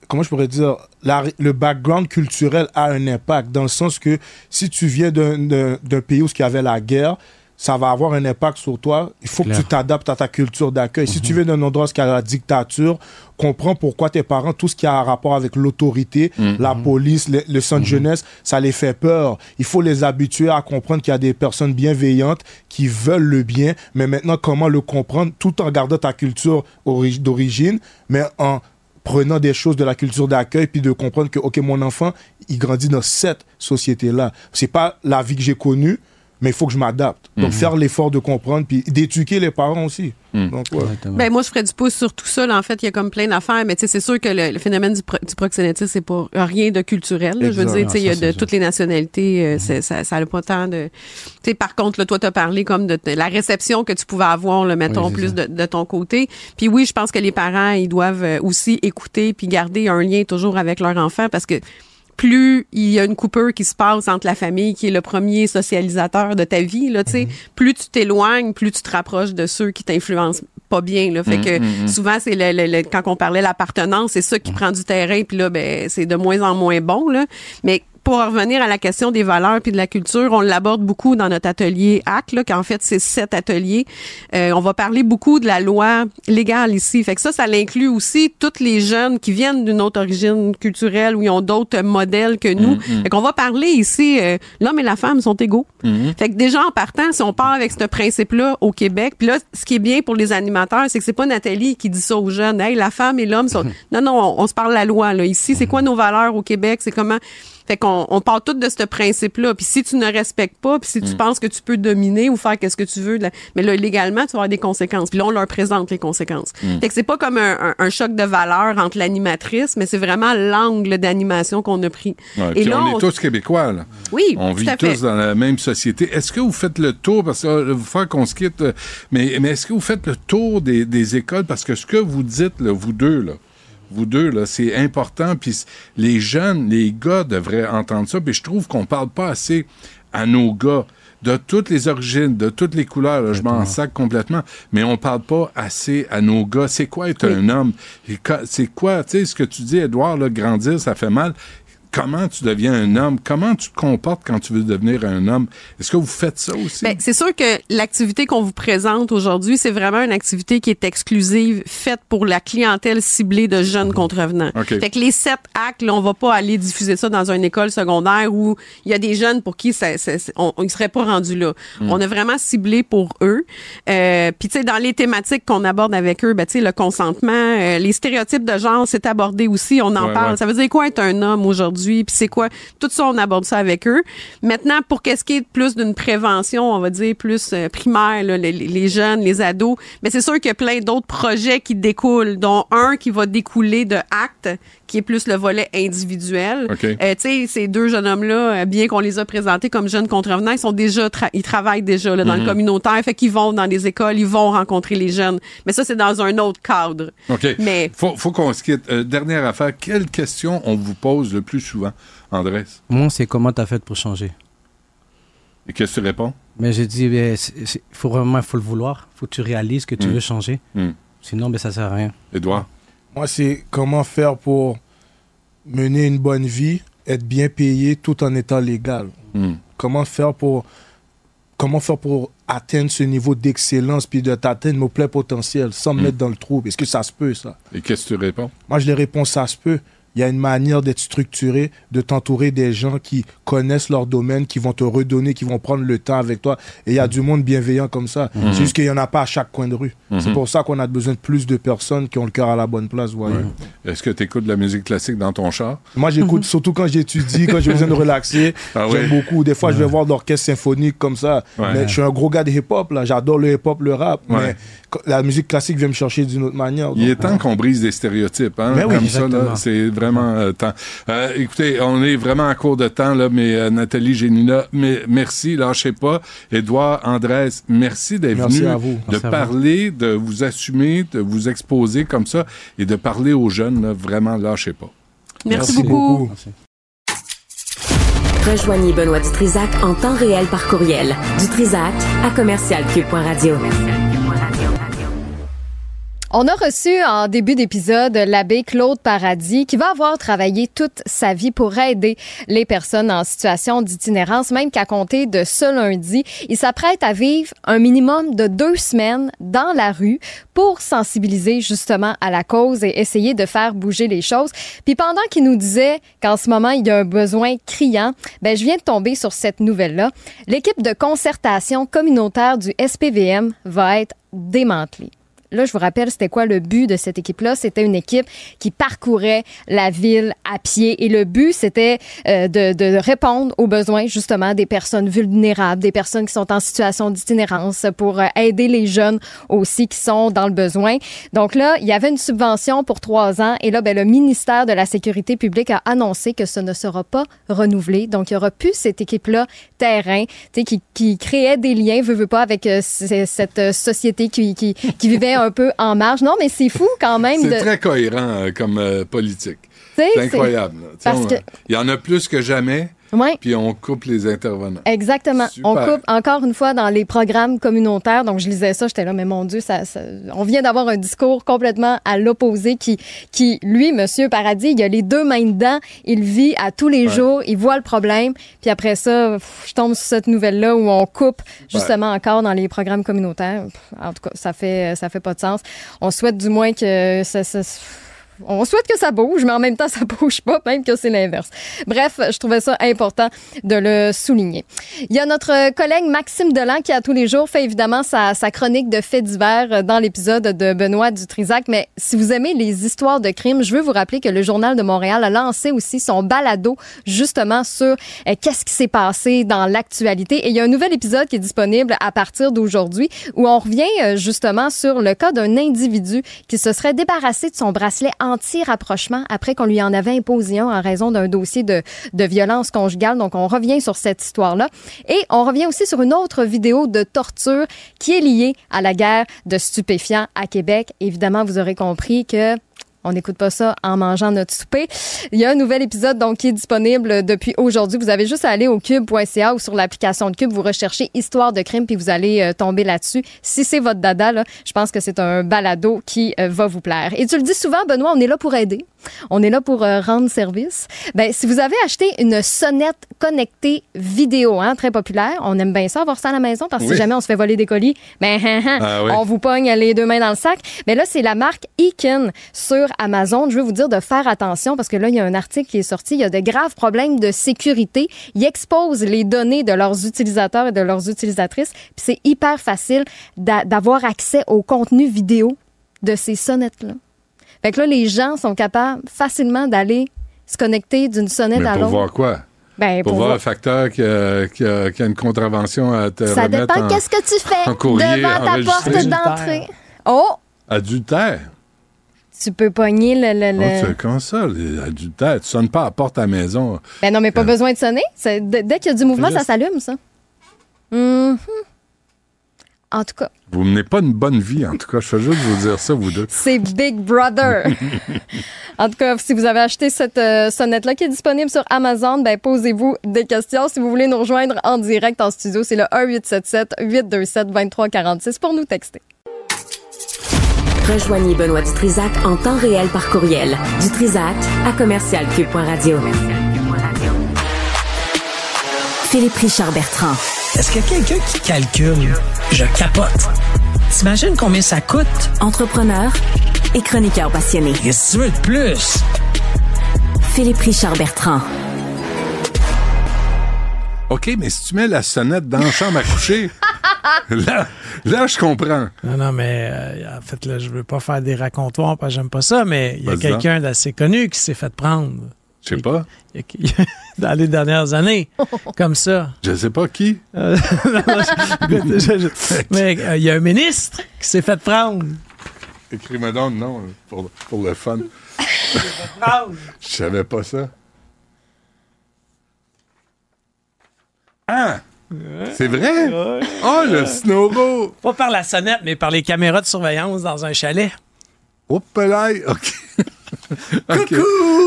comment je pourrais dire, la- le background culturel a un impact dans le sens que si tu viens d'un- d'un d'un pays où il y avait la guerre, ça va avoir un impact sur toi. Il faut que tu t'adaptes à ta culture d'accueil. Si tu viens d'un endroit où il y a la dictature, comprends pourquoi tes parents, tout ce qui a un rapport avec l'autorité, la police, le, le centre jeunesse, ça les fait peur. Il faut les habituer à comprendre qu'il y a des personnes bienveillantes qui veulent le bien, mais maintenant, comment le comprendre tout en gardant ta culture ori- d'origine, mais en prenant des choses de la culture d'accueil puis de comprendre que ok mon enfant il grandit dans cette société là c'est pas la vie que j'ai connue mais il faut que je m'adapte donc Mhm. faire l'effort de comprendre puis d'éduquer les parents aussi Mhm. donc ouais. Ben moi, je ferais du pouce sur tout ça. là. En fait, il y a comme plein d'affaires, mais tu sais, c'est sûr que le, le phénomène du, pro- du proxénétisme, c'est pas rien de culturel. là. Je veux dire, tu sais, il y a de toutes les nationalités, euh, c'est- ça, ça a pas tant de. Tu sais, par contre, là, toi, t'as parlé comme de, la réception que tu pouvais avoir, le mettons Oui, plus de, de ton côté. Puis oui, je pense que les parents, ils doivent euh, aussi écouter puis garder un lien toujours avec leur enfant parce que plus il y a une coupure qui se passe entre la famille qui est le premier socialisateur de ta vie là tu sais plus tu t'éloignes plus tu te rapproches de ceux qui t'influencent pas bien là. Fait que souvent c'est le, le- le- quand on parlait l'appartenance c'est ça qui prend du terrain puis là ben c'est de moins en moins bon là. Mais pour en revenir à la question des valeurs puis de la culture, on l'aborde beaucoup dans notre atelier ACT, là, qu'en fait, c'est sept ateliers. Euh, on va parler beaucoup de la loi légale ici. Fait que ça, ça l'inclut aussi toutes les jeunes qui viennent d'une autre origine culturelle ou ils ont d'autres modèles que nous. Fait qu'on va parler ici, euh, l'homme et la femme sont égaux. Fait que déjà, en partant, si on part avec ce principe-là au Québec, puis là, ce qui est bien pour les animateurs, c'est que c'est pas Nathalie qui dit ça aux jeunes. Hey, la femme et l'homme sont... Non, non, on, on se parle la loi, là. Ici, c'est quoi nos valeurs au Québec? C'est comment... Fait qu'on on part tout de ce principe-là. Puis si tu ne respectes pas, puis si tu penses que tu peux dominer ou faire qu'est-ce que tu veux, mais là, légalement, tu vas avoir des conséquences. Puis là, on leur présente les conséquences. Fait que c'est pas comme un, un- un choc de valeur entre l'animatrice, mais c'est vraiment l'angle d'animation qu'on a pris. Ouais, Et là, on on- est tous québécois, là. Oui, On vit tous dans la même société. Est-ce que vous faites le tour, parce que euh, vous faire qu'on se quitte, euh, mais, mais est-ce que vous faites le tour des, des écoles? Parce que ce que vous dites, là, vous deux, là, vous deux, là, c'est important. Puis les jeunes, les gars devraient entendre ça. Puis je trouve qu'on parle pas assez à nos gars de toutes les origines, de toutes les couleurs. là, je m'en sac complètement. Mais on parle pas assez à nos gars. C'est quoi être un homme? C'est quoi, tu sais, ce que tu dis, Edouard, là, grandir, ça fait mal. Comment tu deviens un homme? Comment tu te comportes quand tu veux devenir un homme? Est-ce que vous faites ça aussi? Ben, c'est sûr que l'activité qu'on vous présente aujourd'hui, c'est vraiment une activité qui est exclusive, faite pour la clientèle ciblée de jeunes contrevenants. OK. Fait que les sept actes, là, on va pas aller diffuser ça dans une école secondaire où il y a des jeunes pour qui ça, ça- ça- on, ils seraient pas rendus là. On a vraiment ciblé pour eux. Euh, Puis tu sais, dans les thématiques qu'on aborde avec eux, ben tu sais, le consentement, euh, les stéréotypes de genre, c'est abordé aussi. On en Ouais, parle. ouais. Ça veut dire quoi être un homme aujourd'hui? Puis c'est quoi? Tout ça, on aborde ça avec eux. Maintenant, pour qu'est-ce qui est plus d'une prévention, on va dire plus euh, primaire, les, les jeunes, les ados, mais c'est sûr qu'il y a plein d'autres projets qui découlent, dont un qui va découler de actes, qui est plus le volet individuel. Euh, tu sais, ces deux jeunes hommes-là, euh, bien qu'on les a présentés comme jeunes contrevenants, ils sont déjà, tra- ils travaillent déjà là, dans Mhm. le communautaire, fait qu'ils vont dans les écoles, ils vont rencontrer les jeunes. Mais ça, c'est dans un autre cadre. OK. Mais Faut, faut qu'on se quitte. Euh, dernière affaire. Quelle question on vous pose le plus souvent, Andrés? Moi, c'est comment t'as fait pour changer? Et qu'est-ce que tu réponds? Mais j'ai dit, il faut vraiment faut le vouloir. faut que tu réalises que tu Mm. veux changer. Mm. Sinon, ben, ça sert à rien. Edouard? Moi, c'est comment faire pour mener une bonne vie, être bien payé tout en étant légal. Hmm. Comment faire pour comment faire pour atteindre ce niveau d'excellence puis de t'atteindre mon plein potentiel sans me Hmm. mettre dans le trou? Est-ce que ça se peut, ça? Et qu'est-ce que tu réponds? Moi, je les réponds, ça se peut. Il y a une manière d'être structuré, de t'entourer des gens qui connaissent leur domaine, qui vont te redonner, qui vont prendre le temps avec toi. Et il y a du monde bienveillant comme ça. Mhm. C'est juste qu'il n'y en a pas à chaque coin de rue. Mhm. C'est pour ça qu'on a besoin de plus de personnes qui ont le cœur à la bonne place. Est-ce que tu écoutes de la musique classique dans ton char? Moi, j'écoute surtout quand j'étudie, quand j'ai besoin de relaxer. Ah J'aime oui? beaucoup. Des fois, je vais voir d'orchestre symphonique comme ça. Ouais. Mais je suis un gros gars de hip-hop, là. J'adore le hip-hop, le rap. Ouais. Mais la musique classique vient me chercher d'une autre manière. Il est temps qu'on brise des stéréotypes, hein? Mais oui, comme ça, là, c'est vraiment euh, temps. Euh, écoutez, on est vraiment à court de temps, là, mais euh, Nathalie Génina, mais, merci, lâchez pas. Édouard, Andrés, merci d'être Merci venu, à vous. de Merci à vous. parler, de vous assumer, de vous exposer comme ça et de parler aux jeunes, là, vraiment, lâchez pas. Merci, beaucoup. Rejoignez Benoît Dutrisac en temps réel par courriel. Dutrisac à commercialcube.radio. On a reçu en début d'épisode l'abbé Claude Paradis qui va avoir travaillé toute sa vie pour aider les personnes en situation d'itinérance, même qu'à compter de ce lundi, il s'apprête à vivre un minimum de deux semaines dans la rue pour sensibiliser justement à la cause et essayer de faire bouger les choses. Puis pendant qu'il nous disait qu'en ce moment, il y a un besoin criant, ben, je viens de tomber sur cette nouvelle-là. L'équipe de concertation communautaire du SPVM va être démantelée. Là, je vous rappelle, c'était quoi le but de cette équipe-là? C'était une équipe qui parcourait la ville à pied. Et le but, c'était euh, de, de répondre aux besoins, justement, des personnes vulnérables, des personnes qui sont en situation d'itinérance pour euh, aider les jeunes aussi qui sont dans le besoin. Donc là, il y avait une subvention pour trois ans. Et là, ben, le ministère de la Sécurité publique a annoncé que ce ne sera pas renouvelé. Donc, il y aura plus cette équipe-là terrain, tu qui, qui créait des liens, veut, veut pas, avec euh, cette euh, société qui, qui, qui vivait un peu en marge. Non, mais c'est fou quand même. C'est de... très cohérent euh, comme euh, politique. C'est incroyable. parce on- que- Il y en a plus que jamais, Ouais. puis on coupe les intervenants. Exactement. Super. On coupe encore une fois dans les programmes communautaires. Donc, je lisais ça, j'étais là, mais mon Dieu, ça, ça- on vient d'avoir un discours complètement à l'opposé qui, qui, lui, Monsieur Paradis, il a les deux mains dedans. Il vit à tous les Ouais. jours. Il voit le problème. Puis après ça, je tombe sur cette nouvelle-là où on coupe justement encore dans les programmes communautaires. En tout cas, ça fait, ça fait pas de sens. On souhaite du moins que ça, ça on souhaite que ça bouge, mais en même temps, ça bouge pas, même que c'est l'inverse. Bref, je trouvais ça important de le souligner. Il y a notre collègue Maxime Delan qui, à tous les jours, fait évidemment sa, chronique de faits divers dans l'épisode de Benoît Dutrisac. Mais si vous aimez les histoires de crimes, je veux vous rappeler que le Journal de Montréal a lancé aussi son balado, justement, sur euh, qu'est-ce qui s'est passé dans l'actualité. Et il y a un nouvel épisode qui est disponible à partir d'aujourd'hui où on revient euh, justement sur le cas d'un individu qui se serait débarrassé de son bracelet anti-rapprochement après qu'on lui en avait imposé un en raison d'un dossier de, de violence conjugale. Donc, on revient sur cette histoire-là. Et on revient aussi sur une autre vidéo de torture qui est liée à la guerre de stupéfiants à Québec. Évidemment, vous aurez compris que on n'écoute pas ça en mangeant notre souper. Il y a un nouvel épisode donc qui est disponible depuis aujourd'hui. Vous avez juste à aller au cube.ca ou sur l'application de Cube, vous recherchez Histoire de crime puis vous allez euh, tomber là-dessus. Si c'est votre dada je pense que c'est un balado qui euh, va vous plaire. Et tu le dis souvent Benoît, on est là pour aider. On est là pour euh, rendre service. Ben si vous avez acheté une sonnette connectée vidéo hein, très populaire, on aime bien ça avoir ça à la maison parce que Oui. si jamais on se fait voler des colis, ben hein, hein, Ah oui. on vous pogne les deux mains dans le sac. Mais là, c'est la marque Eakin sur Amazon. Je veux vous dire de faire attention parce que là, il y a un article qui est sorti. Il y a de graves problèmes de sécurité. Ils exposent les données de leurs utilisateurs et de leurs utilisatrices. Puis c'est hyper facile d'a- d'avoir accès au contenu vidéo de ces sonnettes-là. Fait que là, les gens sont capables facilement d'aller se connecter d'une sonnette Mais à pour l'autre. voir quoi? Ben, pour, pour voir voir- le facteur qui a, qui a- qui a une contravention à te Ça remettre dépend en qu'est-ce que tu fais courrier devant ta porte d'entrée. Oh! adultère. Tu peux pogner le... le, le- Oh, tu- comment ça, les adultères? Tu sonnes pas à la porte à la maison. Ben non, mais pas besoin de sonner. Dès qu'il y a du mouvement, Juste- ça s'allume, ça. Mhm. En tout cas, Vous menez pas une bonne vie, en tout cas. Je fais juste vous dire ça, vous deux. c'est Big Brother. en tout cas, si vous avez acheté cette euh, sonnette-là qui est disponible sur Amazon, ben posez-vous des questions. Si vous voulez nous rejoindre en direct en studio, c'est le 1-877-827-2346 pour nous texter. Rejoignez Benoît Dutrisac en temps réel par courriel. Dutrisac à commercialcube.radio. Philippe Richard Bertrand. Est-ce qu'il y a quelqu'un qui calcule? Je capote. T'imagines combien ça coûte? Entrepreneur et chroniqueur passionné. Qu'est-ce que tu veux de plus? Philippe Richard Bertrand. OK, mais si tu mets la sonnette dans la chambre à coucher, là, là, je comprends. Non, non, mais euh, en fait, là, je veux pas faire des racontoirs parce que j'aime pas ça, mais il y a quelqu'un d'assez connu qui s'est fait prendre. Je sais pas. Il y a- Dans les dernières années, comme ça. Je sais pas qui. Euh, non, non, je- je- je- mais euh, il y a un ministre qui s'est fait prendre. Écris-moi donc, non, pour, pour le fun. Je savais pas ça. Ah! C'est vrai? Oh, le snowball! Pas par la sonnette, mais par les caméras de surveillance dans un chalet. Hop là! OK. OK.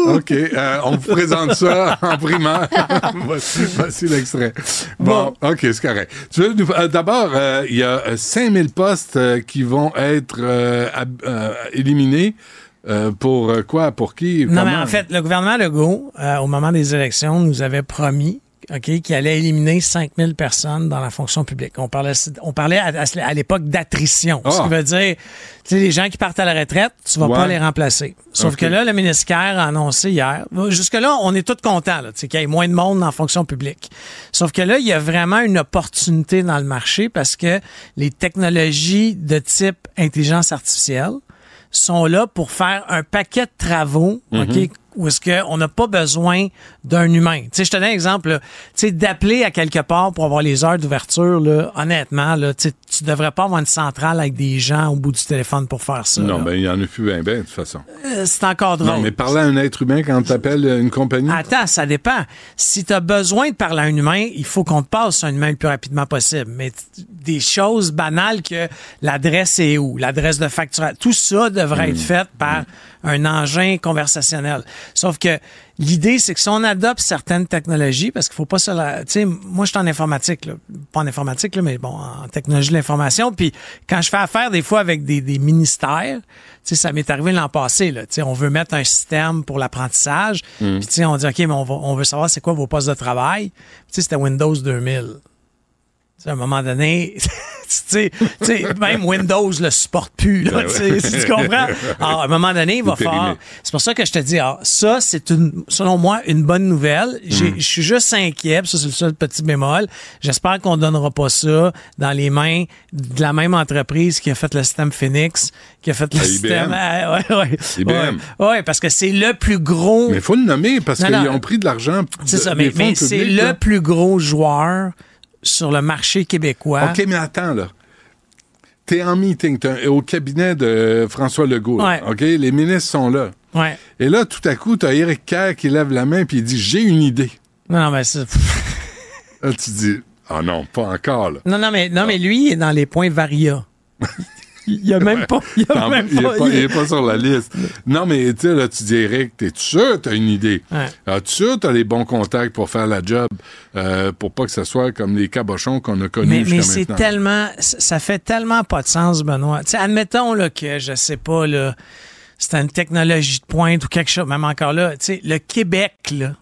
OK. euh, on vous présente ça en primaire. voici voici l'extrait. Bon, OK, c'est correct. Euh, D'abord, euh, il y a euh, 5000 postes qui vont être éliminés. Pour quoi? Pour qui? Non, mais en fait, le gouvernement Legault, au moment des élections, nous avait promis OK, qu'il allait éliminer 5000 personnes dans la fonction publique. On parlait, on parlait à, l'époque d'attrition. Ce Ah. qui veut dire, tu sais, les gens qui partent à la retraite, tu vas Ouais. pas les remplacer. Sauf que là, le ministère a annoncé hier, jusque-là, on est tous contents là, tu sais, qu'il y ait moins de monde dans la fonction publique. Sauf que là, il y a vraiment une opportunité dans le marché parce que les technologies de type intelligence artificielle sont là pour faire un paquet de travaux, Mhm. OK, où est-ce qu'on n'a pas besoin d'un humain. Tu sais, je te donne un exemple, tu sais, d'appeler à quelque part pour avoir les heures d'ouverture, là, honnêtement, là, tu tu devrais pas avoir une centrale avec des gens au bout du téléphone pour faire ça. Non, là. ben, il y en a plus bien, ben, de toute façon. Euh, c'est encore drôle. Non, mais parler à un être humain quand t'appelles une compagnie. Attends, ça dépend. Si tu as besoin de parler à un humain, il faut qu'on te passe un humain le plus rapidement possible. Mais des choses banales que l'adresse est où, l'adresse de facture, tout ça devrait être fait par un engin conversationnel. Sauf que l'idée, c'est que si on adopte certaines technologies, parce qu'il faut pas se la... Tu sais, moi, je suis en informatique, là. pas en informatique, là, mais bon, en technologie de l'information. Puis quand je fais affaire des fois avec des, des ministères, tu sais, ça m'est arrivé l'an passé, là. Tu sais, on veut mettre un système pour l'apprentissage. Mm. Puis tu sais, on dit, OK, mais on, va- on veut savoir c'est quoi vos postes de travail. Tu sais, c'était Windows 2000. À un moment donné, tu sais, tu sais, même Windows le supporte plus, là, Ben si tu comprends. Alors, à un moment donné, il va falloir... C'est pour ça que je te dis, alors, ça, c'est une, selon moi, une bonne nouvelle. J'ai- Mm. Je suis juste inquiet, ça, c'est le seul petit bémol. J'espère qu'on donnera pas ça dans les mains de la même entreprise qui a fait le système Phoenix, qui a fait le À système... IBM. Ah, ouais, ouais. IBM. Ouais, ouais, parce que c'est le plus gros... Mais il faut le nommer parce qu'ils ont pris de l'argent. C'est ça, mais, mais c'est le là. plus gros joueur sur le marché québécois. OK, mais attends, là. T'es en meeting t'es au cabinet de François Legault. Ouais. OK? Les ministres sont là. Ouais. Et là, tout à coup, t'as Éric Kerr qui lève la main puis il dit J'ai une idée. Non, mais c'est... Là, tu dis Ah non, pas encore, là. Non, non, mais, non, mais lui, il est dans les points varia. il y a même pas... Il y a même il, est pas... il- est pas sur la liste. Non, mais tu sais, là, tu dis, Eric, t'es sûr que t'as une idée? Ouais. Tu sûr t'as les bons contacts pour faire la job, euh, pour pas que ce soit comme les cabochons qu'on a connus Mais, mais c'est tellement... Ça fait tellement pas de sens, Benoît. Tu sais, admettons là, que, je sais pas, là, c'est une technologie de pointe ou quelque chose, même encore là, tu sais, le Québec, là,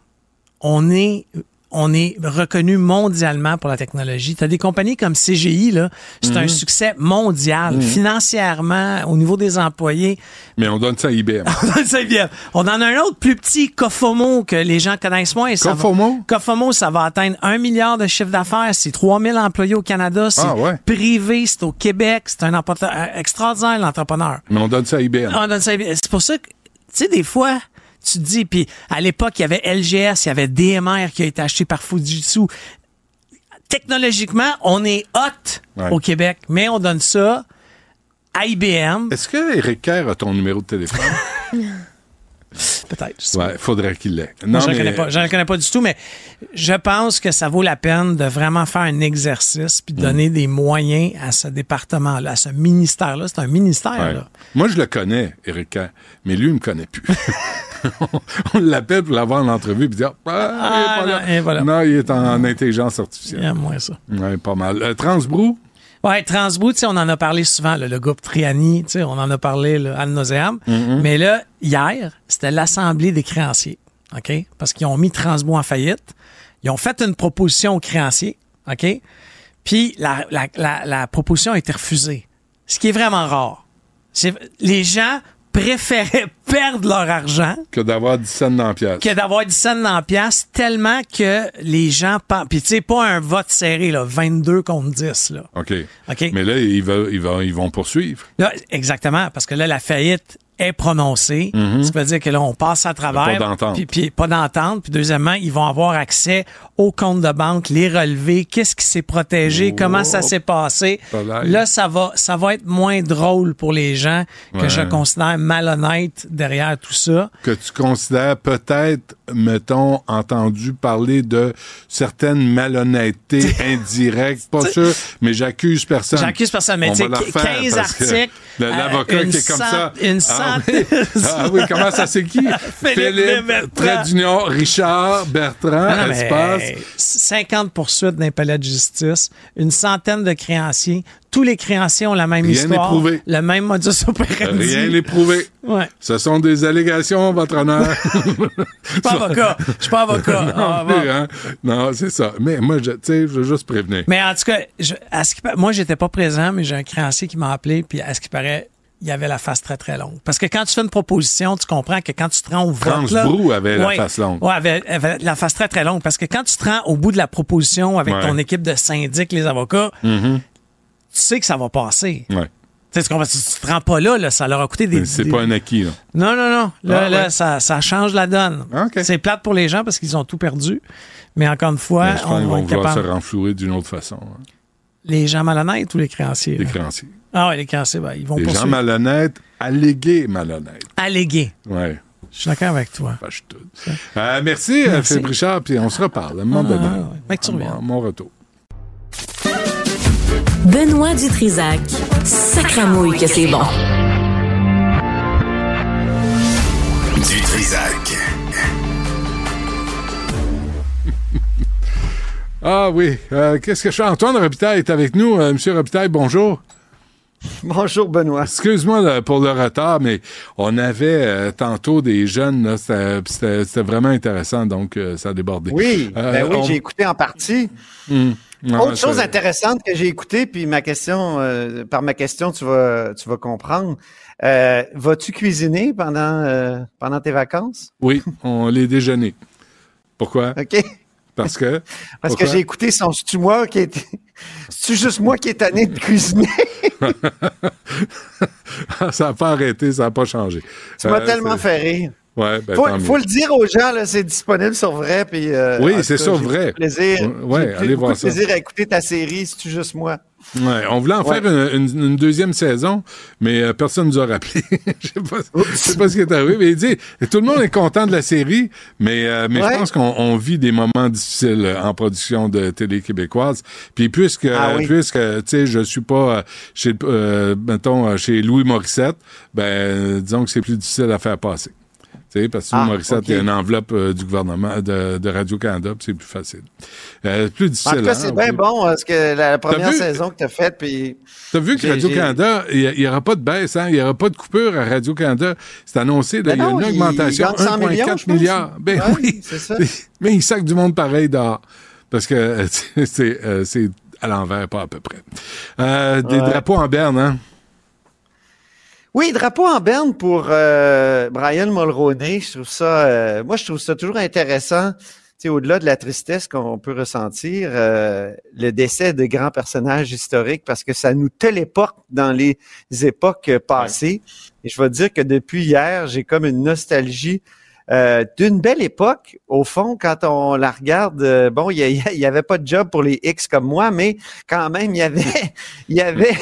on est... On est reconnu mondialement pour la technologie. Tu as des compagnies comme CGI, là, c'est un Mhm. succès mondial, Mhm. financièrement, au niveau des employés. Mais on donne ça à IBM. C'est bien. On en a un autre plus petit, Cofomo, que les gens connaissent moins. Ça va- Cofomo? Cofomo, ça va atteindre un milliard de chiffre d'affaires. C'est 3000 employés au Canada. C'est Ah ouais. privé, c'est au Québec. C'est un entrepreneur euh, extraordinaire, l'entrepreneur. Mais on donne ça à IBM. On donne ça- C'est pour ça que, tu sais, des fois, tu te dis, puis à l'époque, il y avait LGS, il y avait DMR qui a été acheté par Fujitsu. Technologiquement, on est hot Ouais. au Québec, mais on donne ça à IBM. Est-ce que Eric Kerr a ton numéro de téléphone? Peut-être. Ouais, faudrait qu'il l'ait. Non, je ne mais- connais pas. Je ne connais pas du tout, mais je pense que ça vaut la peine de vraiment faire un exercice Mm. puis de donner des moyens à ce département-là, à ce ministère-là. C'est un ministère. Ouais. Là. Moi, je le connais, Kerr, mais lui, il me connaît plus. On l'appelle pour l'avoir en entrevue puis dire ah, il est Ah, pas là. non, voilà. Non, il est en, intelligence artificielle. Il y a moins ça. Ouais, pas mal. Euh, Transbrou, Ouais, Transbout, tu sais, on en a parlé souvent, là, le groupe Triani, tu sais, on en a parlé là, ad nauseam. Mhm. Mais là, hier, c'était l'Assemblée des créanciers, OK? Parce qu'ils ont mis Transbout en faillite. Ils ont fait une proposition aux créanciers, OK? Puis la, la, la, la proposition a été refusée. Ce qui est vraiment rare. C'est, les gens préféraient perdre leur argent que d'avoir 10 cents dans la pièce. que d'avoir 10 cents dans la pièce tellement que les gens pensent. Puis tu sais, pas un vote serré, là, 22 contre 10, là. OK. OK? Mais là, ils, veulent- ils, vont, ils vont poursuivre. Là, exactement, parce que là, la faillite est prononcée. Mhm. Ça veut dire que là, on passe à travers. Pas d'entente. Puis, puis pas d'entente. Puis deuxièmement, ils vont avoir accès aux comptes de banque, les relevés, qu'est-ce qui s'est protégé, comment ça s'est passé. Là, ça va, ça va être moins drôle pour les gens que Ouais. je considère malhonnêtes derrière tout ça. Que tu considères peut-être, mettons, entendu parler de certaines malhonnêtetés indirectes. Pas sûr, mais j'accuse personne. J'accuse personne, mais tu va sais, la refaire 15 parce que articles, le- euh, L'avocat une qui est comme ça. une Ah oui. Ah oui, comment ça c'est qui? Philippe Bertrand. trait d'union, Richard, Bertrand, non, espace. 50 poursuites d'un palais de justice, une centaine de créanciers. Tous les créanciers ont la même Rien histoire, prouvé. le même modus operandi. Rien n'est prouvé. Ouais. Ce sont des allégations, votre honneur. Je suis pas avocat. Je suis pas avocat. non, Ah, bon. hein. Non, c'est ça. Mais moi, je- je veux juste prévenir. Mais en tout cas, je, à ce qui moi, j'étais pas présent, mais j'ai un créancier qui m'a appelé, puis à ce qui paraît, il y avait la face très, très longue. Parce que quand tu fais une proposition, tu comprends que quand tu te rends au vote... là- Transbrou avait la face longue. Ouais, avait, avait la face très, très longue. Parce que quand tu te rends au bout de la proposition avec Ouais. ton équipe de syndic, les avocats, Mhm. tu sais que ça va passer. Ouais. Tu sais, tu te rends pas là, là, ça leur a coûté des... Mais C'est des- pas un acquis, là. Non, non, non. Là, Ah, là ouais. ça, ça change la donne. C'est plate pour les gens parce qu'ils ont tout perdu. Mais encore une fois, Mais je pense on va vont être vouloir capable. se renflouer d'une autre façon. hein. Les gens malhonnêtes ou les créanciers? Les là? créanciers. Ah oui, les créanciers, ben, ils vont Les gens poursuivre. malhonnêtes, allégués malhonnêtes. Allégués. Ouais. Je suis d'accord avec toi. Fâche tout. Euh, merci, euh, Merci. Philippe Richard, puis on se reparle à un moment Ah, donné. ouais. Mec, tu reviens. mon- mon retour. Benoît Dutrisac. Sacramouille que c'est bon. Du Trisac. Ah oui, euh, qu'est-ce que je fais? Antoine Robitaille est avec nous. Euh, Monsieur Robitaille, bonjour. Bonjour, Benoît. Excuse-moi pour le retard, mais on avait euh, tantôt des jeunes, c'était- vraiment intéressant, donc euh, ça a débordé. Oui, Euh, ben oui, on- j'ai écouté en partie. Hum. Non, Autre chose intéressante que j'ai écouté, puis ma question, par ma question, tu vas, tu vas comprendre. Vas-tu cuisiner pendant, pendant tes vacances? Oui, on les déjeuner. Pourquoi? OK. Parce que? Parce que j'ai écouté son tu moi qui est. C'est juste moi qui est tanné de cuisiner. ça n'a pas arrêté, ça n'a pas changé. Tu m'as Euh, tellement fait rire. Ouais, ben, faut, le dire aux gens, c'est disponible sur vrai. Puis, euh, Oui, c'est ça, j'ai vrai. Plaisir, Ouais, allez voir ça. plaisir à écouter ta série, c'est juste moi? Ouais, on voulait en Ouais. faire une, une- une deuxième saison, mais euh, personne ne nous a rappelé. Je sais pas, sais pas ce qui est arrivé. Mais il dit, tout le monde est content de la série, mais, euh, mais Ouais. je pense qu'on on vit des moments difficiles euh, en production de télé québécoise. Puis puisque, Ah oui. puisque tu sais, je suis pas chez, euh, mettons, chez Louis Morissette, ben, disons que c'est plus difficile à faire passer. Tu sais, parce que Ah, Morissette, ok. il y a une enveloppe euh, du gouvernement de, de Radio-Canada, puis c'est plus facile. Euh, plus En difficile. tout cas, hein, c'est bien bon, parce que la première vu? saison que tu as faite, puis. T'as vu que Radio-Canada, il n'y aura pas de baisse, hein? il n'y aura pas de coupure à Radio-Canada. C'est annoncé, là, il y a une il- augmentation, il gagne 100 millions, 1,4 je pense. milliards. Ben Ouais, oui, c'est ça. mais il sac du monde pareil dehors. Parce que euh, c'est euh, c'est à l'envers, pas à peu près. Euh, des drapeaux en berne, hein? Oui, drapeau en berne pour euh, Brian Mulroney. Je trouve ça, euh, moi, je trouve ça toujours intéressant. Tu sais, au-delà de la tristesse qu'on peut ressentir, euh, le décès de grands personnages historiques, parce que ça nous téléporte dans les époques passées. Et je vais te dire que depuis hier, j'ai comme une nostalgie euh, d'une belle époque. Au fond, quand on la regarde, euh, bon, il y, avait pas de job pour les X comme moi, mais quand même, il y avait, il y avait,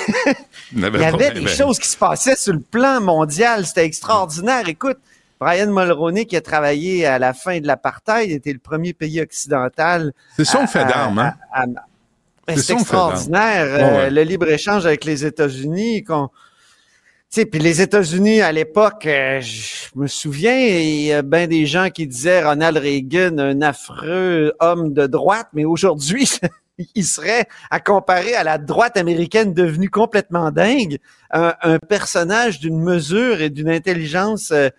Il y avait des choses qui se passaient sur le plan mondial. C'était extraordinaire. Écoute, Brian Mulroney qui a travaillé à la fin de l'apartheid était le premier pays occidental. C'est son fait d'armes, hein? C'est fait extraordinaire, Ouais, le libre-échange avec les États-Unis. qu'on- sais, puis les États-Unis, à l'époque, euh, je me souviens, il y a bien des gens qui disaient Ronald Reagan, un affreux homme de droite, mais aujourd'hui, il serait, à comparer à la droite américaine devenue complètement dingue, un, un personnage d'une mesure et d'une intelligence euh,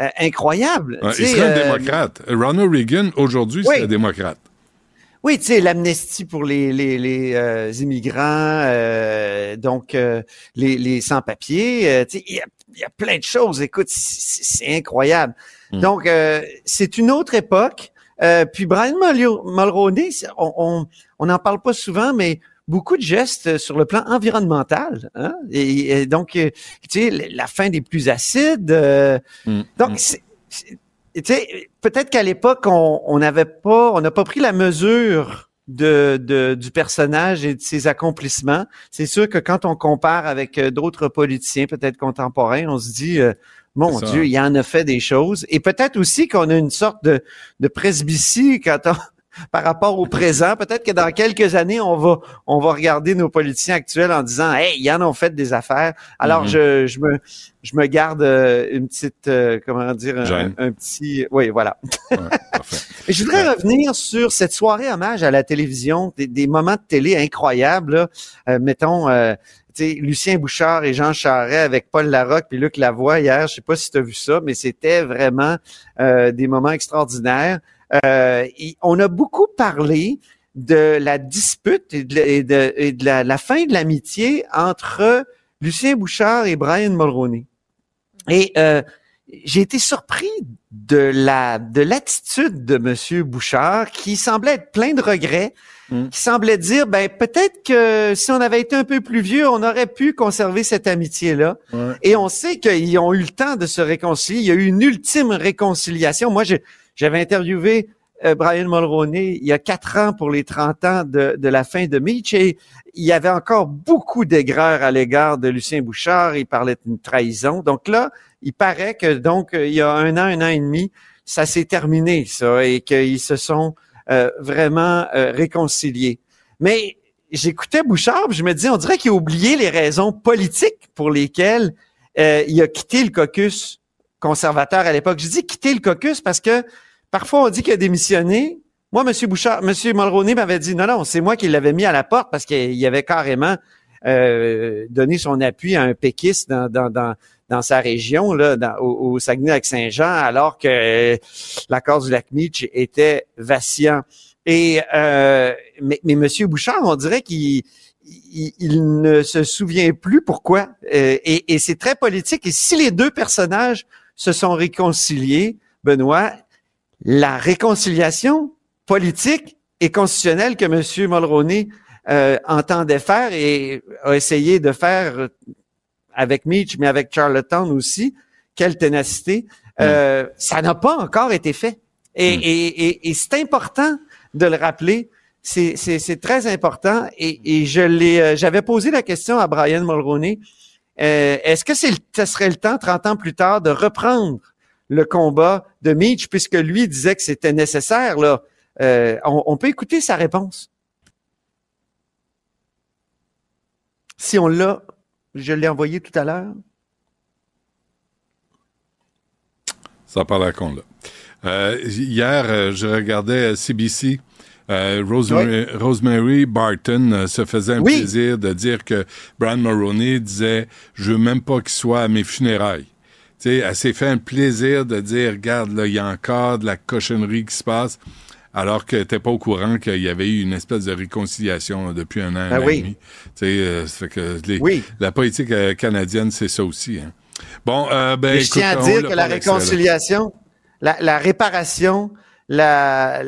euh, incroyable. Ouais, il serait un démocrate. Ronald Reagan, aujourd'hui, Oui. c'est un démocrate. Oui, tu sais, l'amnistie pour les, les, les euh, immigrants, euh, donc euh, les, les sans-papiers, euh, tu sais, il y a, il y a plein de choses. Écoute, c'est c'est incroyable. Mm. Donc, euh, c'est une autre époque. Euh, puis Brian Mulro- Mulroney, on on on n'en parle pas souvent, mais beaucoup de gestes sur le plan environnemental. Hein? Et, et donc, tu sais, la fin des plus acides. euh, donc, c'est- c'est- tu sais, peut-être qu'à l'époque, on on n'avait pas, on n'a pas pris la mesure de, de- du personnage et de ses accomplissements. C'est sûr que quand on compare avec euh, d'autres politiciens, peut-être contemporains, on se dit, euh, mon. Dieu, il en a fait des choses. Et peut-être aussi qu'on a une sorte de, de presbytie quand on, par rapport au présent. Peut-être que dans quelques années, on va, on va regarder nos politiciens actuels en disant, hey, ils en ont fait des affaires. Alors, Mhm. je, je me, je me garde euh, une petite, euh, comment dire, un, petit, oui, voilà. Je voudrais revenir sur cette soirée hommage à la télévision, des, des moments de télé incroyables. là. Euh, mettons, euh, tu sais, Lucien Bouchard et Jean Charret avec Paul Larocque puis Luc Lavoie hier. Je sais pas si tu as vu ça, mais c'était vraiment euh, des moments extraordinaires. Euh, on a beaucoup parlé de la dispute et de, la- et de- et de la, la fin de l'amitié entre Lucien Bouchard et Brian Mulroney. Et euh, j'ai été surpris de la de l'attitude de Monsieur Bouchard qui semblait être plein de regrets, qui semblait dire ben peut-être que si on avait été un peu plus vieux, on aurait pu conserver cette amitié là. Et on sait qu'ils ont eu le temps de se réconcilier. Il y a eu une ultime réconciliation. Moi, j'ai- j'avais interviewé euh, Brian Mulroney il y a quatre ans pour les 30 ans de, de la fin de Mitch et il y avait encore beaucoup d'aigreur à l'égard de Lucien Bouchard. Il parlait d'une trahison. Donc là, il paraît que donc euh, il y a un an, un an et demi, ça s'est terminé ça et qu'ils se sont euh, vraiment euh, réconciliés. Mais j'écoutais Bouchard, je me disais, on dirait qu'il a oublié les raisons politiques pour lesquelles euh, il a quitté le caucus conservateur à l'époque. Je dis quitter le caucus parce que parfois on dit qu'il a démissionné. Moi, M. Bouchard, M. Mulroney m'avait dit non, non, c'est moi qui l'avais mis à la porte parce qu'il avait carrément euh, donné son appui à un péquiste dans, dans, dans, sa région, là, au, Saguenay-Lac-Saint-Jean, alors que euh, l'accord du lac Meach était vacillant. Et euh, mais, mais M. Bouchard, on dirait qu'il il, il ne se souvient plus pourquoi. Euh, et c'est très politique. Et si les deux personnages se sont réconciliés, Benoît, la réconciliation politique et constitutionnelle que M. Mulroney euh, entendait faire et a essayé de faire avec Mitch, mais avec Charlottetown aussi, quelle ténacité, euh, ça n'a pas encore été fait. Et, et, et, et c'est important de le rappeler. C'est, très important. Et, et je l'ai, euh, j'avais posé la question à Brian Mulroney. Euh, est-ce que c'est ce serait le temps, 30 ans plus tard, de reprendre le combat de Mitch, puisque lui disait que c'était nécessaire, là? Euh, on, peut écouter sa réponse. Si on l'a, je l'ai envoyé tout à l'heure. Ça parle à con, hier, euh, je regardais CBC. Euh, Rosemary, Rosemary Barton euh, se faisait un Oui. plaisir de dire que Brian Mulroney disait « Je veux même pas qu'il soit à mes funérailles ». Tu sais, elle s'est fait un plaisir de dire « Regarde, là, il y a encore de la cochonnerie qui se passe », alors que t'es pas au courant qu'il y avait eu une espèce de réconciliation là, depuis un an, Ben an oui. et demi. Euh, fait que les- Oui. la politique euh, canadienne, c'est ça aussi. Hein. Bon, euh, ben, Mais je écoute, tiens à dire que la réconciliation, la, la réparation, la,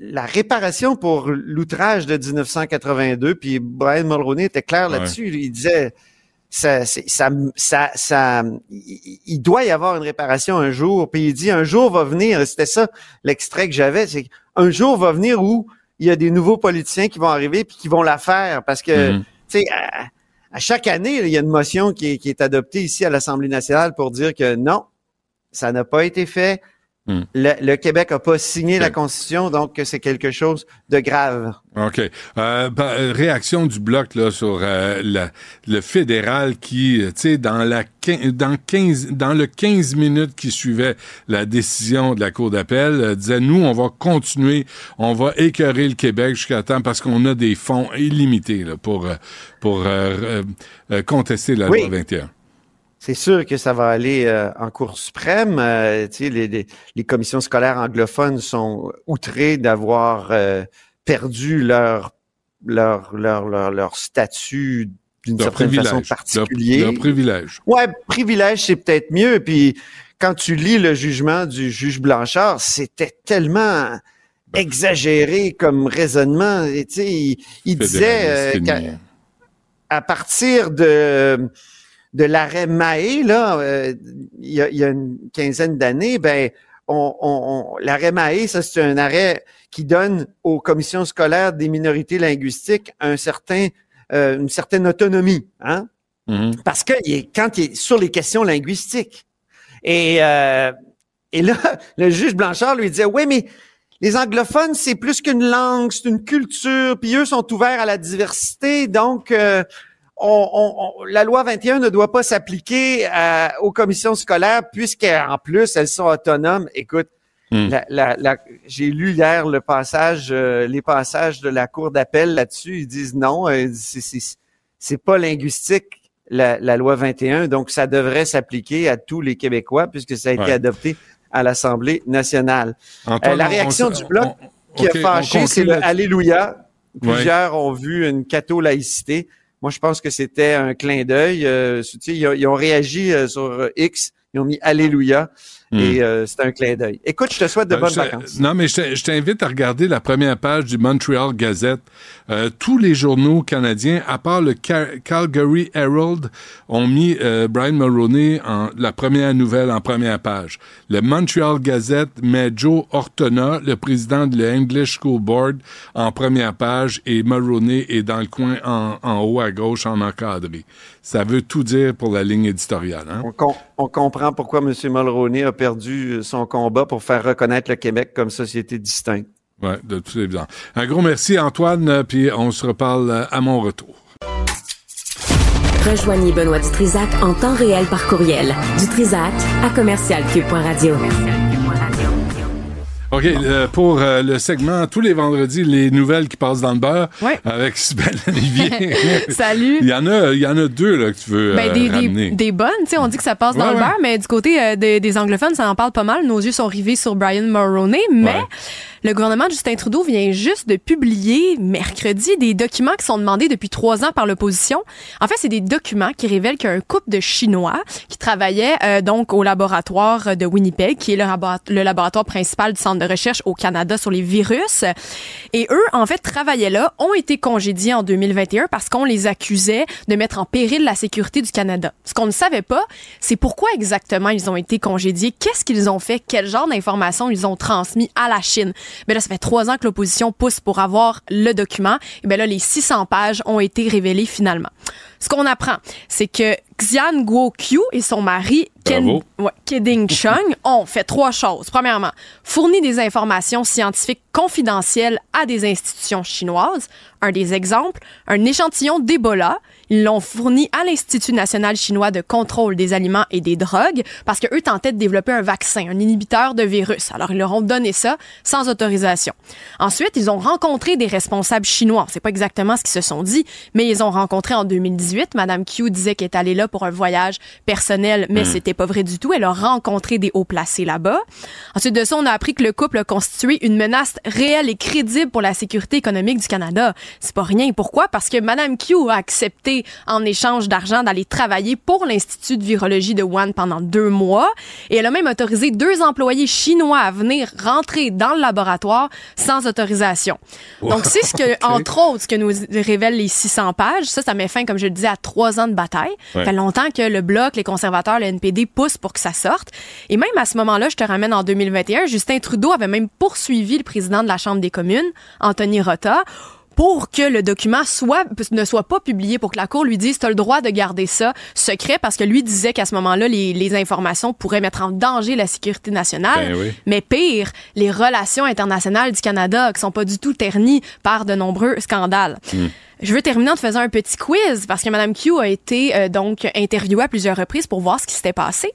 la réparation pour l'outrage de 1982, puis Brian Mulroney était clair Ouais. là-dessus. Il disait, ça, ça, ça, ça, il doit y avoir une réparation un jour. Puis il dit, un jour va venir. C'était ça l'extrait que j'avais. C'est un jour va venir où il y a des nouveaux politiciens qui vont arriver puis qui vont la faire parce que, Mhm. tu sais, à, à chaque année, il y a une motion qui est, qui est adoptée ici à l'Assemblée nationale pour dire que non, Ça n'a pas été fait. Hmm. Le, le Québec n'a pas signé la Constitution, donc c'est quelque chose de grave. OK. Euh, euh, réaction du bloc là sur euh, la- le fédéral qui, euh, tu sais, dans la dans 15 dans le 15 minutes qui suivait la décision de la cour d'appel, euh, disait nous on va continuer, on va écœurer le Québec jusqu'à temps parce qu'on a des fonds illimités là, pour pour contester la Oui. loi 21. C'est sûr que ça va aller euh, en Cour suprême. Euh, tu sais, les, les, les commissions scolaires anglophones sont outrées d'avoir euh, perdu leur, leur, leur, leur, leur statut d'une certaine façon privilège. particulier. Leur, leur privilège. Ouais, privilège, c'est peut-être mieux. Puis quand tu lis le jugement du juge Blanchard, c'était tellement exagéré comme raisonnement. Et, tu sais, il, il disait euh, à partir de de l'arrêt Mahé, là, euh, il y, a, il y a une quinzaine d'années, ben, on, on- on- l'arrêt Mahé, ça c'est un arrêt qui donne aux commissions scolaires des minorités linguistiques un certain, euh, une certaine autonomie, hein? Mm-hmm. Parce que il est, quand il est sur les questions linguistiques. Et, euh, et là, le juge Blanchard lui disait, oui, mais les anglophones, c'est plus qu'une langue, c'est une culture, puis eux sont ouverts à la diversité, donc euh, on, on- on- la loi 21 ne doit pas s'appliquer à- aux commissions scolaires puisqu'en plus elles sont autonomes. Écoute, Hmm. la- la- la- j'ai lu hier le passage, euh, les passages de la cour d'appel là-dessus. Ils disent non, euh, c'est- pas linguistique la, la loi 21, donc ça devrait s'appliquer à tous les Québécois puisque ça a été Ouais. adopté à l'Assemblée nationale. Antoine, Euh, la on- réaction on- du bloc on- qui a fâché, c'est le. Alléluia. Ouais. Plusieurs ont vu une catho-laïcité. Moi, je pense que c'était un clin d'œil. Euh, ils ont réagi euh, sur euh, X, ils ont mis Alléluia Hmm. et euh, c'était un clin d'œil. Écoute, je te souhaite de Euh, bonnes je- vacances. Non, mais je te- je t'invite à regarder la première page du Montreal Gazette. Euh, tous les journaux canadiens, à part le Cal- Calgary Herald, ont mis euh, Brian Mulroney en la première nouvelle en première page. Le Montreal Gazette met Joe Ortona, le président de l'English School Board, en première page et Mulroney est dans le coin en, en haut à gauche en encadré. Ça veut tout dire pour la ligne éditoriale. Hein? On, com- on comprend pourquoi M. Mulroney a perdu euh, son combat pour faire reconnaître le Québec comme société distincte. Ouais, de toute évidence. Un gros merci, Antoine, euh, puis on se reparle euh, à mon retour. Rejoignez Benoît Dutrisac en temps réel par courriel. Dutrisac à commercialcube.radio. OK, euh, pour euh, le segment tous les vendredis, les nouvelles qui passent dans le beurre Ouais. avec Sybelle Olivier. Salut. Il y en a, il y en a deux là, que tu veux Ben, euh, des, des bonnes, tu sais, on dit que ça passe dans Ouais, le beurre, mais du côté euh, des, des anglophones, ça en parle pas mal. Nos yeux sont rivés sur Brian Mulroney, mais. Le gouvernement Justin Trudeau vient juste de publier mercredi des documents qui sont demandés depuis trois ans par l'opposition. En fait, c'est des documents qui révèlent qu'il y a un couple de Chinois qui travaillait euh, donc au laboratoire de Winnipeg, qui est le, le laboratoire principal du centre de recherche au Canada sur les virus. Et eux, en fait, travaillaient là, ont été congédiés en 2021 parce qu'on les accusait de mettre en péril la sécurité du Canada. Ce qu'on ne savait pas, c'est pourquoi exactement ils ont été congédiés, qu'est-ce qu'ils ont fait, quel genre d'informations ils ont transmis à la Chine. Mais là, ça fait trois ans que l'opposition pousse pour avoir le document. Et bien là, les 600 pages ont été révélées finalement. Ce qu'on apprend, c'est que Xian Guokyu et son mari Ken, ouais, Keding Chung ont fait trois choses. Premièrement, fourni des informations scientifiques confidentielles à des institutions chinoises. Un des exemples, un échantillon d'Ebola. Ils l'ont fourni à l'Institut national chinois de contrôle des aliments et des drogues parce que eux tentaient de développer un vaccin, un inhibiteur de virus. Alors ils leur ont donné ça sans autorisation. Ensuite, ils ont rencontré des responsables chinois. Sait pas exactement ce qu'ils se sont dit, mais ils ont rencontré en 2018. Madame Q disait qu'elle est allée là pour un voyage personnel, mais Mm. c'était pas vrai du tout. Elle a rencontré des hauts placés là-bas. Ensuite de ça, on a appris que le couple a constitué une menace réelle et crédible pour la sécurité économique du Canada. C'est pas rien. Pourquoi? Parce que Madame Q a accepté en échange d'argent d'aller travailler pour l'Institut de virologie de Wuhan pendant deux mois et elle a même autorisé deux employés chinois à venir rentrer dans le laboratoire sans autorisation. Donc, c'est ce que, entre autres, ce que nous révèlent les 600 pages. Ça, ça met fin, comme je le disais, à trois ans de bataille. Ouais. Ça fait longtemps que le Bloc, les conservateurs, le NPD poussent pour que ça sorte. Et même à ce moment-là, je te ramène en 2021, Justin Trudeau avait même poursuivi le président de la Chambre des communes, Anthony Rota, pour que le document soit ne soit pas publié, pour que la Cour lui dise, tu as le droit de garder ça secret, parce que lui disait qu'à ce moment-là, les, les informations pourraient mettre en danger la sécurité nationale. Ben oui. Mais pire, les relations internationales du Canada qui sont pas du tout ternies par de nombreux scandales. Hmm. Je veux terminer en te faisant un petit quiz parce que Mme Q a été euh, donc interviewée à plusieurs reprises pour voir ce qui s'était passé.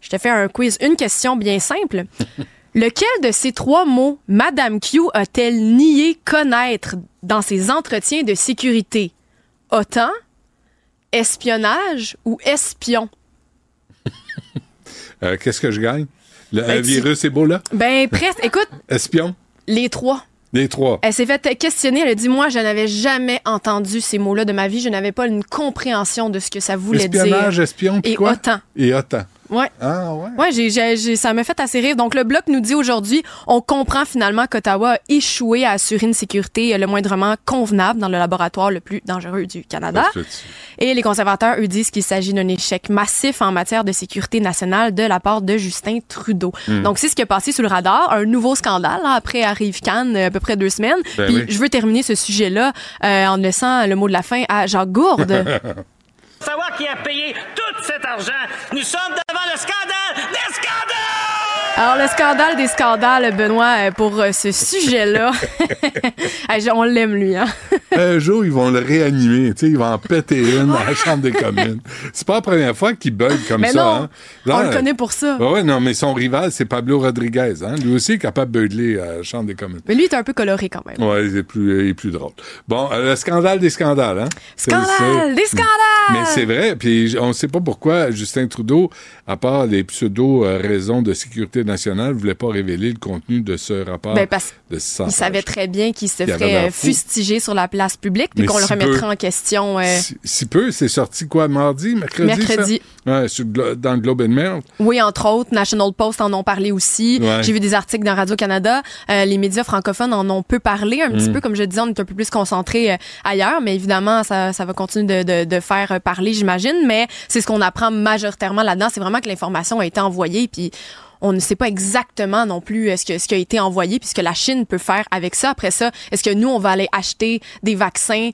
Je te fais un quiz, une question bien simple. Lequel de ces trois mots Mme Q a-t-elle nié connaître dans ses entretiens de sécurité? Autant, espionnage ou espion? Euh, Qu'est-ce que je gagne? Le Ben, tu- virus Ebola? Ben, presque. Écoute, Espion? les trois. Les trois. Elle s'est fait questionner. Elle a dit Moi, je n'avais jamais entendu ces mots-là de ma vie. Je n'avais pas une compréhension de ce que ça voulait Espionnage, dire. espion, puis Et quoi? autant. Et autant. Ouais. Ah, ouais. Ouais, j'ai, j'ai- j'ai- ça m'a fait assez rire. Donc, le bloc nous dit aujourd'hui, on comprend finalement qu'Ottawa a échoué à assurer une sécurité euh, le moindrement convenable dans le laboratoire le plus dangereux du Canada. Et les conservateurs, eux, disent qu'il s'agit d'un échec massif en matière de sécurité nationale de la part de Justin Trudeau. Hmm. Donc, c'est ce qui est passé sous le radar. Un nouveau scandale, là, après arrive Cannes, euh, à peu près deux semaines. Ben Puis, oui. je veux terminer ce sujet-là euh, en laissant le mot de la fin à Jacques Gourde. Savoir qui a payé tout cet argent. Nous sommes devant le scandale des scandales! Alors, le scandale des scandales, Benoît, euh, pour euh, ce sujet-là. Je- On l'aime, lui, hein? un jour, ils vont le réanimer. Ils vont en péter une à la Chambre des communes. C'est pas la première fois qu'il bug comme Mais ça. non, hein. Là, on le connaît pour ça. Ouais, ouais, non, mais son rival, c'est Pablo Rodriguez. Hein. Lui aussi est capable de beugler à la Chambre des communes. Mais lui, il est un peu coloré quand même. Ouais, il est plus, il est plus drôle. Bon, euh, le scandale des scandales, hein? Scandale des scandales! Mais c'est vrai, puis on ne sait pas pourquoi Justin Trudeau, à part les pseudo-raisons de sécurité nationale, voulait pas révéler le contenu de ce rapport Ben, parce de 600 Il savait très bien qu'il se ferait fustiger sur la place publique puis qu'on le remettrait peu. en question. euh, Si, si peu, c'est sorti quoi, mardi, mercredi? Mercredi. Ça? Ouais, sur dans le Globe and Mail. Oui, entre autres, National Post en ont parlé aussi. Ouais. J'ai vu des articles dans Radio-Canada. Euh, les médias francophones en ont peu parlé un petit Mm. peu. Comme je disais, on est un peu plus concentré euh, ailleurs, mais évidemment, ça, ça va continuer de, de, de faire euh, parler, j'imagine. Mais c'est ce qu'on apprend majoritairement là-dedans. C'est vraiment que l'information a été envoyée, puis on ne sait pas exactement non plus euh, ce, que, ce qui a été envoyé, puis ce que la Chine peut faire avec ça. Après ça, est-ce que nous, on va aller acheter des vaccins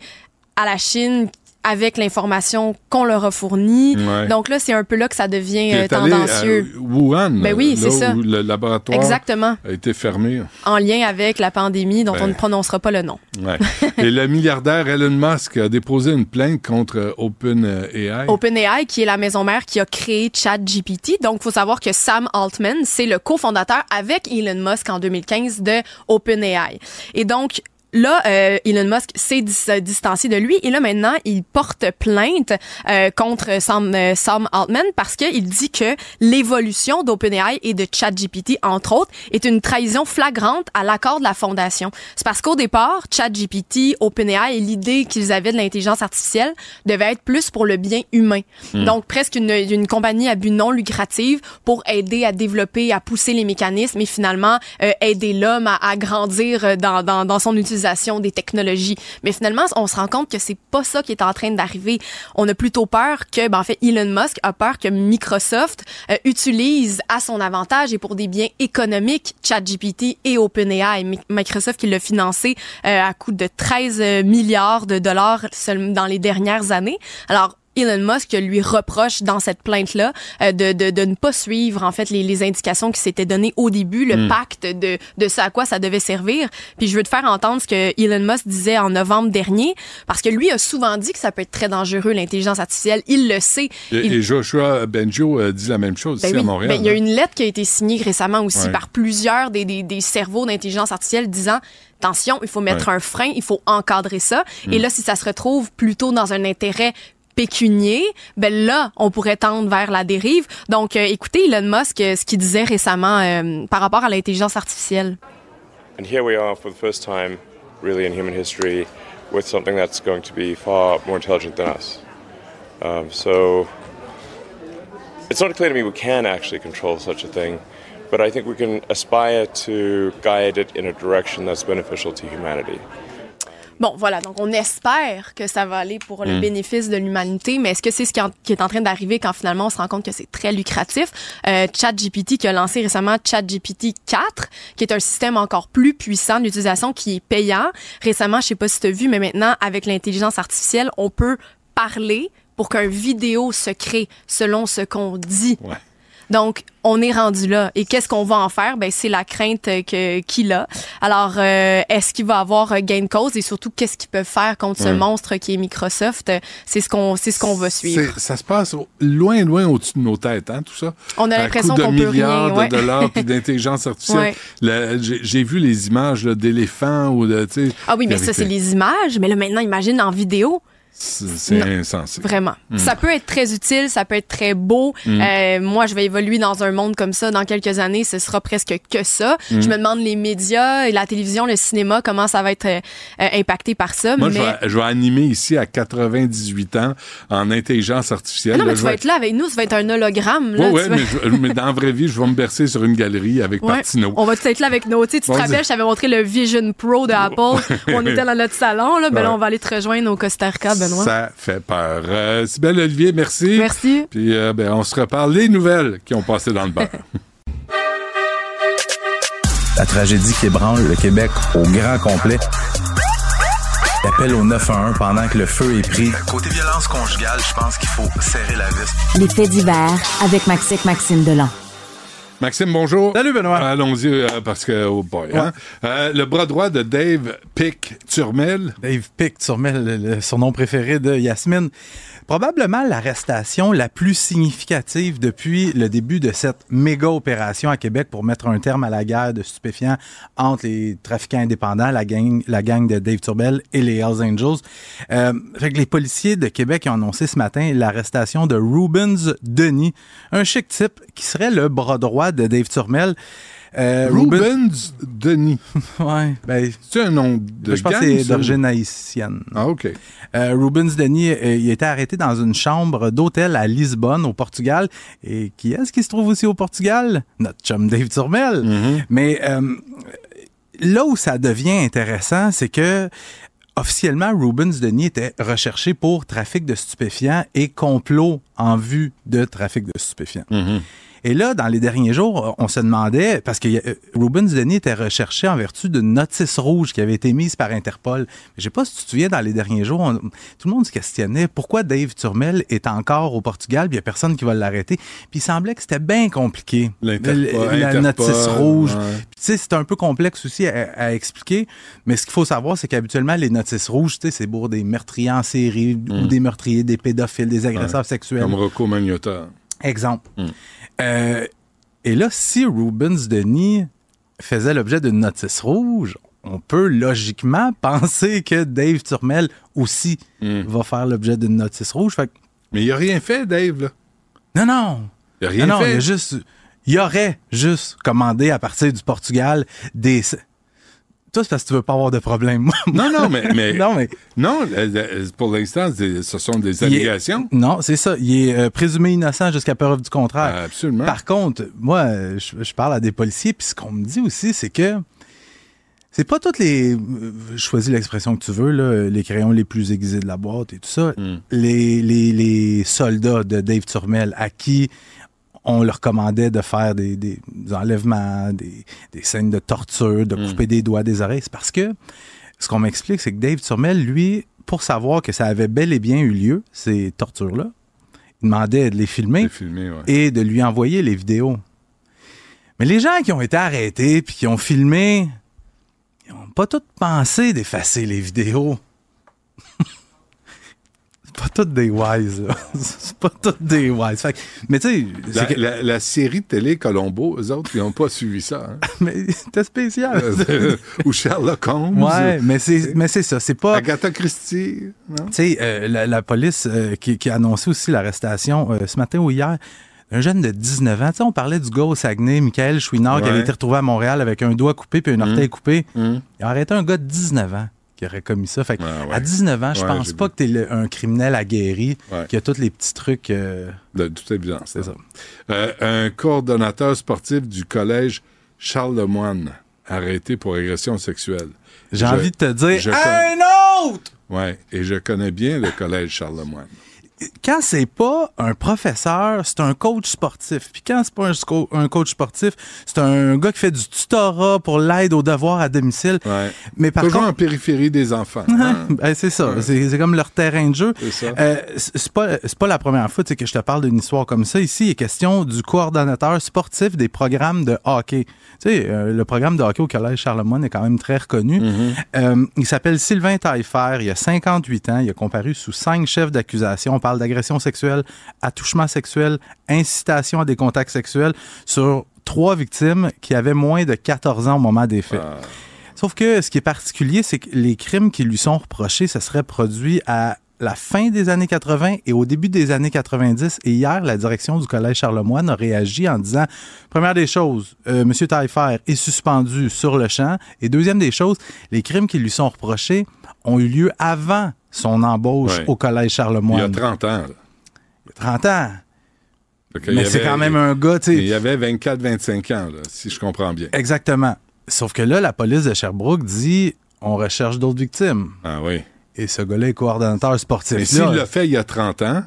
à la Chine avec l'information qu'on leur a fournie. Ouais. Donc là, c'est un peu là que ça devient euh, allé tendancieux. à Wuhan, Ben oui, c'est ça. où le laboratoire Exactement. a été fermé. En lien avec la pandémie dont Ben. on ne prononcera pas le nom. Ouais. Et le milliardaire Elon Musk a déposé une plainte contre euh, OpenAI. OpenAI, qui est la maison mère qui a créé ChatGPT. Donc, il faut savoir que Sam Altman, c'est le cofondateur avec Elon Musk en 2015 de OpenAI. Et donc, Là, euh, Elon Musk s'est dis- euh, distancié de lui et là maintenant, il porte plainte euh, contre Sam, euh, Sam Altman parce qu'il dit que l'évolution d'OpenAI et de ChatGPT, entre autres, est une trahison flagrante à l'accord de la fondation. C'est parce qu'au départ, ChatGPT, OpenAI et l'idée qu'ils avaient de l'intelligence artificielle devait être plus pour le bien humain. Hmm. Donc, presque une, une compagnie à but non lucratif pour aider à développer, à pousser les mécanismes et finalement euh, aider l'homme à, à grandir dans, dans, dans son utilisation des technologies. Mais finalement, on se rend compte que c'est pas ça qui est en train d'arriver. On a plutôt peur que, ben, en fait, Elon Musk a peur que Microsoft euh, utilise à son avantage et pour des biens économiques ChatGPT et OpenAI. Mi- Microsoft qui l'a financé euh, à coût de 13 milliards de dollars dans les dernières années. Alors, Elon Musk lui reproche dans cette plainte-là euh, de, de, de ne pas suivre en fait les, les indications qui s'étaient données au début, le Mm. pacte de, de ce à quoi ça devait servir. Puis je veux te faire entendre ce que Elon Musk disait en novembre dernier, parce que lui a souvent dit que ça peut être très dangereux l'intelligence artificielle. Il le sait. Et, Il- et Joshua Benjo a dit la même chose ben ici oui. à Montréal. Ben, il y a hein. une lettre qui a été signée récemment aussi Ouais. par plusieurs des, des, des cerveaux d'intelligence artificielle disant attention, il faut mettre Ouais. un frein, il faut encadrer ça. Et là, si ça se retrouve plutôt dans un intérêt pécunier, ben là, on pourrait tendre vers la dérive. Donc, euh, écoutez Elon Musk, euh, ce qu'il disait récemment euh, par rapport à l'intelligence artificielle. And here we are for the first time, really in human history, with something that's going to be far more intelligent than us. Um, so it's not clear to me we can actually control such a thing, but I think we can aspire to guide it in a direction that's beneficial to humanity. Bon, voilà, donc on espère que ça va aller pour le Mm. bénéfice de l'humanité, mais est-ce que c'est ce qui, en- qui est en train d'arriver quand finalement on se rend compte que c'est très lucratif? Euh, ChatGPT qui a lancé récemment ChatGPT 4, qui est un système encore plus puissant d'utilisation qui est payant. Récemment, je sais pas si tu as vu, mais maintenant, avec l'intelligence artificielle, on peut parler pour qu'un vidéo se crée selon ce qu'on dit. Donc, on est rendu là. Et qu'est-ce qu'on va en faire? Ben, c'est la crainte euh, que, qu'il a. Alors, euh, est-ce qu'il va avoir euh, gain de cause? Et surtout, qu'est-ce qu'ils peuvent faire contre ce Ouais. monstre qui est Microsoft? C'est ce qu'on, c'est ce qu'on va suivre. Ça se passe loin, loin au-dessus de nos têtes, hein, tout ça. On a l'impression qu'on peut milliards rien, ouais. de dollars puis d'intelligence artificielle. Ouais. Le- J'ai vu les images là, d'éléphants ou de, tu sais, Ah oui, mais ça, c'est les- les images. Mais là, maintenant, imagine en vidéo. C'est insensé. Vraiment. Mm. Ça peut être très utile, ça peut être très beau. Mm. Euh, moi, je vais évoluer dans un monde comme ça dans quelques années. Ce sera presque que ça. Mm. Je me demande les médias, la télévision, le cinéma, comment ça va être euh, impacté par ça. Moi, mais... je, vais, je vais animer ici à 98 ans en intelligence artificielle. Ah non, mais Là, tu vas être là avec nous, ça va être un hologramme. Là, Ouais, ouais, tu vas- mais, je- mais dans la vraie vie, je vais me bercer sur une galerie avec Ouais. Martineau. On va tout être là avec nos. Tu sais, tu te rappelles, je t'avais montré le Vision Pro de Apple. on était dans notre salon. Là, ben là, on va aller te rejoindre au Costa Rica, Benoît? Ça fait peur. Euh, Sybelle Olivier, merci. Merci. Puis euh, ben, on se reparle les nouvelles qui ont passé dans le beurre. La tragédie qui ébranle le Québec au grand complet. L'appel au 911 pendant que le feu est pris. Côté violence conjugale, je pense qu'il faut serrer la vis. Les faits divers avec Maxime Maxime Delan. Maxime, bonjour. Salut, Benoît. Allons-y, euh, parce que, oh boy, hein. Euh, le bras droit de Dave Pick Turmel. Dave Pick Turmel, le surnom préféré de Yasmine. Probablement l'arrestation la plus significative depuis le début de cette méga opération à Québec pour mettre un terme à la guerre de stupéfiants entre les trafiquants indépendants, la gang, la gang de Dave Turmel et les Hells Angels. Euh, fait que les policiers de Québec ont annoncé ce matin l'arrestation de Rubens Denis, un chic type qui serait le bras droit de Dave Turmel. Euh, Rubens Denis. ouais. Ben, c'est un nom de je pense gang, que c'est d'origine haïtienne. Ah, OK. Euh, Rubens Denis, euh, il a été arrêté dans une chambre d'hôtel à Lisbonne, au Portugal. Et qui est-ce qui se trouve aussi au Portugal? Notre chum Dave Turmel. Mais euh, là où ça devient intéressant, c'est que officiellement, Rubens Denis était recherché pour trafic de stupéfiants et complot en vue de trafic de stupéfiants. Et là, dans les derniers jours, on se demandait, parce que euh, Rubens Denis était recherché en vertu d'une notice rouge qui avait été mise par Interpol. Je sais pas si tu te souviens, dans les derniers jours, on- tout le monde se questionnait pourquoi Dave Turmel est encore au Portugal, puis il n'y a personne qui va l'arrêter. Puis il semblait que c'était bien compliqué. L'Interpol, La Interpol, notice rouge. ouais. Tu sais, c'est un peu complexe aussi à, à expliquer, mais ce qu'il faut savoir, c'est qu'habituellement, les notices rouges, tu sais, c'est pour des meurtriers en série ou des meurtriers, des pédophiles, des agresseurs Ouais. sexuels. Comme Rocco Magnotta. Exemple. Euh, et là, si Rubens Denis faisait l'objet d'une notice rouge, on peut logiquement penser que Dave Turmel aussi va faire l'objet d'une notice rouge. Fait que- Mais il a rien fait, Dave, là. Non, non. Il a rien non, non, fait. il a juste. Il aurait juste commandé à partir du Portugal des. Toi, c'est parce que tu veux pas avoir de problème. Non, non, mais. mais non, mais. Non, euh, euh, pour l'instant, ce sont des est- allégations. non, c'est ça. Il est euh, présumé innocent jusqu'à preuve du contraire. Absolument. Par contre, moi, je, je parle à des policiers, puis ce qu'on me dit aussi, c'est que c'est pas toutes les. Choisis l'expression que tu veux, là, les crayons les plus aiguisés de la boîte et tout ça. Hmm. Les, les, les soldats de Dave Turmel à qui on leur commandait de faire des, des enlèvements, des, des scènes de torture, de couper des doigts, des oreilles. C'est parce que ce qu'on m'explique, c'est que Dave Turmel, lui, pour savoir que ça avait bel et bien eu lieu, ces tortures-là, il demandait de les filmer, filmer, ouais. et de lui envoyer les vidéos. Mais les gens qui ont été arrêtés puis qui ont filmé, ils n'ont pas tous pensé d'effacer les vidéos. C'est pas toutes des wise, là. C'est pas toutes des wise. Fait que- mais tu sais, La, c'est que- la- la série télé Colombo, eux autres, ils n'ont pas suivi ça. hein. mais c'était spécial. Ou Sherlock Holmes. Ouais, mais c'est mais c'est ça, c'est pas Agatha Christie. Tu sais, euh, la, la police euh, qui, qui a annoncé aussi l'arrestation euh, ce matin ou hier un jeune de 19 ans. Tu sais, on parlait du gars au Saguenay, Michael Chouinard, qui avait été retrouvé à Montréal avec un doigt coupé puis un orteil Mm. coupé. Mm. Il a arrêté un gars de 19 ans qui aurait commis ça. Fait que Ah ouais. À 19 ans, je Ouais, pense pas que tu es un criminel aguerri Ouais. qui a tous les petits trucs. euh, De toute évidence. C'est ça. Euh, un coordonnateur sportif du collège Charles Lemoine arrêté pour agression sexuelle. J'ai envie de te dire, je un autre! Ouais, et je connais bien le collège Charlemagne. Quand c'est pas un professeur, c'est un coach sportif. Puis quand c'est pas un, coach sportif, c'est un gars qui fait du tutorat pour l'aide aux devoirs à domicile. Mais par Toujours contre, en périphérie des enfants. hein? Ben, c'est ça. C'est c'est comme leur terrain de jeu. C'est ça. Euh, pas, c'est pas la première fois que je te parle d'une histoire comme ça. Ici, il est question du coordonnateur sportif des programmes de hockey. Tu sais, euh, le programme de hockey au Collège Charlemagne est quand même très reconnu. Euh, il s'appelle Sylvain Taillefer. Il a 58 ans. Il a comparu sous cinq chefs d'accusation. Parle d'agression sexuelle, attouchement sexuel, incitation à des contacts sexuels sur trois victimes qui avaient moins de 14 ans au moment des faits. Sauf que ce qui est particulier, c'est que les crimes qui lui sont reprochés, ça serait produit à la fin des années 80 et au début des années 90. Et hier, la direction du Collège Charlemagne a réagi en disant, première des choses, euh, M. Taillefer est suspendu sur le champ. Et deuxième des choses, les crimes qui lui sont reprochés ont eu lieu avant son embauche Ouais. au Collège Charlemagne. Il y a 30 ans. là. Il y a 30 ans. Mais c'est quand même un gars, tu sais. Il y avait 24-25 ans, là, si je comprends bien. Exactement. Sauf que là, la police de Sherbrooke dit on recherche d'autres victimes. Ah oui. Et ce gars-là est coordonnateur sportif. Mais s'il l'a fait il y a 30 ans,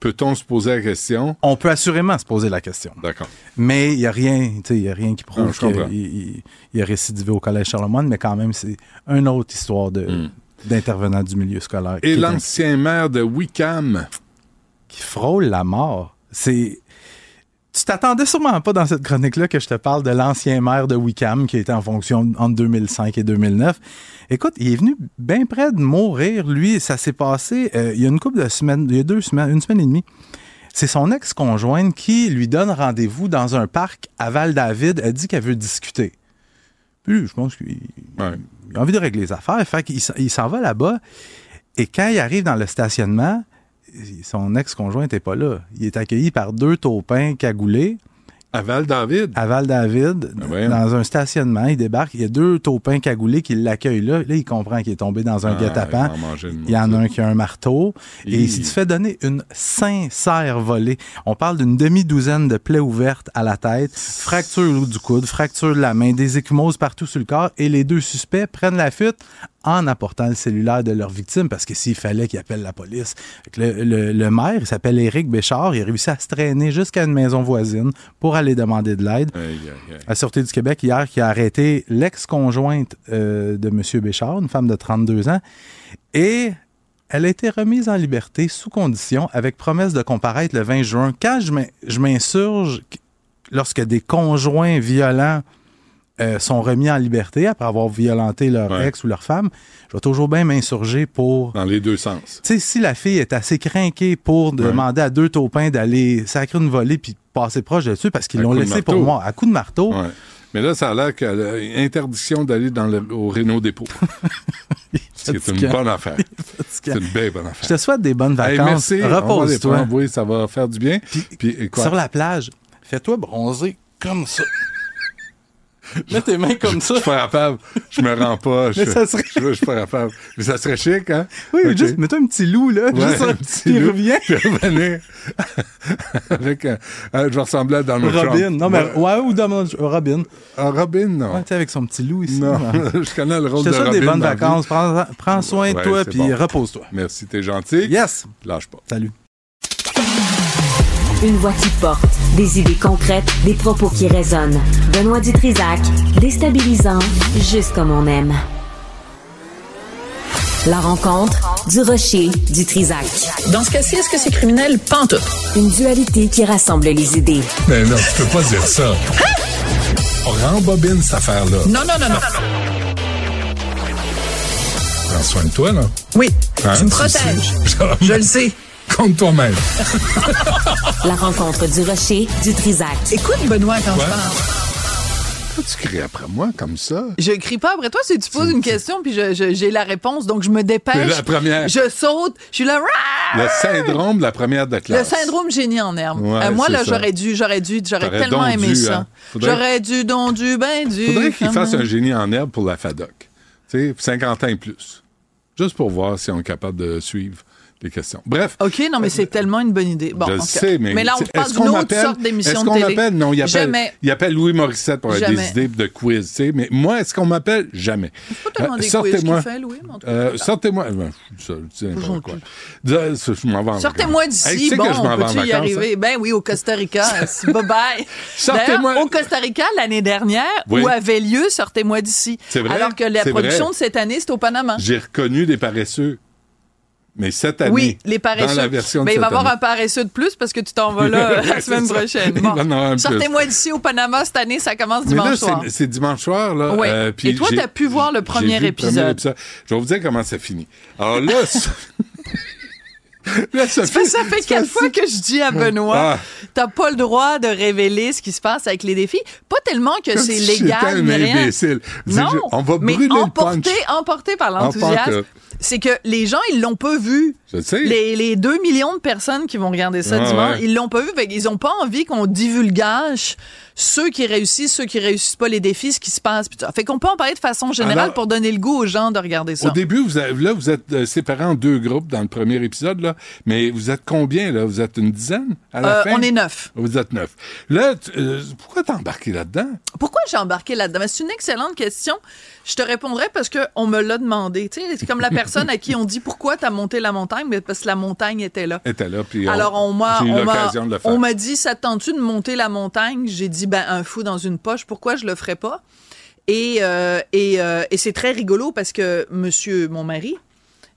peut-on se poser la question? On peut assurément se poser la question. D'accord. Mais il n'y a rien, tu sais, il y a rien qui prouve qu'il il- il a récidivé au Collège Charlemagne, mais quand même, c'est une autre histoire de, d'intervenant du milieu scolaire. Et l'ancien maire de Wickham. qui frôle la mort. C'est. Tu t'attendais sûrement pas dans cette chronique-là que je te parle de l'ancien maire de Wickham qui était en fonction entre 2005 et 2009. Écoute, il est venu bien près de mourir. Lui, ça s'est passé euh, il y a une couple de semaines, il y a deux semaines, une semaine et demie. C'est son ex-conjointe qui lui donne rendez-vous dans un parc à Val-David. Elle dit qu'elle veut discuter. Puis, je pense qu'il il a envie de régler les affaires. Fait qu'il s'en- va là-bas. Et quand il arrive dans le stationnement, son ex-conjoint n'était pas là. Il est accueilli par deux taupins cagoulés. À Val-David? À Val-David, voyons. dans un stationnement. Il débarque. Il y a deux taupins cagoulés qui l'accueillent là. Là, il comprend qu'il est tombé dans un Ah, guet-apens. il y en a un qui a un marteau. Et Hi. il s'est fait donner une sincère volée. On parle d'une demi-douzaine de plaies ouvertes à la tête, fracture du coude, fracture de la main, des échymoses partout sur le corps. Et les deux suspects prennent la fuite en apportant le cellulaire de leur victime parce que s'il fallait qu'ils appellent la police. Le, le- le maire, il s'appelle Éric Béchard, il a réussi à se traîner jusqu'à une maison voisine pour aller demander de l'aide. La Sûreté du Québec, hier, qui a arrêté l'ex-conjointe euh, de M. Béchard, une femme de 32 ans, et elle a été remise en liberté sous condition avec promesse de comparaître le 20 juin. Quand je m'in- je m'insurge qu- lorsque des conjoints violents euh, sont remis en liberté après avoir violenté leur Ouais. ex ou leur femme, je vais toujours bien m'insurger pour... Dans les deux sens. Tu sais, si la fille est assez crinquée pour demander à deux taupins d'aller sacrer une volée puis passer proche dessus parce qu'ils l'ont laissé pour moi à coup de marteau, Ouais. Mais là, ça a l'air qu'il y a une interdiction d'aller dans le, au Renault Dépôt. C'est une bonne affaire. C'est une belle bonne affaire. Je te souhaite des bonnes Hey, vacances. merci. Va les Repose-toi. Oui, ça va faire du bien. Puis, quoi? Sur la plage, fais-toi bronzer comme ça. Mets tes mains comme ça. Je suis pas capable. Je me rends pas. Je, Mais ça serait- je, je suis pas capable. Mais ça serait chic, hein? Oui, Ok. juste mets-toi un petit loup, là. Ouais, juste un petit loup. revient. Puis revenir avec un, un- je vais ressembler à Donald Trump. Robin. Non, mais Ouais. ou Donald- euh, Robin. Ah, Robin, non. Ouais, tu sais, avec son petit loup ici. Non, je connais le rôle Je te de Robin. des bonnes dans la vacances. Prends, prends soin de Ouais, toi, c'est puis bon. repose-toi. Merci, t'es gentil. Yes! Lâche pas. Salut. Une voix qui porte, des idées concrètes, des propos qui résonnent. Benoît Dutrisac, déstabilisant, juste comme on aime. La rencontre du rocher du Trisac. Dans ce cas-ci, est-ce que c'est criminel? Pantoute. Une dualité qui rassemble les idées. Mais non, tu peux pas dire ça. On rembobine cette affaire-là. Non, non, non, non. Prends soin de toi, là. Oui, Hein, tu me protèges. Je le sais. Compte toi-même. La rencontre du rocher du Trisac. Écoute, Benoît, quand Ouais. je parle. Pourquoi tu cries après moi comme ça? Je crie pas après toi, c'est tu poses une question puis je- je- j'ai la réponse, donc je me dépêche. La première. Je saute, je suis là. Rah! Le syndrome de la première de Le classe. syndrome génie en herbe. Ouais, Euh, moi, là, j'aurais dû, j'aurais dû, j'aurais tellement aimé dû, ça. hein. Faudrait- J'aurais dû, donc dû, ben dû. Faudrait qu'il fasse un génie en herbe pour la FADOC. Tu sais, 50 ans et plus. Juste pour voir si on est capable de suivre les questions. Bref. OK, non, mais c'est tellement une bonne idée. Bon, je sais, mais, là, on parle est-ce d'une qu'on autre m'appelle- sorte d'émission Est-ce de qu'on télé. m'appelle? Non, il appelle, Jamais. il appelle Louis Morissette pour avoir des idées de quiz, tu sais. Mais moi, est-ce qu'on m'appelle? Jamais. Euh, sortez-moi. mais Euh, sortez-moi. Ben, je m'en vais en Sortez-moi. Hey, d'ici. sais bon, en peux-tu y hein? arriver? Ben oui, au Costa Rica. Bye-bye. Sortez-moi- au Costa Rica, l'année dernière, Oui. où avait lieu Sortez-moi d'ici. C'est vrai? Alors que la production de cette année, c'est au Panama. J'ai reconnu des paresseux. Mais cette année, Oui, les paresseux. dans la version de Mais il va y avoir un paresseux de plus parce que tu t'en vas là la semaine prochaine. Bon. Sortez-moi d'ici au Panama cette année, ça commence Mais là, dimanche soir. c'est- dimanche soir, là. Ouais. euh, puis Et toi, t'as pu voir le premier vu épisode. Je vais vous dire comment ça finit. Alors là. là, ça fait, ça fait quatre fois que je dis à Benoît, Ah. t'as pas le droit de révéler ce qui se passe avec les défis. Pas tellement que c'est si légal ni rien. imbécile. Non, on va mais brûler le emporté, punch. emporté par En l'enthousiasme, c'est que les gens, ils l'ont pas vu. Je le sais. Les, les 2 millions de personnes qui vont regarder ça Ah, dimanche, ouais. ils l'ont pas vu. Fait qu'ils ont pas envie qu'on divulgage ceux qui réussissent, ceux qui réussissent pas les défis, ce qui se passe. Puis. Fait qu'on peut en parler de façon générale Alors- pour donner le goût aux gens de regarder ça. Au début, vous avez- là, vous êtes euh, séparés en deux groupes dans le premier épisode, là. Mais vous êtes combien, là? Vous êtes une dizaine à la Euh, fin? on est neuf. Vous êtes neuf. Là, tu- euh, pourquoi t'es embarqué là-dedans? Pourquoi j'ai embarqué là-dedans? Ben, C'est une excellente question. Je te répondrai parce qu'on me l'a demandé. Tu sais, c'est comme la personne à qui on dit pourquoi tu as monté la montagne, mais parce que la montagne était là. était là, puis Alors, on m'a, on m'a, dit, ça te tente-tu de monter la montagne? J'ai dit, ben, un fou dans une poche, pourquoi je le ferais pas? Et, euh, et, euh, et c'est très rigolo parce que monsieur, mon mari,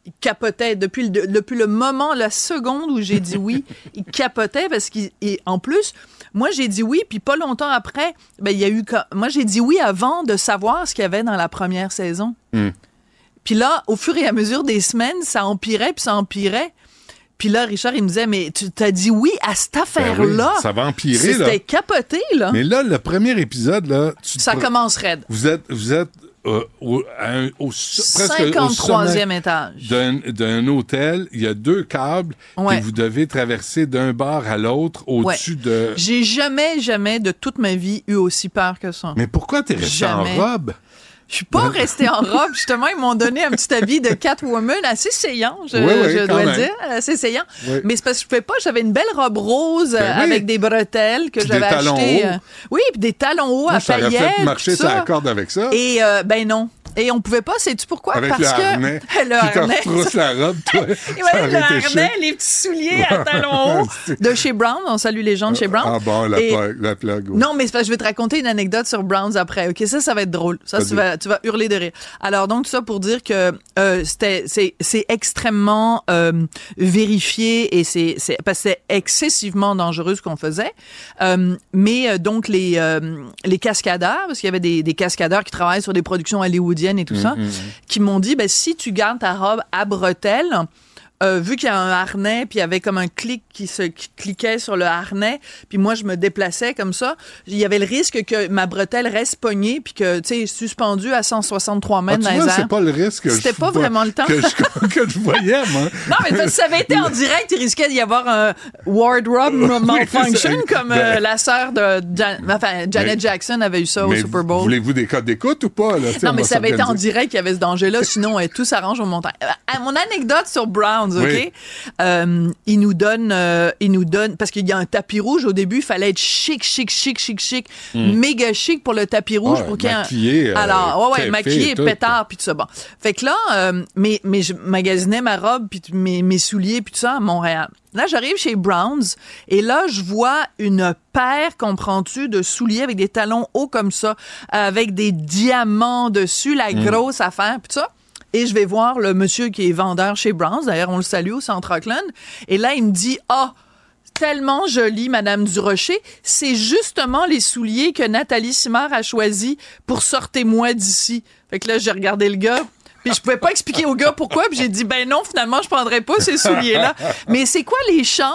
il capotait depuis le, depuis le moment, la seconde où j'ai dit oui, il capotait parce qu'en plus, moi j'ai dit oui, puis pas longtemps après, ben il y a eu, moi j'ai dit oui avant de savoir ce qu'il y avait dans la première saison. Hmm. Puis là, au fur et à mesure des semaines, ça empirait, puis ça empirait. Puis là, Richard, il me disait, mais tu t'as dit oui à cette affaire-là. Ben oui, ça va empirer, là. C'était capoté, là. Mais là, le premier épisode, là, tu ça commence raide. Vous êtes, vous êtes euh, au, à un- au so- presque au 53e sommet étage. d'un, d'un hôtel. Il y a deux câbles Ouais. et vous devez traverser d'un bar à l'autre au-dessus Ouais. de. J'ai jamais, jamais de toute ma vie eu aussi peur que ça. Mais pourquoi t'es resté Jamais. en robe? Je suis pas restée en robe, justement. Ils m'ont donné un petit habit de Catwoman assez saillant, je, Oui, oui, je quand dois même. dire, assez saillant. Oui. Mais c'est parce que je pouvais pas. J'avais une belle robe rose Ben avec des bretelles que j'avais talons achetées. hauts. euh, oui, puis des talons hauts Moi, à paillettes. fait marcher la ça. corde avec ça. Et euh, ben non. Et on pouvait pas, sais-tu pourquoi? avec Parce le que harnais. le Qui te harnais. retrousse la robe, toi? Ouais, le harnais, les petits souliers à talons hauts de chez Brown. On salue les gens de chez Brown. Ah bon, la, Et- plug, la plug. oui. non, mais que je vais te raconter une anecdote sur Browns après. OK, ça, ça va être drôle. Ça, tu vas, tu vas hurler de rire. Alors, donc, tout ça pour dire que euh, c'est, extrêmement euh, vérifié et c'est, parce que c'est excessivement dangereux ce qu'on faisait. Euh, mais donc, les, les cascadeurs, parce qu'il y avait des, des cascadeurs qui travaillent sur des productions hollywoodiennes et tout ça, Mhm. qui m'ont dit, ben, si tu gardes ta robe à bretelles, euh, vu qu'il y a un harnais, puis il y avait comme un clic qui se qui cliquait sur le harnais, puis moi je me déplaçais comme ça, il y avait le risque que ma bretelle reste pognée, puis que tu sais suspendue à 163 Ah, mètres tu dans les vois, airs. pas le risque que C'était pas vois- vraiment le temps. Que je, que je voyais, moi. Non, mais parce que ça avait été en direct, il risquait d'y avoir un wardrobe malfunction, comme euh, Ben- la sœur de Jan- enfin, Janet Jackson avait eu ça au Super Bowl. Voulez-vous des codes d'écoute ou pas? Là? Non, on mais ça avait été en direct qu'il y avait ce danger-là, sinon euh, tout s'arrange au montagne. Euh, mon anecdote sur OK? Oui. Euh, il nous donne, euh, il nous donne, parce qu'il y a un tapis rouge au début, il fallait être chic, chic, chic, chic, chic, Hmm. méga chic pour le tapis rouge. Ouais, pour qu'il y ait un- maquillé, euh, Alors, ouais, ouais, maquillé, tout. pétard, puis tout ça. Bon. Fait que là, euh, mais, mais je magasinais ma robe, puis mes, mes souliers, puis tout ça à Montréal. Là, j'arrive chez Browns, et là, je vois une paire, comprends-tu, de souliers avec des talons hauts comme ça, avec des diamants dessus, la Hmm. grosse affaire, puis tout ça. Et je vais voir le monsieur qui est vendeur chez Browns. D'ailleurs, on le salue au Centre Auckland. Et là, il me dit, ah, tellement joli, Madame Durocher. C'est justement les souliers que Nathalie Simard a choisis pour sortez-moi d'ici. Fait que là, j'ai regardé le gars. Puis je pouvais pas expliquer au gars pourquoi. Puis j'ai dit, ben non, finalement, je prendrais pas ces souliers-là. Mais c'est quoi les chances?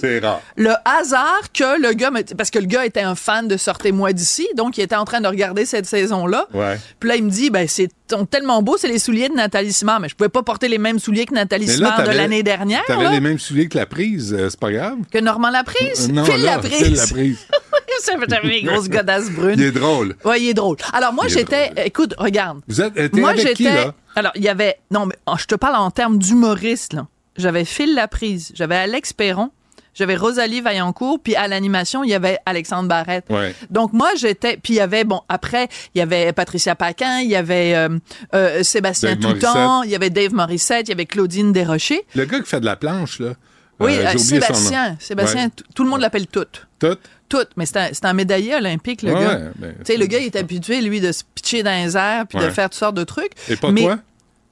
C'est rare. le hasard que le gars me... parce que le gars était un fan de sortez-moi d'ici donc il était en train de regarder cette saison là Ouais. puis là il me dit ben c'est tellement beaux c'est les souliers de Nathalie Simard mais je pouvais pas porter les mêmes souliers que Nathalie Simard de l'année dernière T'avais les mêmes souliers que la prise, euh, c'est pas grave. que Normand Laprise Euh, non, Phil là, Laprise Les grosses godasses brunes Il est drôle. Ouais, il est drôle. Alors moi j'étais écoute regarde Vous êtes, euh, t'es moi j'étais alors il y avait non mais oh, je te parle en termes d'humoriste là j'avais Phil Laprise, j'avais Alex Perron, j'avais Rosalie Vaillancourt, puis à l'animation, il y avait Alexandre Barrette. Ouais. Donc moi, j'étais... Puis il y avait, bon, après, il y avait Patricia Paquin, il y avait euh, euh, Sébastien Dave Toutan, Morissette. il y avait Dave Morissette, il y avait Claudine Desrochers. Le gars qui fait de la planche, là. Oui, euh, euh. Sébastien. Sébastien, Ouais. tout le monde l'appelle Tout. Tout? Tout, mais c'est un, c'est un médaillé olympique, le Ouais, gars. ben, tu sais, le gars, il est habitué, lui, de se pitcher dans les airs puis de faire toutes sortes de trucs. Et pas mais, toi?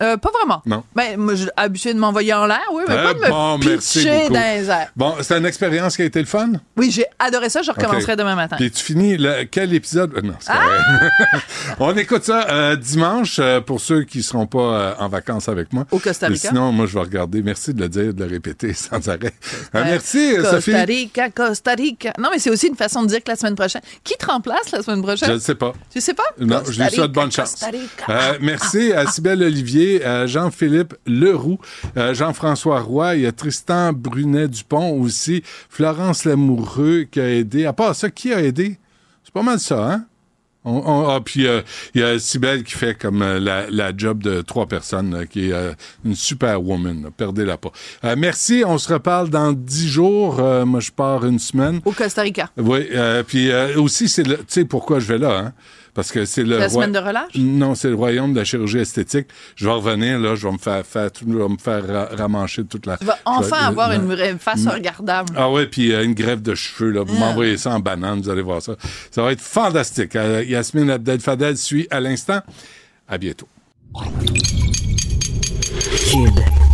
Euh, pas vraiment. Non. Ben, moi, j'ai habitué de m'envoyer en l'air, oui, mais Ah, pas de me bon, pitcher dans les airs. Bon, c'est une expérience qui a été le fun? Oui, j'ai adoré ça, je recommencerai demain matin. Puis tu finis le- quel épisode? Euh, Non, c'est Ah! On écoute ça euh, dimanche pour ceux qui seront pas en vacances avec moi. Au Costa Rica. Sinon, moi, je vais regarder. Merci de le dire, de le répéter sans arrêt. Merci, euh, Sophie. Costa Rica, Costa Rica. Non, mais c'est aussi une façon de dire que la semaine prochaine. Qui te remplace la semaine prochaine? Je ne sais pas. Tu sais pas? Non, Costa je lui souhaite bonne chance. Costa Rica. Merci à Sybelle Olivier, à Jean-Philippe Leroux, euh, Jean-François Roy, il y a Tristan Brunet-Dupont aussi, Florence Lamoureux qui a aidé. À part ça, qui a aidé? C'est pas mal ça, hein? On, on- ah, puis euh, il y a Sybelle qui fait comme euh, la, la job de trois personnes, là, qui est euh, une super woman. là. Perdez-la pas. Euh, merci, on se reparle dans dix jours. Euh, moi, je pars une semaine. Au Costa Rica. Oui, euh, puis euh, aussi, c'est tu sais pourquoi je vais là, hein? Parce que c'est le La roi- semaine de relâche? Non, c'est le royaume de la chirurgie esthétique. Je vais revenir là, je vais me faire, faire tout- je vais me faire ra- ramancher toute la. Tu vas enfin vais- avoir une vraie face regardable. Ah ouais, puis euh, une grève de cheveux là. Vous Ah. m'envoyez ça en banane, vous allez voir ça. Ça va être fantastique. Euh, Yasmine Abdel Fadel suit à l'instant. À bientôt. Cube.